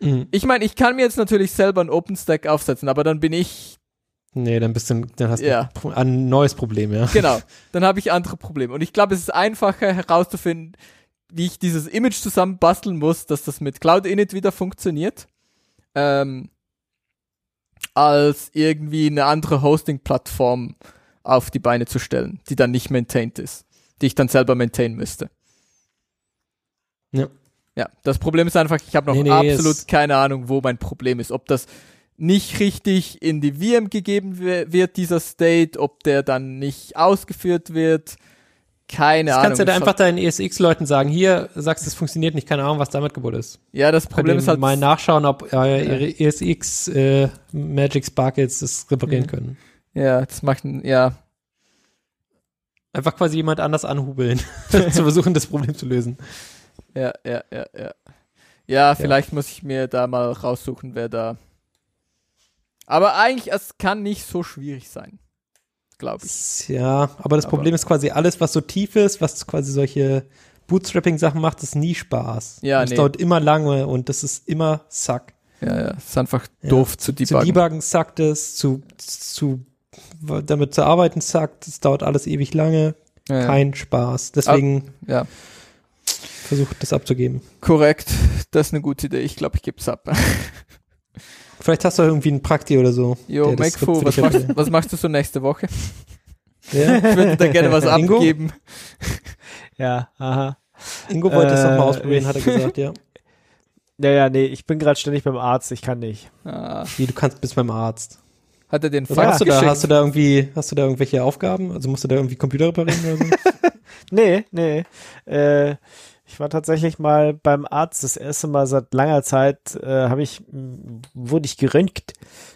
Mhm. Ich meine, ich kann mir jetzt natürlich selber ein OpenStack aufsetzen, aber dann bin ich, Nee, dann bist du, dann hast du Ja. ein neues Problem, ja. genau, dann habe ich andere Probleme. Und ich glaube, es ist einfacher herauszufinden, wie ich dieses Image zusammenbasteln muss, dass das mit Cloud Init wieder funktioniert, ähm, als irgendwie eine andere Hosting-Plattform auf die Beine zu stellen, die dann nicht maintained ist, die ich dann selber maintainen müsste. Ja. Ja, das Problem ist einfach, ich habe noch Nee, nee, absolut keine Ahnung, wo mein Problem ist. Ob das nicht richtig in die VM gegeben wi- wird, dieser State, ob der dann nicht ausgeführt wird. Keine Das Ahnung. kannst du da Es einfach deinen ESX-Leuten sagen, hier, sagst es funktioniert nicht, keine Ahnung, was damit kaputt ist. ja, das Problem ist halt, mal nachschauen, ob äh, ihre ESX äh, Magic Sparkles das reparieren Mhm. können. ja, das macht, ein- ja, Einfach quasi jemand anders anhubeln, zu versuchen, das Problem zu lösen. ja, ja, ja, ja. Ja, vielleicht muss ich mir da mal raussuchen, wer da. Aber eigentlich, es kann nicht so schwierig sein. Glaube ich. Ja, aber das Aber- Problem ist quasi alles, was so tief ist, was quasi solche Bootstrapping-Sachen macht, ist nie Spaß. Ja, das nee. dauert immer lange und das ist immer Suck. Ja, ja, es ist einfach Ja. doof zu Zu debuggen. debuggen suckt es, zu, zu damit zu arbeiten suckt, es dauert alles ewig lange, ja, ja. kein Spaß. Deswegen ja, versucht das abzugeben. korrekt. Das ist eine gute Idee. Ich glaube, ich gebe es ab. Vielleicht hast du irgendwie einen Prakti oder so. Jo, für was machst, was machst du so nächste Woche? Ja. Ich würde da gerne was Ingo? abgeben. Ja, aha. Ingo wollte es Äh, noch mal ausprobieren, hat er gesagt, ja. Naja, nee, ich bin gerade ständig beim Arzt, ich kann nicht. Ah, Wie, du kannst bis beim Arzt. Hat er den Fax hast du da? geschickt? Hast du da irgendwie, hast du da irgendwelche Aufgaben? Also musst du da irgendwie Computer reparieren oder so? Nee, nee. Äh, ich war tatsächlich mal beim Arzt das erste Mal seit langer Zeit, äh, habe ich, wurde ich geröntgt.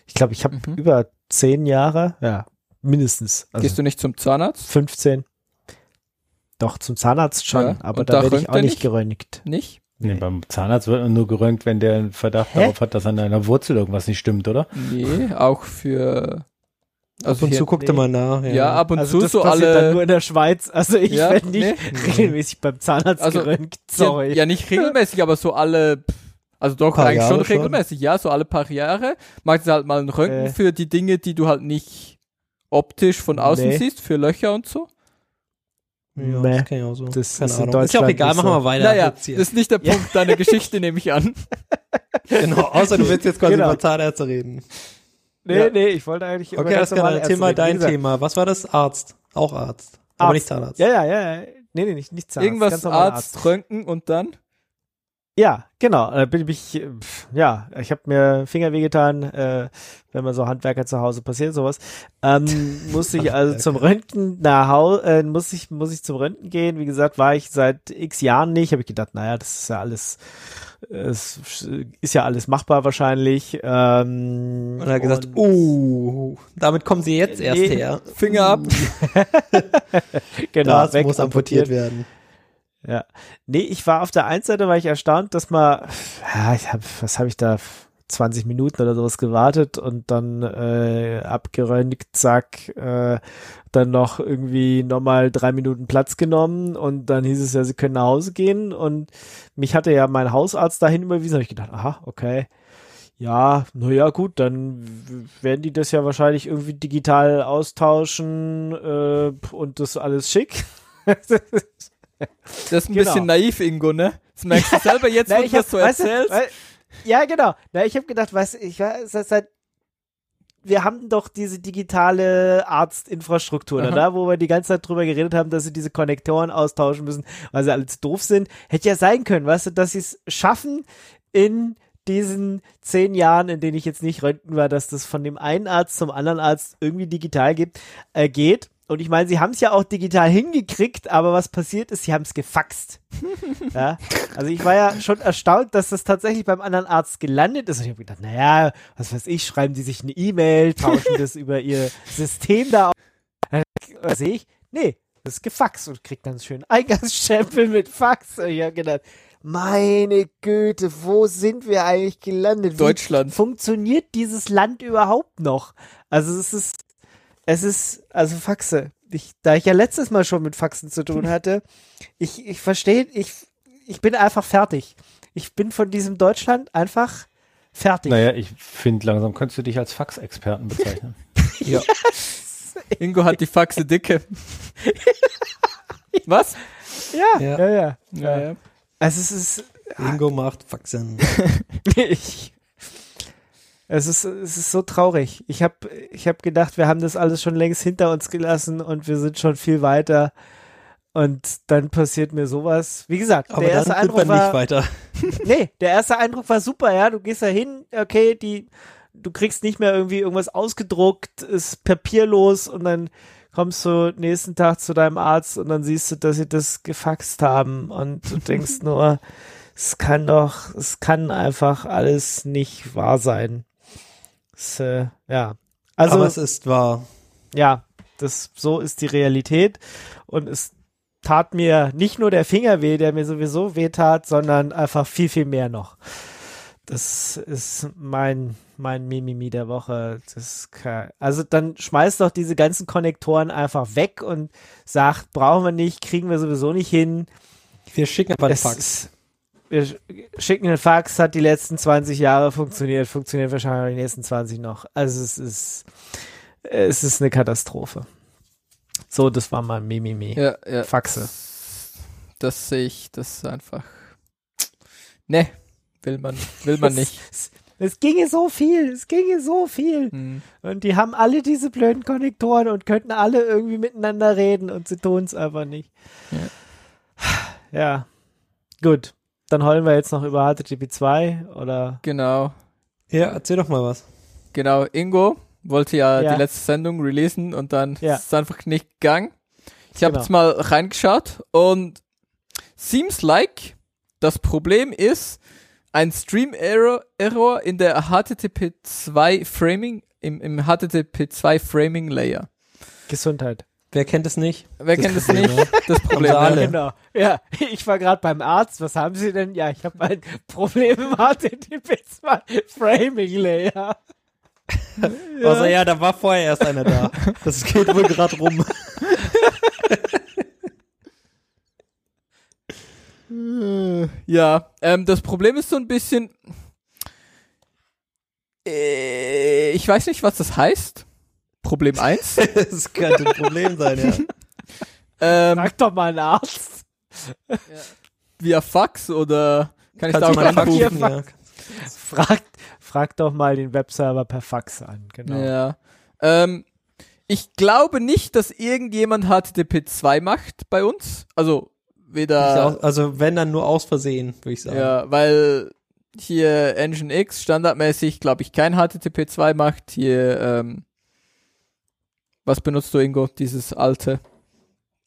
Ich glaube, ich habe Mhm. über zehn Jahre, ja, mindestens. Also Gehst du nicht zum Zahnarzt? 15. Doch, zum Zahnarzt schon, Ja, aber und da werde ich auch nicht nicht? geröntgt. Nicht? Nee, beim Zahnarzt wird man nur geröntgt, wenn der einen Verdacht Hä? darauf hat, dass an einer Wurzel irgendwas nicht stimmt, oder? Nee, auch für Ab Also und hier- zu guckt er nee. mal nach. Ja, ab und also zu das so passiert dann alle. nur in der Schweiz. Also ich Ja, werde nicht nee. regelmäßig beim Zahnarzt Also, geröntgt. Ja, Sorry. ja, nicht regelmäßig, aber so alle. Also doch, Paar eigentlich schon Jahre schon. regelmäßig, ja, so alle paar Jahre. Machst du halt mal einen Röntgen Äh. für die Dinge, die du halt nicht optisch von außen Nee. siehst, für Löcher und so. Ja, das kann ich auch so. Das Keine ist in Ahnung. Ist ja auch egal, nicht machen so. wir weiter. naja, das ist nicht der Ja. Punkt deiner Geschichte, nehme ich an. genau, außer du willst jetzt quasi Genau. über Zahnärzte reden. Nee, Ja. nee, ich wollte eigentlich über Okay, ganz das kann normale reden. Wie dein gesagt, Thema. Was war das? Arzt. Auch Arzt. Aber Arzt. nicht Zahnarzt. Ja, ja, ja, ja. Nee, nee, nicht, nicht Zahnarzt. Irgendwas ganz normaler Arzt, Röntgen und dann. Ja, genau. Da bin ich, äh, ja, ich habe mir Finger wehgetan, äh, wenn man so Handwerker zu Hause passiert, sowas. Ähm, musste ich also zum Röntgen nach Hause, äh, muss ich, muss ich zum Röntgen gehen. Wie gesagt, war ich seit x Jahren nicht. Habe ich gedacht, naja, das ist ja alles, es ist ja alles machbar wahrscheinlich. Ähm, Und er hat gesagt, uh, damit kommen sie jetzt erst Nee. her. Finger ab. genau, das weg, muss amputiert werden. Ja. Nee, ich war auf der einen Seite war ich erstaunt, dass man, ja, ich hab, was habe ich da, 20 Minuten oder sowas gewartet und dann äh, abgeröntgt, zack, äh, dann noch irgendwie nochmal drei Minuten Platz genommen und dann hieß es ja, sie können nach Hause gehen und mich hatte ja mein Hausarzt dahin überwiesen, habe ich gedacht, aha, okay. Ja, naja, gut, dann werden die das ja wahrscheinlich irgendwie digital austauschen äh, und das alles schick. Das ist ein Genau. bisschen naiv, Ingo, ne? Das merkst du selber jetzt, wo ich du das so weißt du, erzählst. weil, ja, genau. Na, ich habe gedacht, weißt du, ich war seit, seit wir haben doch diese digitale Arztinfrastruktur, Aha. da, wo wir die ganze Zeit drüber geredet haben, dass sie diese Konnektoren austauschen müssen, weil sie alle zu doof sind. Hätte ja sein können, weißt du, dass sie es schaffen in diesen zehn Jahren, in denen ich jetzt nicht röntgen war, dass das von dem einen Arzt zum anderen Arzt irgendwie digital gibt, äh, geht. Und ich meine, sie haben es ja auch digital hingekriegt, aber was passiert ist, sie haben es gefaxt. ja? Also ich war ja schon erstaunt, dass das tatsächlich beim anderen Arzt gelandet ist. Und ich habe gedacht, naja, was weiß ich, schreiben die sich eine E-Mail, tauschen das über ihr System da auf. Dann sehe ich, nee, das ist gefaxt und kriegt dann schön Eingangsstempel mit Fax. Und ich habe gedacht, meine Güte, wo sind wir eigentlich gelandet? Wie Deutschland. funktioniert dieses Land überhaupt noch? Also es ist, es ist, also Faxe. Ich, da ich ja letztes Mal schon mit Faxen zu tun hatte, ich, ich verstehe, ich, ich bin einfach fertig. Ich bin von diesem Deutschland einfach fertig. Naja, ich finde, langsam könntest du dich als Faxexperten bezeichnen. Ja. Ingo hat die Faxe dicke. Was? Ja, Ja. ja, ja. Ja, ja. Also es ist, Ingo macht Faxen. ich, es ist, es ist so traurig. Ich habe, ich habe gedacht, wir haben das alles schon längst hinter uns gelassen und wir sind schon viel weiter. Und dann passiert mir sowas. Wie gesagt, Aber der erste Eindruck war, nicht weiter. nee, der erste Eindruck war super, ja. Du gehst da hin, okay, die, du kriegst nicht mehr irgendwie irgendwas ausgedruckt, ist papierlos und dann kommst du nächsten Tag zu deinem Arzt und dann siehst du, dass sie das gefaxt haben und du denkst nur, es kann doch, es kann einfach alles nicht wahr sein. Es, äh, ja. Also, Aber es ist wahr. ja, das, so ist die Realität und es tat mir nicht nur der Finger weh, der mir sowieso weh tat, sondern einfach viel, viel mehr noch. Das ist mein, mein Mimimi der Woche. Das kann, also dann schmeißt doch diese ganzen Konnektoren einfach weg und sagt, brauchen wir nicht, kriegen wir sowieso nicht hin. Wir schicken aber Es Fax. Wir sch- schicken einen Fax, hat die letzten 20 Jahre funktioniert, funktioniert wahrscheinlich die nächsten 20 noch. Also es ist, es ist eine Katastrophe. So, das war mein Mimimi. Ja, ja. Faxe. Das sehe ich, das ist einfach. Ne, will man, will man nicht. Es, es ginge so viel, es ginge so viel. Hm. Und die haben alle diese blöden Konnektoren und könnten alle irgendwie miteinander reden und sie tun es einfach nicht. Ja. Gut. Dann heulen wir jetzt noch über HTTP 2 oder Genau, Ja, erzähl doch mal was. genau. Ingo wollte ja, Ja. die letzte Sendung releasen und dann Ja. ist es einfach nicht gegangen. Ich habe Genau. jetzt mal reingeschaut und seems like das Problem ist ein Stream Error, Error in der HTTP2 Framing im, im HTTP2 Framing Layer. Gesundheit. Wer kennt es nicht? Wer Das kennt es nicht? Das Problem. Sie alle. Genau. Ja, ich war gerade beim Arzt. Was haben Sie denn? Ja, ich habe ein Problem im HTTP2 Framing Layer. Also ja, da war vorher erst einer da. Das geht wohl gerade rum. Ja, ähm, das Problem ist so ein bisschen, äh, ich weiß nicht, was das heißt. Problem 1. Das könnte ein Problem sein, ja. ähm, Frag doch mal einen Arzt. via Fax oder kann ich da Kannst auch du mal anrufen? ja. Frag, frag doch mal den Webserver per Fax an. Genau. Ja. Ähm, ich glaube nicht, dass irgendjemand HTTP 2 macht bei uns. Also Ich weder auch- Also wenn dann nur aus Versehen, würde ich sagen. ja, weil hier Engine X standardmäßig, glaube ich, kein HTTP 2 macht. Hier ähm, was benutzt du Ingo? Dieses alte.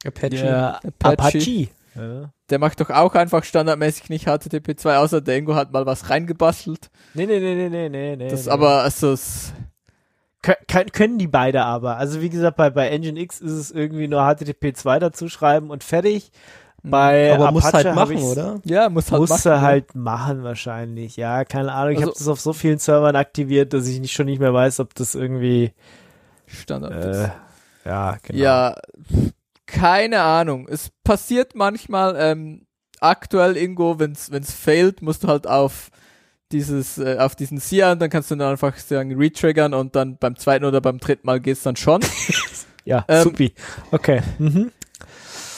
Apache. Der Apache. Apache. Ja. Der macht doch auch einfach standardmäßig nicht HTTP 2, außer der Ingo hat mal was reingebastelt. Nee, nee, nee, nee, nee, nee, nee. Das nee. aber also es, Kö können, können die beide aber. Also wie gesagt, bei, bei Engine X ist es irgendwie nur HTTP 2 dazu schreiben und fertig. Bei Aber muss Apache halt hab machen, oder? ja, muss halt Muss machen, er ne? halt machen wahrscheinlich. Ja, keine Ahnung. Ich Also- habe das auf so vielen Servern aktiviert, dass ich nicht, schon nicht mehr weiß, ob das irgendwie Standard äh, ja, genau. Ja, keine Ahnung. Es passiert manchmal, ähm, aktuell Ingo, wenn's, wenn's failt, musst du halt auf dieses, äh, auf diesen Cian, dann kannst du dann einfach sagen, retriggern und dann beim zweiten oder beim dritten Mal geht's dann schon. Ja, Ähm, supi. Okay. Mhm.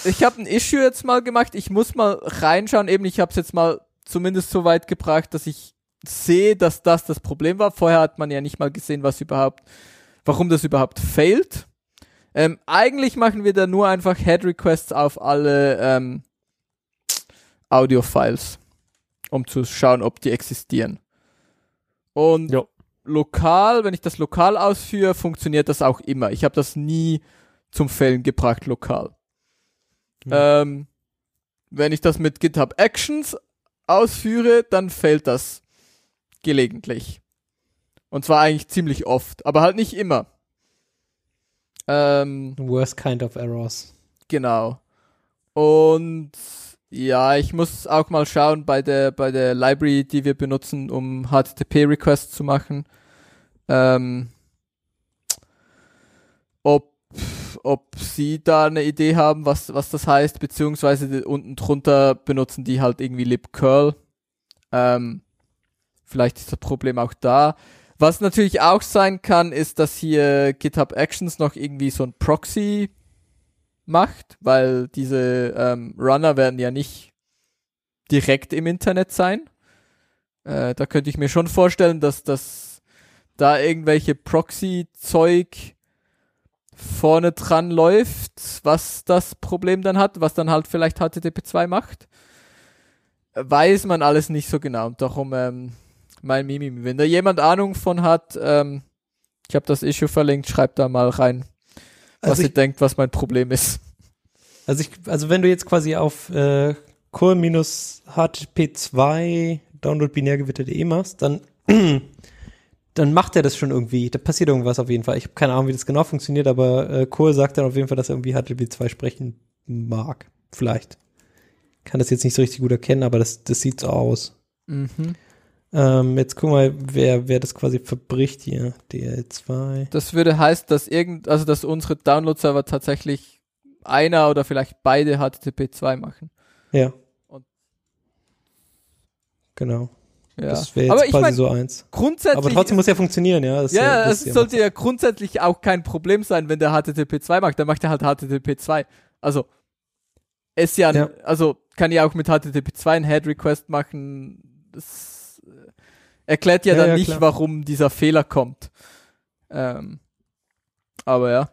ich habe ein Issue jetzt mal gemacht. Ich muss mal reinschauen. Eben, ich habe es jetzt mal zumindest so weit gebracht, dass ich sehe, dass das das Problem war. Vorher hat man ja nicht mal gesehen, was überhaupt, warum das überhaupt failt. Ähm, eigentlich machen wir da nur einfach Head Requests auf alle ähm, Audio-Files, um zu schauen, ob die existieren. Und Jo. lokal, wenn ich das lokal ausführe, funktioniert das auch immer. Ich habe das nie zum Fällen gebracht lokal. Ähm, wenn ich das mit GitHub Actions ausführe, dann fällt das gelegentlich. Und zwar eigentlich ziemlich oft, aber halt nicht immer. Ähm, Worst kind of errors. genau. Und ja, ich muss auch mal schauen bei der bei der Library, die wir benutzen, um HTTP-Requests zu machen, ähm, ob ob sie da eine Idee haben, was was das heißt, beziehungsweise unten drunter benutzen die halt irgendwie libcurl. Ähm, vielleicht ist das Problem auch da. Was natürlich auch sein kann, ist, dass hier GitHub Actions noch irgendwie so ein Proxy macht, weil diese ähm, Runner werden ja nicht direkt im Internet sein. Äh, da könnte ich mir schon vorstellen, dass das da irgendwelche Proxy-Zeug vorne dran läuft, was das Problem dann hat, was dann halt vielleicht HTTP2 macht. Weiß man alles nicht so genau. Und darum ähm, mein Mimimi. Wenn da jemand Ahnung von hat, ähm, ich habe das Issue verlinkt, schreibt da mal rein, was Also ihr denkt, was mein Problem ist. Also ich, also wenn du jetzt quasi auf äh, core-http2 download-binärgewitter.de machst, dann dann macht er das schon irgendwie. Da passiert irgendwas auf jeden Fall. Ich habe keine Ahnung, wie das genau funktioniert, aber äh, Core sagt dann auf jeden Fall, dass er irgendwie HTTP2 sprechen mag. Vielleicht. Kann das jetzt nicht so richtig gut erkennen, aber das, das sieht so aus. Mhm. Ähm, jetzt guck mal, wer, wer das quasi verbricht hier. DL2. Das würde heißen, dass irgend, also dass unsere Download-Server tatsächlich einer oder vielleicht beide HTTP2 machen. Ja. Und- Genau. Ja. Das wäre Aber jetzt ich quasi meine, so eins. grundsätzlich. Aber trotzdem muss ja funktionieren, ja. Das ja, das ja sollte ja grundsätzlich auch kein Problem sein, wenn der HTTP2 macht, dann macht er halt HTTP2. Also, es ja, Ja. also kann ja auch mit HTTP2 ein Head-Request machen. Das erklärt ja, Ja, dann ja, nicht, klar. warum dieser Fehler kommt. Ähm, aber ja.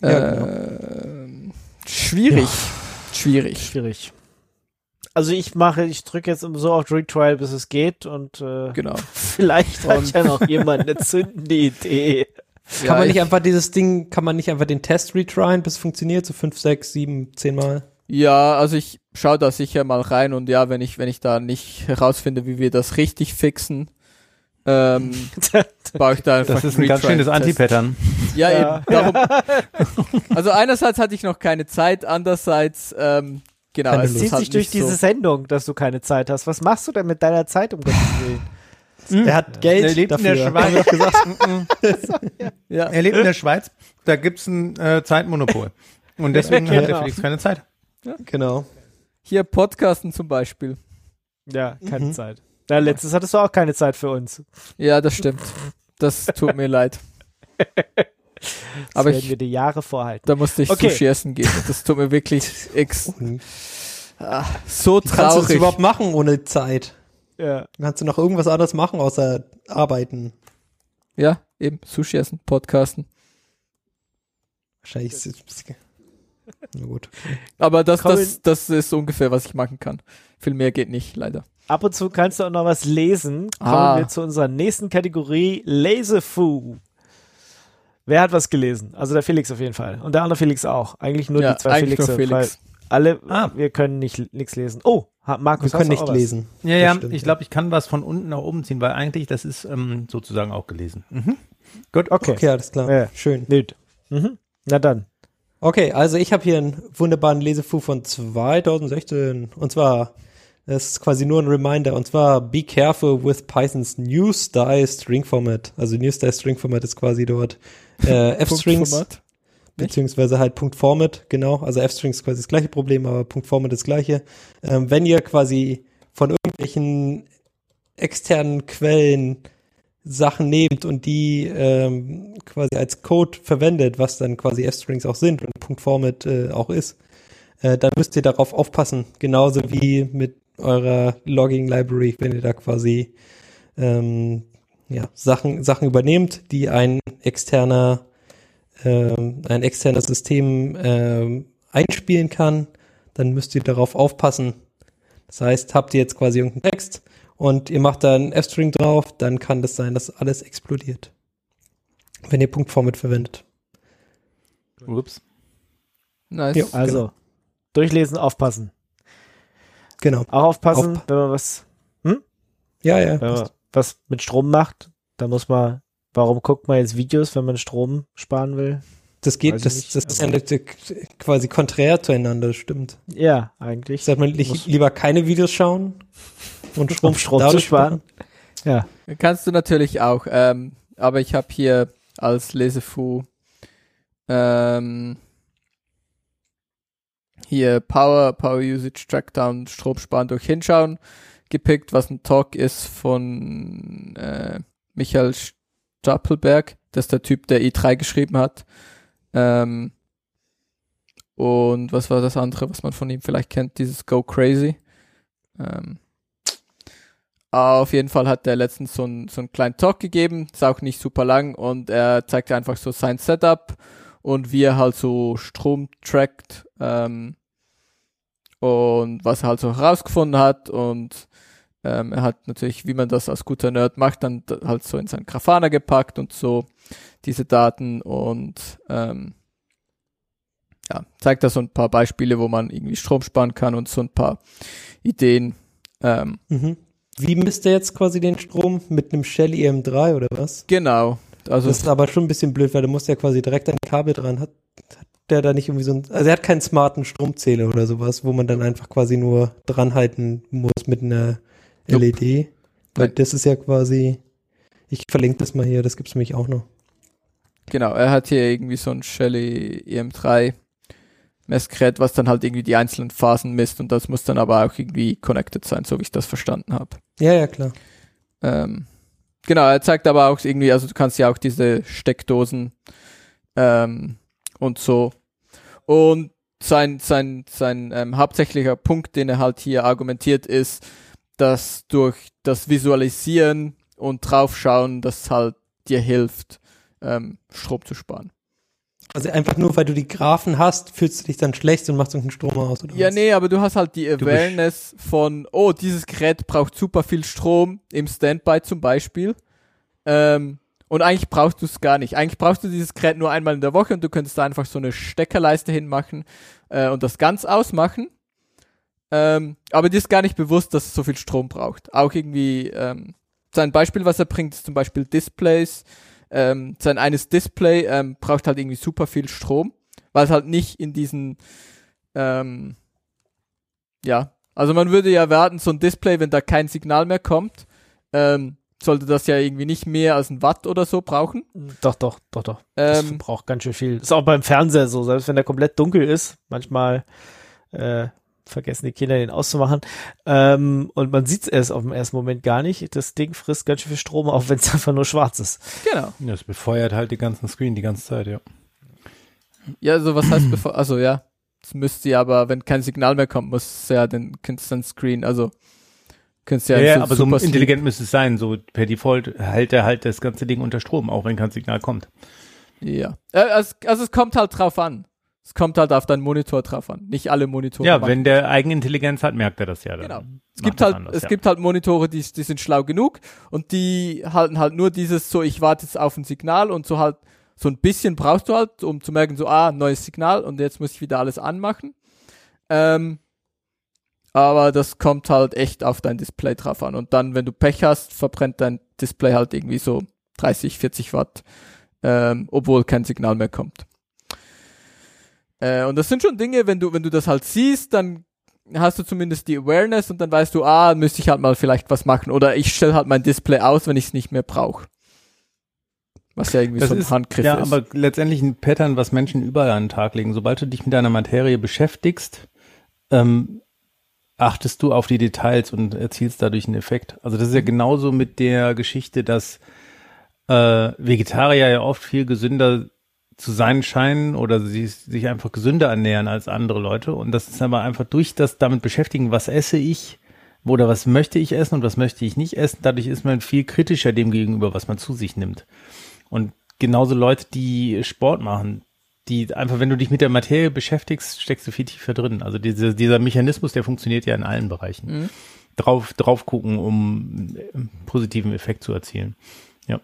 Ja, genau. Ähm, Schwierig. Schwierig. Schwierig. Also ich mache, ich drücke jetzt so auf Retrial, bis es geht und äh, Genau. vielleicht hat ja noch jemand eine zündende Idee. Kann Ja, man nicht ich- einfach dieses Ding, kann man nicht einfach den Test retryen, bis es funktioniert, so fünf, sechs, sieben, zehn Mal? Ja, also ich schaue da sicher mal rein und ja, wenn ich, wenn ich da nicht herausfinde, wie wir das richtig fixen, ähm, baue ich da einfach Das ist ein ganz schönes. Anti-Pattern. Ja, Ja. eben. Darum, also einerseits hatte ich noch keine Zeit, andererseits, ähm, genau, es Zieht sich durch diese so. Sendung, dass du keine Zeit hast. Was machst du denn mit deiner Zeit, um Gottes Willen? Er hat Geld Er lebt in dafür. der Haben wir Schweiz. gesagt. Ja. Er lebt in der Schweiz, da gibt's ein äh, Zeitmonopol. Und deswegen hat der Genau. Felix keine Zeit. Genau. Hier Podcasten zum Beispiel. Ja, keine Mhm. Zeit. Ja, letztes hattest du auch keine Zeit für uns. Ja, das stimmt. Das tut mir leid. Das Aber werden ich- wir die Jahre vorhalten. Da musste ich Okay. Sushi essen gehen. Das tut mir wirklich ex ah, so Kannst du das traurig. überhaupt machen ohne Zeit? Ja. Kannst du noch irgendwas anderes machen außer arbeiten? Ja, eben Sushi essen, Podcasten. Wahrscheinlich ist es ein bisschen. Na gut. Aber das, Colin- das, das ist ungefähr, was ich machen kann. Viel mehr geht nicht, leider. Ab und zu kannst du auch noch was lesen. Kommen Ah. wir zu unserer nächsten Kategorie, Laserfu. Wer hat was gelesen? Also der Felix auf jeden Fall. Und der andere Felix auch. Eigentlich nur ja, die zwei Felixe. nur Felix. Weil alle, Ah. wir können nicht nichts lesen. Oh, Markus, Wir können hast du nicht auch was? lesen. Ja, ja, stimmt, ich glaube, ich kann was von unten nach oben ziehen, weil eigentlich das ist ähm, sozusagen auch gelesen. Mhm. Gut, okay. Okay, alles klar. Ja. Schön. Gut. Mhm. Na dann. Okay, also ich habe hier einen wunderbaren Lesefu von 2016 und zwar das ist quasi nur ein Reminder und zwar be careful with Pythons new style string format. Also new style string format ist quasi dort äh, f-strings beziehungsweise halt Punkt Format, genau. Also f-strings ist quasi das gleiche Problem, aber Punkt Format das gleiche. Ähm, wenn ihr quasi von irgendwelchen externen Quellen Sachen nehmt und die ähm, quasi als Code verwendet, was dann quasi F-Strings auch sind und Punkt Format äh, auch ist, äh, dann müsst ihr darauf aufpassen. Genauso wie mit eurer Logging Library, wenn ihr da quasi ähm, ja, Sachen, Sachen übernehmt, die ein externer, ähm, ein externes System ähm, einspielen kann, dann müsst ihr darauf aufpassen. Das heißt, habt ihr jetzt quasi irgendeinen Text und ihr macht da einen F-String drauf, dann kann das sein, dass alles explodiert. Wenn ihr Punkt Format verwendet. Ups. Nice. Jo. Also, durchlesen, aufpassen. Genau. Auch aufpassen, Auf- wenn man was, Ja, ja. wenn man was mit Strom macht, da muss man, warum guckt man jetzt Videos, wenn man Strom sparen will? Das geht, Weiß das, nicht, das ist ja quasi konträr zueinander, stimmt. Ja, eigentlich. Sollte man li lieber keine Videos schauen und Strom, Strom zu sparen. Ja. Kannst du natürlich auch. Ähm, aber ich habe hier als Lesefu ähm, hier Power, Power Usage Trackdown, Strom sparen durch Hinschauen gepickt, was ein Talk ist von äh, Michael Stapelberg. Das ist der Typ, der i3 geschrieben hat. Ähm, und was war das andere, was man von ihm vielleicht kennt? Dieses Go Crazy. Ähm, auf jeden Fall hat er letztens so einen so einen kleinen Talk gegeben, ist auch nicht super lang und er zeigt einfach so sein Setup und wie er halt so Strom trackt ähm, und was er halt so herausgefunden hat und ähm, er hat natürlich, wie man das als guter Nerd macht, dann halt so in seinen Grafana gepackt und so diese Daten und ähm, ja, zeigt da so ein paar Beispiele, wo man irgendwie Strom sparen kann und so ein paar Ideen. Ähm, Mhm. Wie misst er jetzt quasi den Strom? Mit einem Shell EM3 oder was? genau. Also Das ist aber schon ein bisschen blöd, weil du musst ja quasi direkt ein Kabel dran. Hat, hat der da nicht irgendwie so ein, also er hat keinen smarten Stromzähler oder sowas, wo man dann einfach quasi nur dranhalten muss mit einer LED. Weil Nein. das ist ja quasi, ich verlinke das mal hier, das gibt's nämlich auch noch. Genau, er hat hier irgendwie so ein Shelly EM3 Messgerät, was dann halt irgendwie die einzelnen Phasen misst und das muss dann aber auch irgendwie connected sein, so wie ich das verstanden habe. Ja, ja, klar. Ähm, genau, er zeigt aber auch irgendwie, also du kannst ja auch diese Steckdosen ähm, und so. Und sein, sein, sein ähm, hauptsächlicher Punkt, den er halt hier argumentiert, ist, dass durch das Visualisieren und draufschauen, das halt dir hilft, ähm, Strom zu sparen. Also einfach nur, weil du die Graphen hast, fühlst du dich dann schlecht und machst irgendeinen Strom aus, oder Ja, was? nee, aber du hast halt die Awareness von, oh, dieses Gerät braucht super viel Strom im Standby zum Beispiel. Ähm, und eigentlich brauchst du es gar nicht. Eigentlich brauchst du dieses Gerät nur einmal in der Woche und du könntest da einfach so eine Steckerleiste hinmachen äh, und das ganz ausmachen. Ähm, aber dir ist gar nicht bewusst, dass es so viel Strom braucht. Auch irgendwie, ähm, sein Beispiel, was er bringt, ist zum Beispiel Displays. Ähm, sein eines Display ähm, braucht halt irgendwie super viel Strom, weil es halt nicht in diesen ähm, ja, also man würde ja erwarten, so ein Display, wenn da kein Signal mehr kommt, ähm, sollte das ja irgendwie nicht mehr als ein Watt oder so brauchen. Doch, doch, doch, doch. Das Ähm, braucht ganz schön viel. Ist auch beim Fernseher so, selbst wenn der komplett dunkel ist. Manchmal äh, vergessen die Kinder den auszumachen. Ähm, und man sieht es erst auf dem ersten Moment gar nicht. Das Ding frisst ganz schön viel Strom, auch wenn es einfach nur schwarz ist. genau. Das befeuert halt die ganzen Screen die ganze Zeit, ja. Ja, also was heißt bevor, also ja, es müsste ja, aber wenn kein Signal mehr kommt, muss ja den Constant Screen, also könntest ja, Ja, so aber so intelligent müsste es sein. So per Default hält er halt das ganze Ding unter Strom, auch wenn kein Signal kommt. Sleep- Ja. Also, also es kommt halt drauf an. Es kommt halt auf deinen Monitor drauf an. Nicht alle Monitore. Ja, wenn der Eigenintelligenz hat, merkt er das ja. Dann Genau. Es gibt halt, anders, es ja. gibt halt Monitore, die, die sind schlau genug und die halten halt nur dieses so, ich warte jetzt auf ein Signal und so halt, so ein bisschen brauchst du halt, um zu merken, so, ah, neues Signal und jetzt muss ich wieder alles anmachen. Ähm, aber das kommt halt echt auf dein Display drauf an. Und dann, wenn du Pech hast, verbrennt dein Display halt irgendwie so 30, 40 Watt, ähm, obwohl kein Signal mehr kommt. Äh, und das sind schon Dinge, wenn du, wenn du das halt siehst, dann hast du zumindest die Awareness und dann weißt du, ah, müsste ich halt mal vielleicht was machen. Oder ich stelle halt mein Display aus, wenn ich es nicht mehr brauche. Was ja irgendwie Das so ein ist, Handgriff ja, ist. aber letztendlich ein Pattern, was Menschen überall an den Tag legen. Sobald du dich mit deiner Materie beschäftigst, ähm, achtest du auf die Details und erzielst dadurch einen Effekt. Also das ist ja genauso mit der Geschichte, dass äh, Vegetarier ja oft viel gesünder zu sein scheinen oder sie sich einfach gesünder ernähren als andere Leute. Und das ist aber einfach durch das damit beschäftigen, was esse ich oder was möchte ich essen und was möchte ich nicht essen. Dadurch ist man viel kritischer dem gegenüber, was man zu sich nimmt. Und genauso Leute, die Sport machen, die einfach, wenn du dich mit der Materie beschäftigst, steckst du viel tiefer drin. Also diese, dieser Mechanismus, der funktioniert ja in allen Bereichen. Mhm. Drauf, drauf gucken, um einen positiven Effekt zu erzielen. Ja.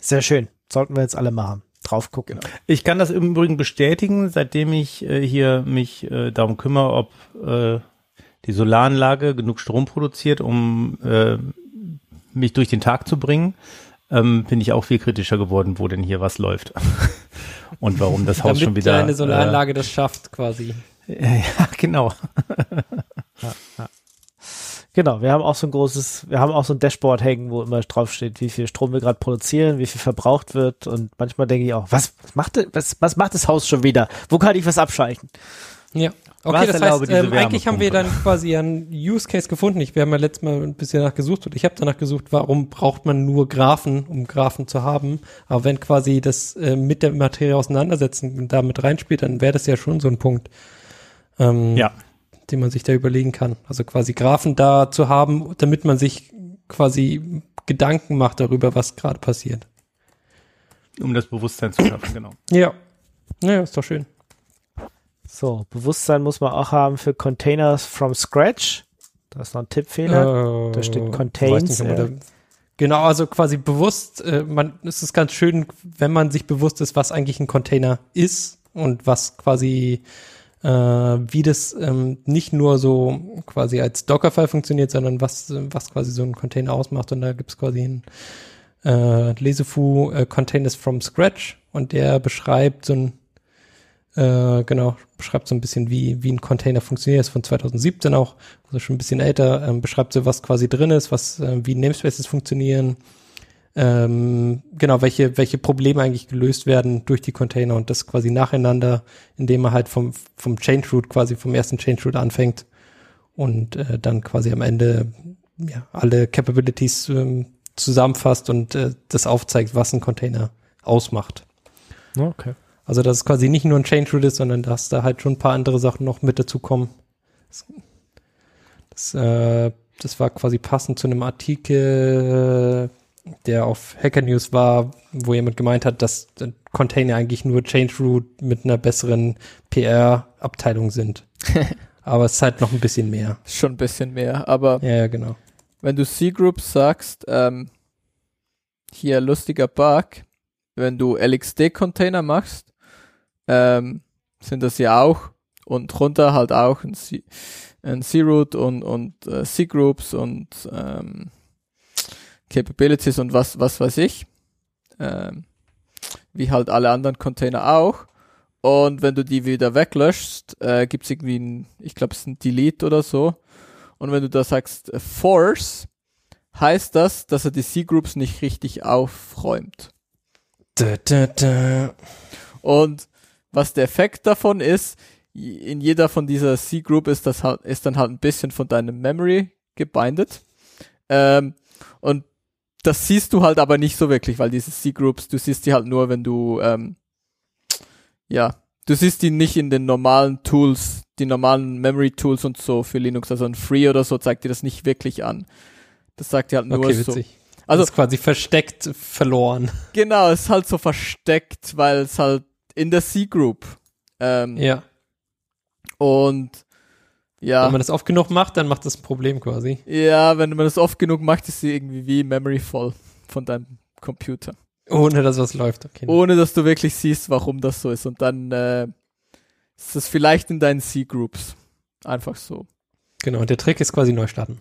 Sehr schön. Sollten wir jetzt alle machen. Drauf gucken. Ich kann das im Übrigen bestätigen, seitdem ich äh, hier mich äh, darum kümmere, ob äh, die Solaranlage genug Strom produziert, um äh, mich durch den Tag zu bringen, ähm, bin ich auch viel kritischer geworden, wo denn hier was läuft. Und warum das Haus Damit schon wieder. deine Solaranlage das schafft quasi. Äh, ja, genau. Genau, wir haben auch so ein großes, wir haben auch so ein Dashboard hängen, wo immer drauf steht, wie viel Strom wir gerade produzieren, wie viel verbraucht wird und manchmal denke ich auch, was, was macht das, was, was macht das Haus schon wieder? Wo kann ich was abschalten? Ja. Was Okay, das erlaube heißt, ähm, eigentlich haben wir dann quasi einen Use Case gefunden. Ich, wir haben ja letztes Mal ein bisschen danach gesucht und ich habe danach gesucht, warum braucht man nur Graphen, um Graphen zu haben. Aber wenn quasi das äh, mit der Materie auseinandersetzen da mit reinspielt, dann wäre das ja schon so ein Punkt, ähm, Ja. Den man sich da überlegen kann. Also quasi Graphen da zu haben, damit man sich quasi Gedanken macht darüber, was gerade passiert. Um das Bewusstsein zu schaffen, genau. Ja. Naja, ist doch schön. So, Bewusstsein muss man auch haben für Containers from scratch. Da ist noch ein Tippfehler. Äh, Da steht weiß contains, nicht, äh, Genau, also quasi bewusst, äh, man, es ist ganz schön, wenn man sich bewusst ist, was eigentlich ein Container ist und was quasi, äh, wie das ähm, nicht nur so quasi als Dockerfile funktioniert, sondern was, was quasi so ein Container ausmacht. Und da gibt's quasi ein äh, Lesefu äh, Containers from Scratch. Und der beschreibt so ein äh, genau, beschreibt so ein bisschen, wie, wie ein Container funktioniert, ist von 2017 auch, also schon ein bisschen älter, ähm, beschreibt so, was quasi drin ist, was, äh, wie Namespaces funktionieren, ähm, genau, welche, welche Probleme eigentlich gelöst werden durch die Container und das quasi nacheinander, indem man halt vom, vom Change Root quasi vom ersten Change Root anfängt und äh, dann quasi am Ende ja, alle Capabilities ähm, zusammenfasst und äh, das aufzeigt, was ein Container ausmacht. Okay. Also dass es quasi nicht nur ein Change Root ist, sondern dass da halt schon ein paar andere Sachen noch mit dazu kommen. Das, das, äh, das war quasi passend zu einem Artikel, der auf Hacker News war, wo jemand gemeint hat, dass Container eigentlich nur Change Root mit einer besseren PR-Abteilung sind. Aber es ist halt noch ein bisschen mehr. Schon ein bisschen mehr, aber Ja, ja, genau. wenn du C-Groups sagst, ähm, hier lustiger Bug, wenn du LXD-Container machst, ähm, sind das ja auch und drunter halt auch ein C-Root und, und äh, C-Groups und ähm, Capabilities und was, was weiß ich. Ähm, wie halt alle anderen Container auch. Und wenn du die wieder weglöschst, äh, gibt's irgendwie ein, ich glaube, es ist ein Delete oder so. Und wenn du da sagst äh, Force, heißt das, dass er die C-Groups nicht richtig aufräumt. Da, da, da. Und was der Effekt davon ist, in jeder von dieser C-Group ist das halt, ist dann halt ein bisschen von deinem Memory gebindet. Ähm, und das siehst du halt aber nicht so wirklich, weil diese C-Groups, du siehst die halt nur, wenn du, ähm, ja, du siehst die nicht in den normalen Tools, die normalen Memory Tools und so für Linux, also ein Free oder so zeigt dir das nicht wirklich an. Das sagt dir halt nur Okay, so. Also- Also ist quasi versteckt verloren. Genau, es ist halt so versteckt, weil es halt in der C-Group. Ähm, Ja. Und ja, Wenn man das oft genug macht, dann macht das ein Problem quasi. ja, wenn man das oft genug macht, ist sie irgendwie wie Memory voll von deinem Computer. Ohne dass was läuft. Okay. Ohne dass du wirklich siehst, warum das so ist. Und dann äh, ist es vielleicht in deinen C-Groups. Einfach so. Genau, und der Trick ist quasi neu starten.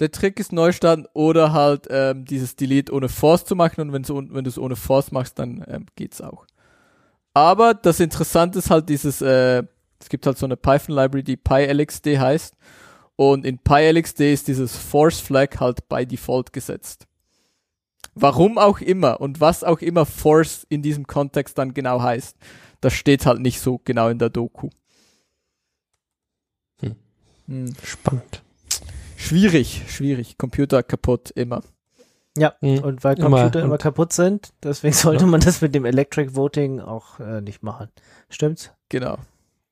Der Trick ist Neustart oder halt ähm, dieses Delete ohne Force zu machen und wenn du es ohne Force machst, dann ähm, geht's auch. Aber das Interessante ist halt dieses, äh, es gibt halt so eine Python-Library, die PyLXD heißt und in PyLXD ist dieses Force Flag halt by Default gesetzt. Warum auch immer und was auch immer Force in diesem Kontext dann genau heißt, das steht halt nicht so genau in der Doku. Hm. Hm. Spannend. Schwierig, schwierig. Computer kaputt immer. Ja, Mhm. und weil Immer- Computer immer, und- kaputt sind, deswegen sollte Ja. man das mit dem Electric Voting auch äh, nicht machen. Stimmt's? Genau.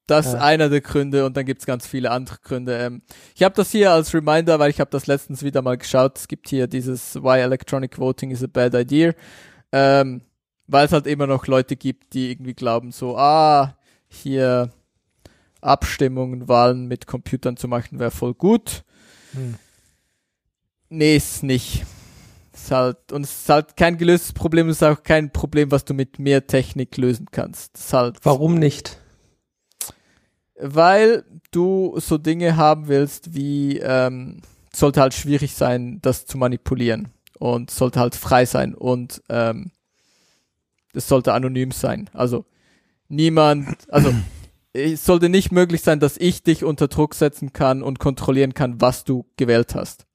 Das ist Ja. einer der Gründe und dann gibt's ganz viele andere Gründe. Ähm, ich habe das hier als Reminder, weil ich habe das letztens wieder mal geschaut. Es gibt hier dieses Why Electronic Voting is a Bad Idea. Ähm, weil es halt immer noch Leute gibt, die irgendwie glauben so, ah, hier Abstimmungen, Wahlen mit Computern zu machen, wäre voll gut. Hm. Nee, ist nicht. Ist halt, und es ist halt kein gelöstes Problem, es ist auch kein Problem, was du mit mehr Technik lösen kannst. Ist halt Warum nicht? Weil du so Dinge haben willst, wie ähm, sollte halt schwierig sein, das zu manipulieren und sollte halt frei sein und ähm, es sollte anonym sein. Also niemand, also es sollte nicht möglich sein, dass ich dich unter Druck setzen kann und kontrollieren kann, was du gewählt hast.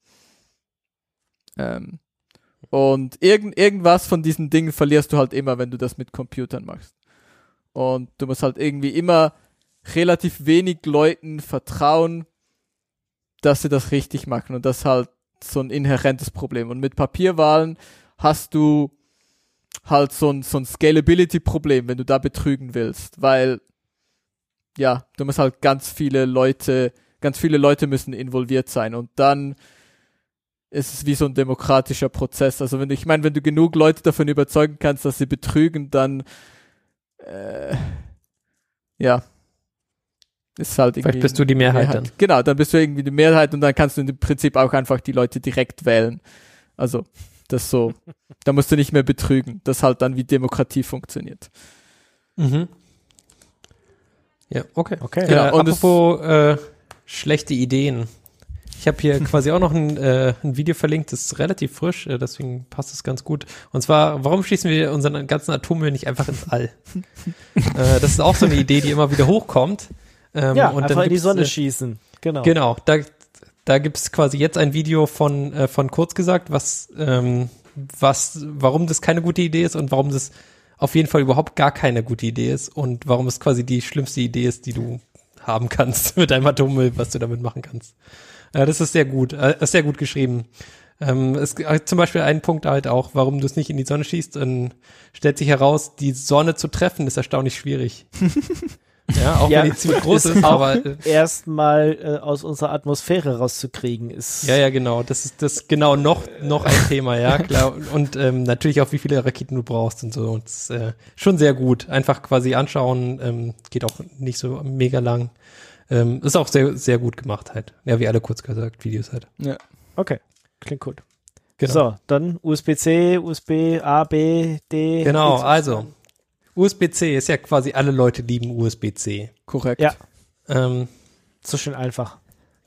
Ähm, und irgend, irgendwas von diesen Dingen verlierst du halt immer, wenn du das mit Computern machst. Und du musst halt irgendwie immer relativ wenig Leuten vertrauen, dass sie das richtig machen. Und das ist halt so ein inhärentes Problem. Und mit Papierwahlen hast du halt so ein, so ein Scalability-Problem, wenn du da betrügen willst. Weil, ja, du musst halt ganz viele Leute, ganz viele Leute müssen involviert sein. Und dann ist es wie so ein demokratischer Prozess. Also wenn du, ich meine, wenn du genug Leute davon überzeugen kannst, dass sie betrügen, dann äh, ja, ist halt irgendwie Vielleicht bist du die Mehrheit dann. Genau, dann bist du irgendwie die Mehrheit und dann kannst du im Prinzip auch einfach die Leute direkt wählen. Also, das so. da musst du nicht mehr betrügen. Das halt dann wie Demokratie funktioniert. Mhm. Ja, okay. Okay. Äh, Genau, und es- apropos äh, schlechte Ideen. Ich habe hier quasi auch noch ein, äh, ein Video verlinkt, das ist relativ frisch, äh, deswegen passt es ganz gut. Und zwar, warum schießen wir unseren ganzen Atommüll nicht einfach ins All? äh, das ist auch so eine Idee, die immer wieder hochkommt. Ähm, ja, und einfach dann in die Sonne äh, schießen. Genau. Genau, da, da gibt es quasi jetzt ein Video von, äh, von Kurz gesagt, was, ähm, was, warum das keine gute Idee ist und warum das auf jeden Fall überhaupt gar keine gute Idee ist und warum es quasi die schlimmste Idee ist, die du haben kannst mit deinem Atommüll, was du damit machen kannst. Äh, das ist sehr gut, äh, ist sehr gut geschrieben. Ähm, es gibt zum Beispiel einen Punkt halt auch, warum du es nicht in die Sonne schießt, dann stellt sich heraus, die Sonne zu treffen ist erstaunlich schwierig. ja, auch Ja, wenn die ziemlich groß ist aber äh, Erstmal äh, aus unserer Atmosphäre rauszukriegen ist. Ja, ja, genau. Das ist das ist genau noch noch ein Thema, ja klar. Und ähm, natürlich auch, wie viele Raketen du brauchst und so. Und das ist äh, schon sehr gut. Einfach quasi anschauen. Ähm, geht auch nicht so mega lang. Ähm, ist auch sehr sehr gut gemacht halt. Ja, wie alle kurz gesagt Videos halt. Okay, klingt gut. Genau. So, dann USB-C, USB A, B, D. Genau. Also USB-C ist ja quasi alle Leute lieben USB-C. Korrekt. Ja. Ähm, So schön einfach.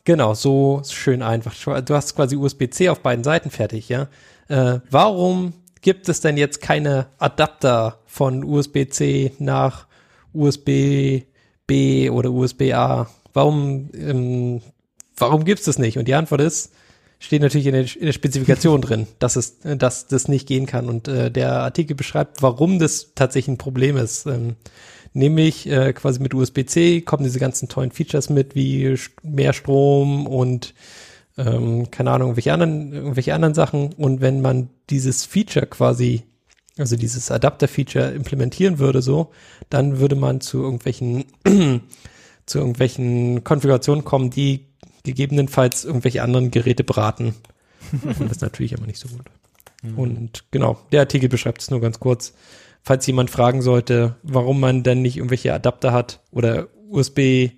Genau, so schön einfach. Du hast quasi USB-C auf beiden Seiten fertig, ja. Äh, warum gibt es denn jetzt keine Adapter von USB-C nach USB-B oder USB-A? Warum, ähm, warum gibt es das nicht? Und die Antwort ist, steht natürlich in der, in der Spezifikation drin, dass es, dass das nicht gehen kann. Und äh, der Artikel beschreibt, warum das tatsächlich ein Problem ist. Ähm, nämlich äh, quasi mit USB-C kommen diese ganzen tollen Features mit, wie mehr Strom und ähm, keine Ahnung, irgendwelche anderen, irgendwelche anderen Sachen. Und wenn man dieses Feature quasi, also dieses Adapter-Feature implementieren würde, so, dann würde man zu irgendwelchen, zu irgendwelchen Konfigurationen kommen, die gegebenenfalls irgendwelche anderen Geräte braten. Und das ist natürlich immer nicht so gut. Und genau, der Artikel beschreibt es nur ganz kurz. Falls jemand fragen sollte, warum man denn nicht irgendwelche Adapter hat oder USB,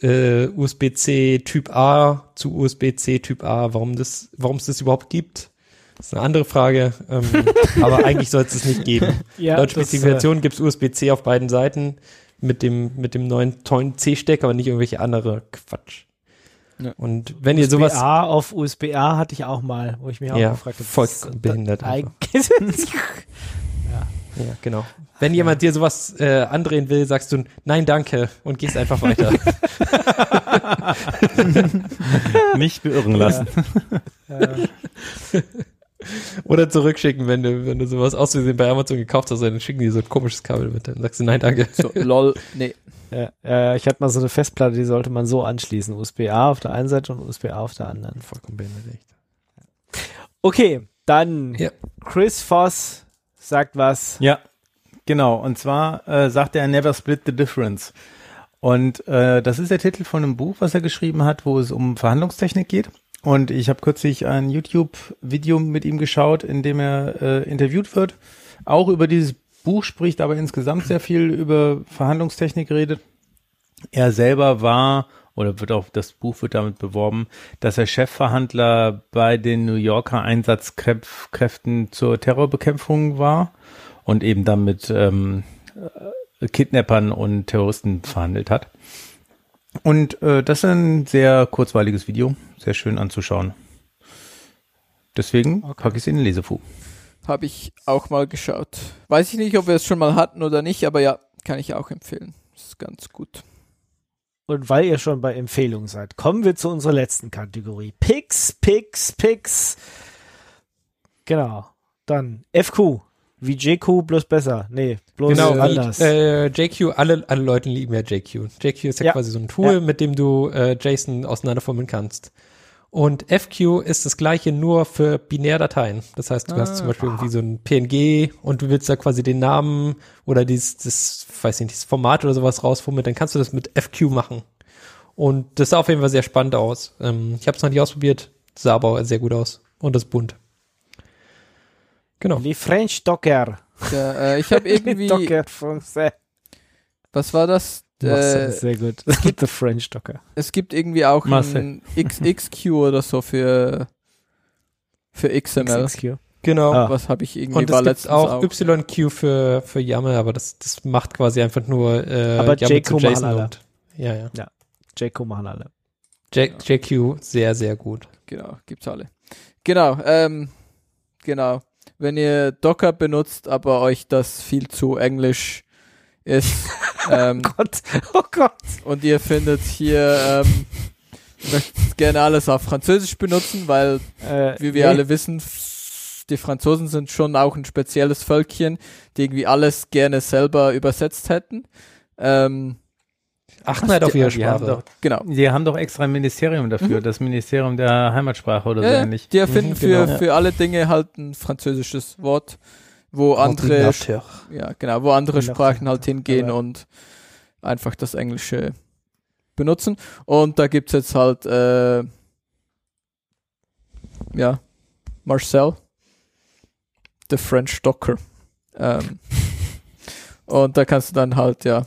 äh, USB-C Typ A zu USB-C Typ A, warum das, warum es das überhaupt gibt, ist eine andere Frage. Ähm, aber eigentlich soll es es nicht geben. Ja, Laut äh, Spezifikation gibt es USB-C auf beiden Seiten mit dem, mit dem neuen tollen C-Stecker, aber nicht irgendwelche andere Quatsch. Ja. Und wenn ihr sowas, USB-A auf USB-A hatte ich auch mal, wo ich mich auch Ja, gefragt habe. vollkommen behindert einfach. Eigentlich- ja, genau. Wenn jemand dir sowas äh, andrehen will, sagst du nein, danke und gehst einfach weiter. Nicht beirren lassen. Oder zurückschicken, wenn du, wenn du sowas aus Versehen bei Amazon gekauft hast, dann schicken die so ein komisches Kabel mit. Dann sagst du nein, danke. So, lol, nee. Ja, äh, ich hatte mal so eine Festplatte, die sollte man so anschließen. USB-A auf der einen Seite und USB-A auf der anderen. Vollkommen echt. Okay, dann Ja. Chris Voss sagt was. Ja, genau. Und zwar äh, sagt er Never Split the Difference. Und äh, das ist der Titel von einem Buch, was er geschrieben hat, wo es um Verhandlungstechnik geht. Und ich habe kürzlich ein YouTube-Video mit ihm geschaut, in dem er äh, interviewt wird, auch über dieses Buch spricht, aber insgesamt sehr viel über Verhandlungstechnik redet. Er selber war oder wird auch das Buch wird damit beworben, dass er Chefverhandler bei den New Yorker Einsatzkräften zur Terrorbekämpfung war und eben dann mit ähm, äh, Kidnappern und Terroristen verhandelt hat. Und äh, das ist ein sehr kurzweiliges Video, sehr schön anzuschauen. Deswegen packe ich es in den Lesefu. Habe ich auch mal geschaut. Weiß ich nicht, ob wir es schon mal hatten oder nicht, aber ja, kann ich auch empfehlen. Ist ganz gut. Und weil ihr schon bei Empfehlungen seid, kommen wir zu unserer letzten Kategorie. Picks, Picks, Picks. Genau. Dann FQ. Wie JQ, bloß besser. Nee, bloß Genau, anders. Äh, JQ, alle, alle Leute lieben ja JQ. JQ ist ja, Ja. quasi so ein Tool, Ja. mit dem du äh, JSON auseinanderformeln kannst. Und FQ ist das gleiche nur für Binärdateien. Das heißt, du hast zum Beispiel irgendwie so ein PNG und du willst da quasi den Namen oder dieses, das, weiß ich nicht, das Format oder sowas rausformeln, dann kannst du das mit FQ machen. Und das sah auf jeden Fall sehr spannend aus. Ähm, ich habe es noch nicht ausprobiert, sah aber sehr gut aus. Und das ist bunt. Genau. Die French Docker. Der, äh, ich habe irgendwie, Docker Français. was war das? Äh, Äh, sehr gut. The French Docker. es gibt irgendwie auch Marcel. ein XXQ oder so für, für XML. XXQ. Genau. Ah. Was habe ich irgendwie Und war es gibt auch, auch. YQ für, für YAML, aber das, das macht quasi einfach nur äh, Aber YAML JQ machen alle. und ja, ja. JQ machen alle. J, JQ sehr, sehr gut. Genau, gibt's alle. Genau, ähm, genau. Wenn ihr Docker benutzt, aber euch das viel zu englisch ist ähm, Gott, oh Gott. und ihr findet hier, ähm, möchtet gerne alles auf Französisch benutzen, weil Äh, wie wir nee. alle wissen, die Franzosen sind schon auch ein spezielles Völkchen, die irgendwie alles gerne selber übersetzt hätten. Ähm, Achten halt auf ihre Sprache. doch, genau. die haben doch extra ein Ministerium dafür, das Ministerium der Heimatsprache oder so Ja, ähnlich. die erfinden Mhm, für, genau. für alle Dinge halt ein französisches Wort, wo andere, ja, genau, wo andere. Sprachen halt hingehen Aber- und einfach das Englische benutzen. Und da gibt's jetzt halt, äh, ja, Marcel, the French Docker. Ähm, und da kannst du dann halt, ja,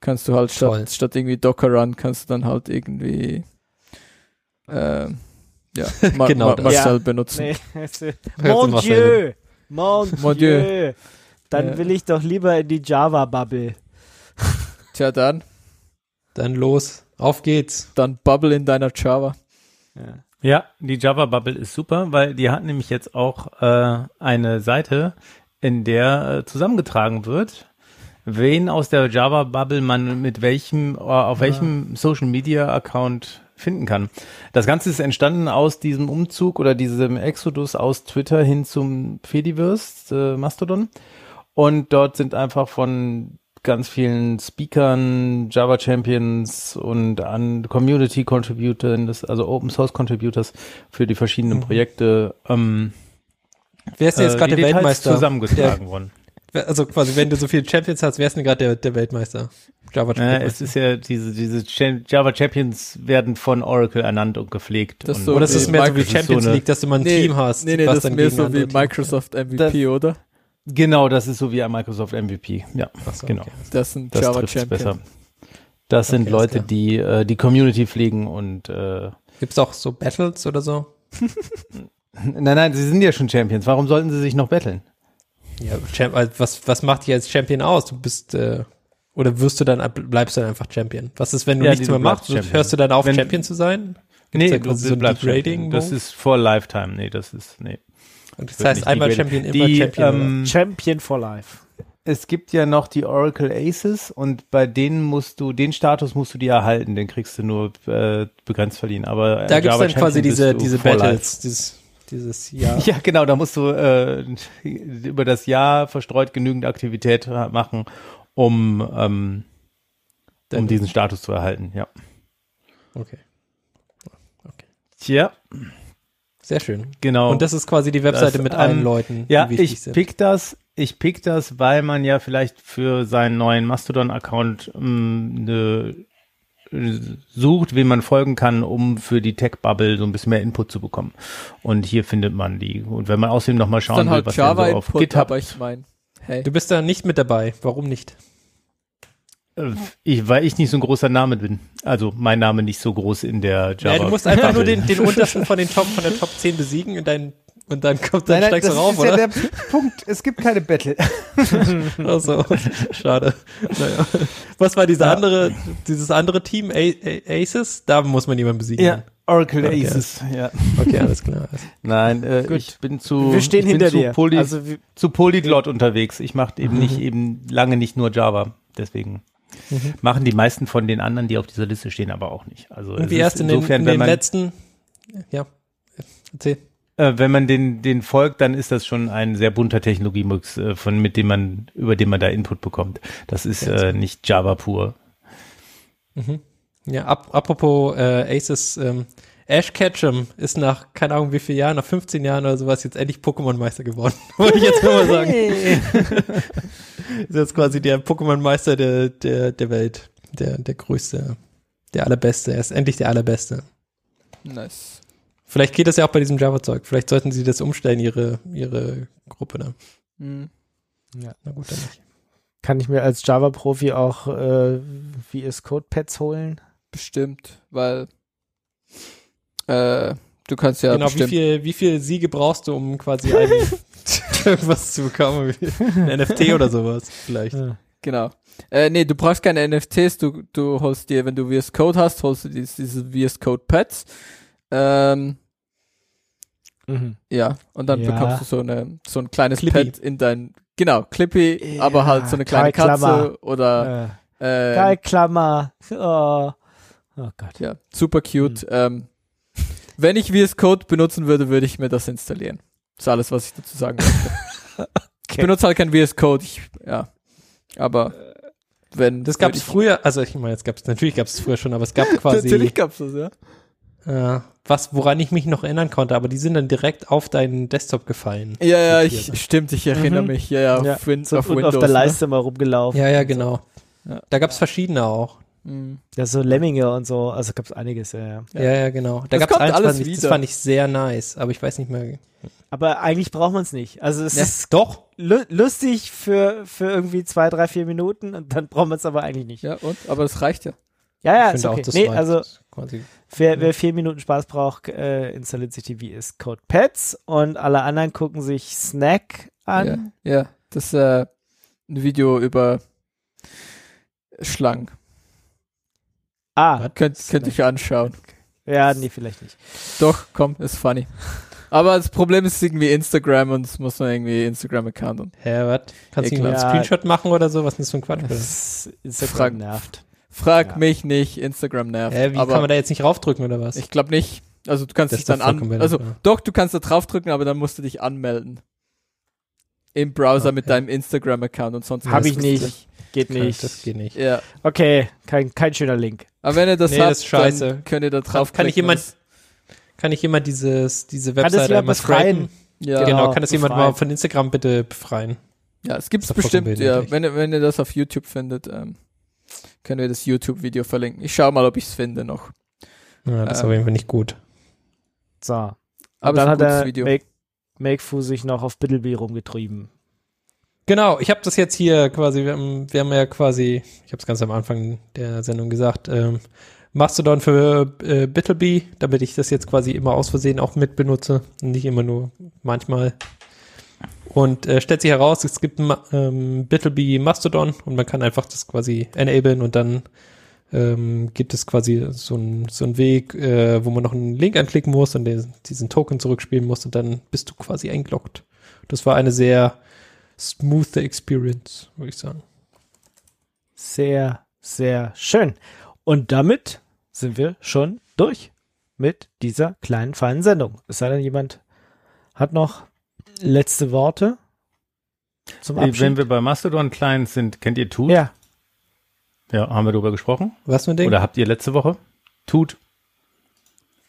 kannst du halt statt, statt irgendwie Docker Run, kannst du dann halt irgendwie, ähm, ja, Ma Genau Ma. Marcel Ja. benutzen. Nee, es Mon Dieu. Mon, Mon Dieu. Dieu. Dann Ja. will ich doch lieber in die Java-Bubble. Tja, dann, Dann los. Auf geht's. dann Bubble in deiner Java. Ja. Ja, die Java Bubble ist super, weil die hat nämlich jetzt auch äh, eine Seite, in der äh, zusammengetragen wird, wen aus der Java Bubble man mit welchem, äh, auf welchem Social Media Account finden kann. Das Ganze ist entstanden aus diesem Umzug oder diesem Exodus aus Twitter hin zum Fediverse, äh, Mastodon. Und dort sind einfach von ganz vielen Speakern, Java Champions und an Community Contributors, also Open Source Contributors für die verschiedenen Mhm. Projekte ähm, Wer ist denn jetzt äh, gerade der Weltmeister? zusammengetragen worden. Also quasi, wenn du so viele Champions hast, wer ist denn gerade der, der Weltmeister? Java Äh, Weltmeister. es ist ja diese, diese Java Champions werden von Oracle ernannt und gepflegt. Das und so Oder ist es mehr so wie Champions so League, dass du mal ein Team hast? Nee, nee, was das ist mehr so wie Microsoft MVP, oder? Genau, das ist so wie ein Microsoft MVP. Ja, so, genau. okay. Das sind Das Java Champions. besser. Das sind Okay, Leute, die äh, die Community pflegen und äh, Gibt's auch so Battles oder so? nein, nein, sie sind ja schon Champions. Warum sollten sie sich noch betteln? Ja, Champ also was, was macht dich als Champion aus? Du bist, äh, oder wirst du dann, bleibst du dann einfach Champion? Was ist, wenn du Ja, nichts du mehr machst? Champion. Hörst du dann auf, Wenn- Champion zu sein? Gibt's da quasi so ein bleibst Champion. Das ist for Lifetime. Nee, das ist, nee. Und das heißt, einmal. Champion, immer Die, Champion. ähm, Champion for Life. Es gibt ja noch die Oracle Aces und bei denen musst du, den Status musst du dir erhalten, den kriegst du nur äh, begrenzt verliehen. Aber da gibt's Java dann quasi diese, du diese. Battles, dieses, dieses Jahr. Ja, genau, da musst du äh, über das Jahr verstreut genügend Aktivität machen, um, ähm, um diesen Status zu erhalten, ja. Okay. Tja, Sehr schön. genau. Und das ist quasi die Webseite Das, mit allen ähm, Leuten, ja, die wichtig ich sind. pick das, ich pick das, weil man ja vielleicht für seinen neuen Mastodon-Account ähm, eine äh, sucht, wen man folgen kann, um für die Tech-Bubble so ein bisschen mehr Input zu bekommen. Und hier findet man die. Und wenn man außerdem nochmal schauen dann will, halt was Java so auf Input, GitHub aber ich mein, hey. Du bist da nicht mit dabei. Warum nicht? Äh, Ich, weil ich nicht so ein großer Name bin. Also mein Name nicht so groß in der Java. Ja, du musst einfach nur den, den untersten von den Top, von der Top 10 besiegen und dann, und dann kommt, dann steigst du rauf, oder? Punkt. Es gibt keine Battle. Ach so, schade. Naja. Was war dieser Ja. andere, dieses andere Team, A A Aces? Da muss man jemanden besiegen. Ja, Oracle Okay. Aces. Ja. Okay, alles klar. Nein, äh, Gut. ich bin zu, Wir stehen hinter zu dir. Poly, Also zu Polyglot unterwegs. Ich mache eben nicht eben lange nicht nur Java. Deswegen Mhm. machen die meisten von den anderen, die auf dieser Liste stehen, aber auch nicht. Also Und es wie ist erst in den, insofern, in wenn den letzten, ja, erzähl. Äh, wenn man den den folgt, dann ist das schon ein sehr bunter Technologiemix, äh, von mit dem man über den man da Input bekommt. Das ist äh, nicht Java pur. Ja, ap apropos äh, Aces, ähm, Ash Ketchum ist nach, keine Ahnung wie vielen Jahren, nach 15 Jahren oder sowas, jetzt endlich Pokémon-Meister geworden. Wollte ich jetzt nur mal sagen. ist jetzt quasi der Pokémon-Meister der, der, der Welt. Der, der größte, der allerbeste. Er ist endlich der allerbeste. Nice. Vielleicht geht das ja auch bei diesem Java-Zeug. Vielleicht sollten sie das umstellen, ihre, ihre Gruppe da. Hm. Na gut, dann nicht. kann ich mir als Java-Profi auch äh, VS Code Pads holen. Bestimmt, weil äh, du kannst ja genau, wie bestimmt. viel, wie viel Siege brauchst du, um quasi irgendwas zu bekommen? Ein NFT oder sowas, vielleicht. Genau. Äh, nee, du brauchst keine NFTs, du, du holst dir, wenn du VS Code hast, holst du dieses, diese VS Code Pads. Ähm, Mhm. ja, und dann Ja. bekommst du so eine so ein kleines Clippy. Pad in dein genau, Clippy, Ja, aber halt so eine kleine Katze Klammer. oder Äh, äh, Geil, Klammer. Oh. oh Gott. ja, super cute. Ähm, wenn ich VS Code benutzen würde, würde ich mir das installieren. Das ist alles, was ich dazu sagen möchte. Ich benutze halt kein VS Code, ich, ja. Aber wenn Das gab es früher, also ich meine, jetzt gab's natürlich gab es früher schon, aber es gab quasi Natürlich gab's das, ja. Äh, was, woran ich mich noch erinnern konnte, aber die sind dann direkt auf deinen Desktop gefallen. Ja, ja, ich, stimmt, ich erinnere Mhm. mich. Ja, ja, Ja, auf, Win So, auf und Windows. auf der ne? Leiste mal rumgelaufen. Ja, ja, genau. Ja. Da gab's verschiedene auch. Mhm. Ja, so Lemminge und so. Also gab es einiges, ja, ja. Ja, ja, genau. Da kommt eins, alles fand ich, das wieder. fand ich sehr nice, aber ich weiß nicht mehr. Aber eigentlich braucht man es nicht. Also es Ja. ist doch lu lustig für, für irgendwie zwei, drei, vier Minuten und dann braucht man es aber eigentlich nicht. Ja, und? Aber das reicht ja. Ja, ich ist okay. nee, also quasi. wer, wer vier Minuten Spaß braucht, äh, installiert sich die VS Code Pads und alle anderen gucken sich Snack an. Ja, ja. Das ist äh, ein Video über Schlangen. Ah, Könnt, könnt ihr euch anschauen. ja, nee, vielleicht nicht. Doch, komm, ist funny. Aber das Problem ist irgendwie Instagram und es muss man irgendwie Instagram-Account und Hä, was? Kannst du einen Ja. Screenshot machen oder so? Was ist das für ein Quatsch? Das Instagram Frag- nervt. Frag Ja. mich nicht, Instagram nervt. Hä, wie aber kann man da jetzt nicht raufdrücken oder was? ich glaube nicht. Also du kannst Das dich dann an, also ja. doch, du kannst da draufdrücken, aber dann musst du dich anmelden. Im Browser Ah, mit deinem Instagram-Account und sonst Hab kannst ich nicht. Geht Okay, nicht. Das geht nicht. Ja, Okay, kein, kein schöner Link. aber wenn ihr das Nee, habt, das ist scheiße. dann könnt ihr da Kann, drauf kann ich jemand, kann ich jemand dieses, diese Kann das Webseite jemand einmal befreien? Ja, Genau, kann das jemand befreien. mal von Instagram bitte befreien? ja, es gibt's bestimmt, ja. Wenn ihr, wenn ihr das auf YouTube findet, ähm, können wir das YouTube-Video verlinken. Ich schau mal, ob ich's finde noch. Ja, das ist Ähm, auf jeden Fall nicht gut. So. Und Aber dann es hat er Video. Make, Makefu sich noch auf Bittleby rumgetrieben. Genau, ich habe das jetzt hier quasi, wir haben, wir haben ja quasi, ich habe es ganz am Anfang der Sendung gesagt, ähm, Mastodon für äh, Bittleby, damit ich das jetzt quasi immer aus Versehen auch mit benutze, nicht immer nur manchmal. Und äh, stellt sich heraus, es gibt ein ähm, Bittleby Mastodon und man kann einfach das quasi enablen und dann ähm, gibt es quasi so einen so einen Weg, äh, wo man noch einen Link anklicken muss und den, diesen Token zurückspielen muss und dann bist du quasi eingeloggt. Das war eine sehr smooth Experience, würde ich sagen. Sehr, sehr schön. Und damit sind wir schon durch mit dieser kleinen, feinen Sendung. Es sei denn, jemand hat noch letzte Worte zum Äh, Abschied. Wenn wir bei Mastodon Clients sind, kennt ihr Tut? ja, Ja, haben wir darüber gesprochen? Was mit dem? Oder habt ihr letzte Woche? Tut.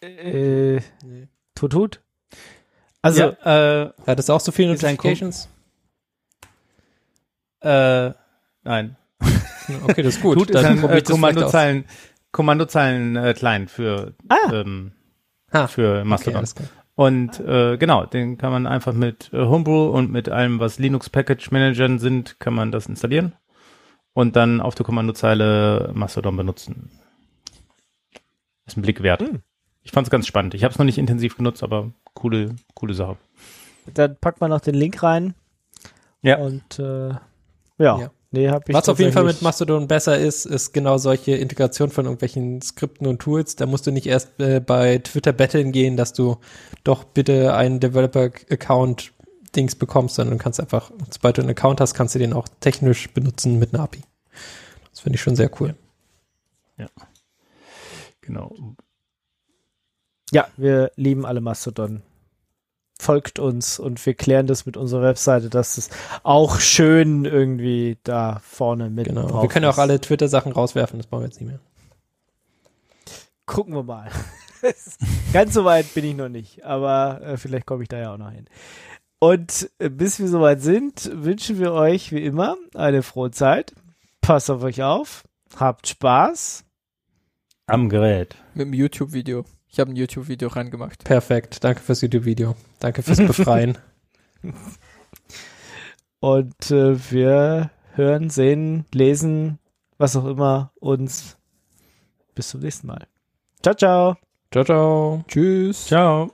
äh, tut, tut. Also, ja, äh, Hat es auch so viele Ist ein Notifications? äh, nein. Okay, das ist gut. Tut ist Dann ein probier äh. Kommandozeilen, Kommandozeilen äh, Client für, Ah. ähm, für Okay, Mastodon. klar. Und äh, genau, den kann man einfach mit äh, Homebrew und mit allem, was Linux Package Managern sind, kann man das installieren und dann auf der Kommandozeile Mastodon benutzen. Ist ein Blick wert. Hm. Ich fand es ganz spannend. Ich habe es noch nicht intensiv genutzt, aber coole, coole Sache. dann packt man noch den Link rein. Ja. Und äh, ja. Ja. Nee, hab ich Was auf jeden Fall mit Mastodon besser ist, ist genau solche Integration von irgendwelchen Skripten und Tools. Da musst du nicht erst äh, bei Twitter betteln gehen, dass du doch bitte einen Developer-Account Dings bekommst, sondern du kannst einfach, sobald du einen Account hast, kannst du den auch technisch benutzen mit einer API. Das finde ich schon sehr cool. Genau. Ja, wir lieben alle Mastodon. Folgt uns und wir klären das mit unserer Webseite, dass es auch schön irgendwie da vorne mit Genau. drauf Wir können ja auch ist. alle Twitter-Sachen rauswerfen, das brauchen wir jetzt nicht mehr. Gucken wir mal. Ganz so weit bin ich noch nicht, aber äh, vielleicht komme ich da ja auch noch hin. Und äh, bis wir soweit sind, wünschen wir euch wie immer eine frohe Zeit. Passt auf euch auf, habt Spaß. Am Gerät. Mit dem YouTube-Video. Ich habe ein YouTube-Video reingemacht. Perfekt. Danke fürs YouTube-Video. Danke fürs Befreien. Und äh, wir hören, sehen, lesen, was auch immer uns. Bis zum nächsten Mal. Ciao, ciao. ciao, ciao. Tschüss. Ciao.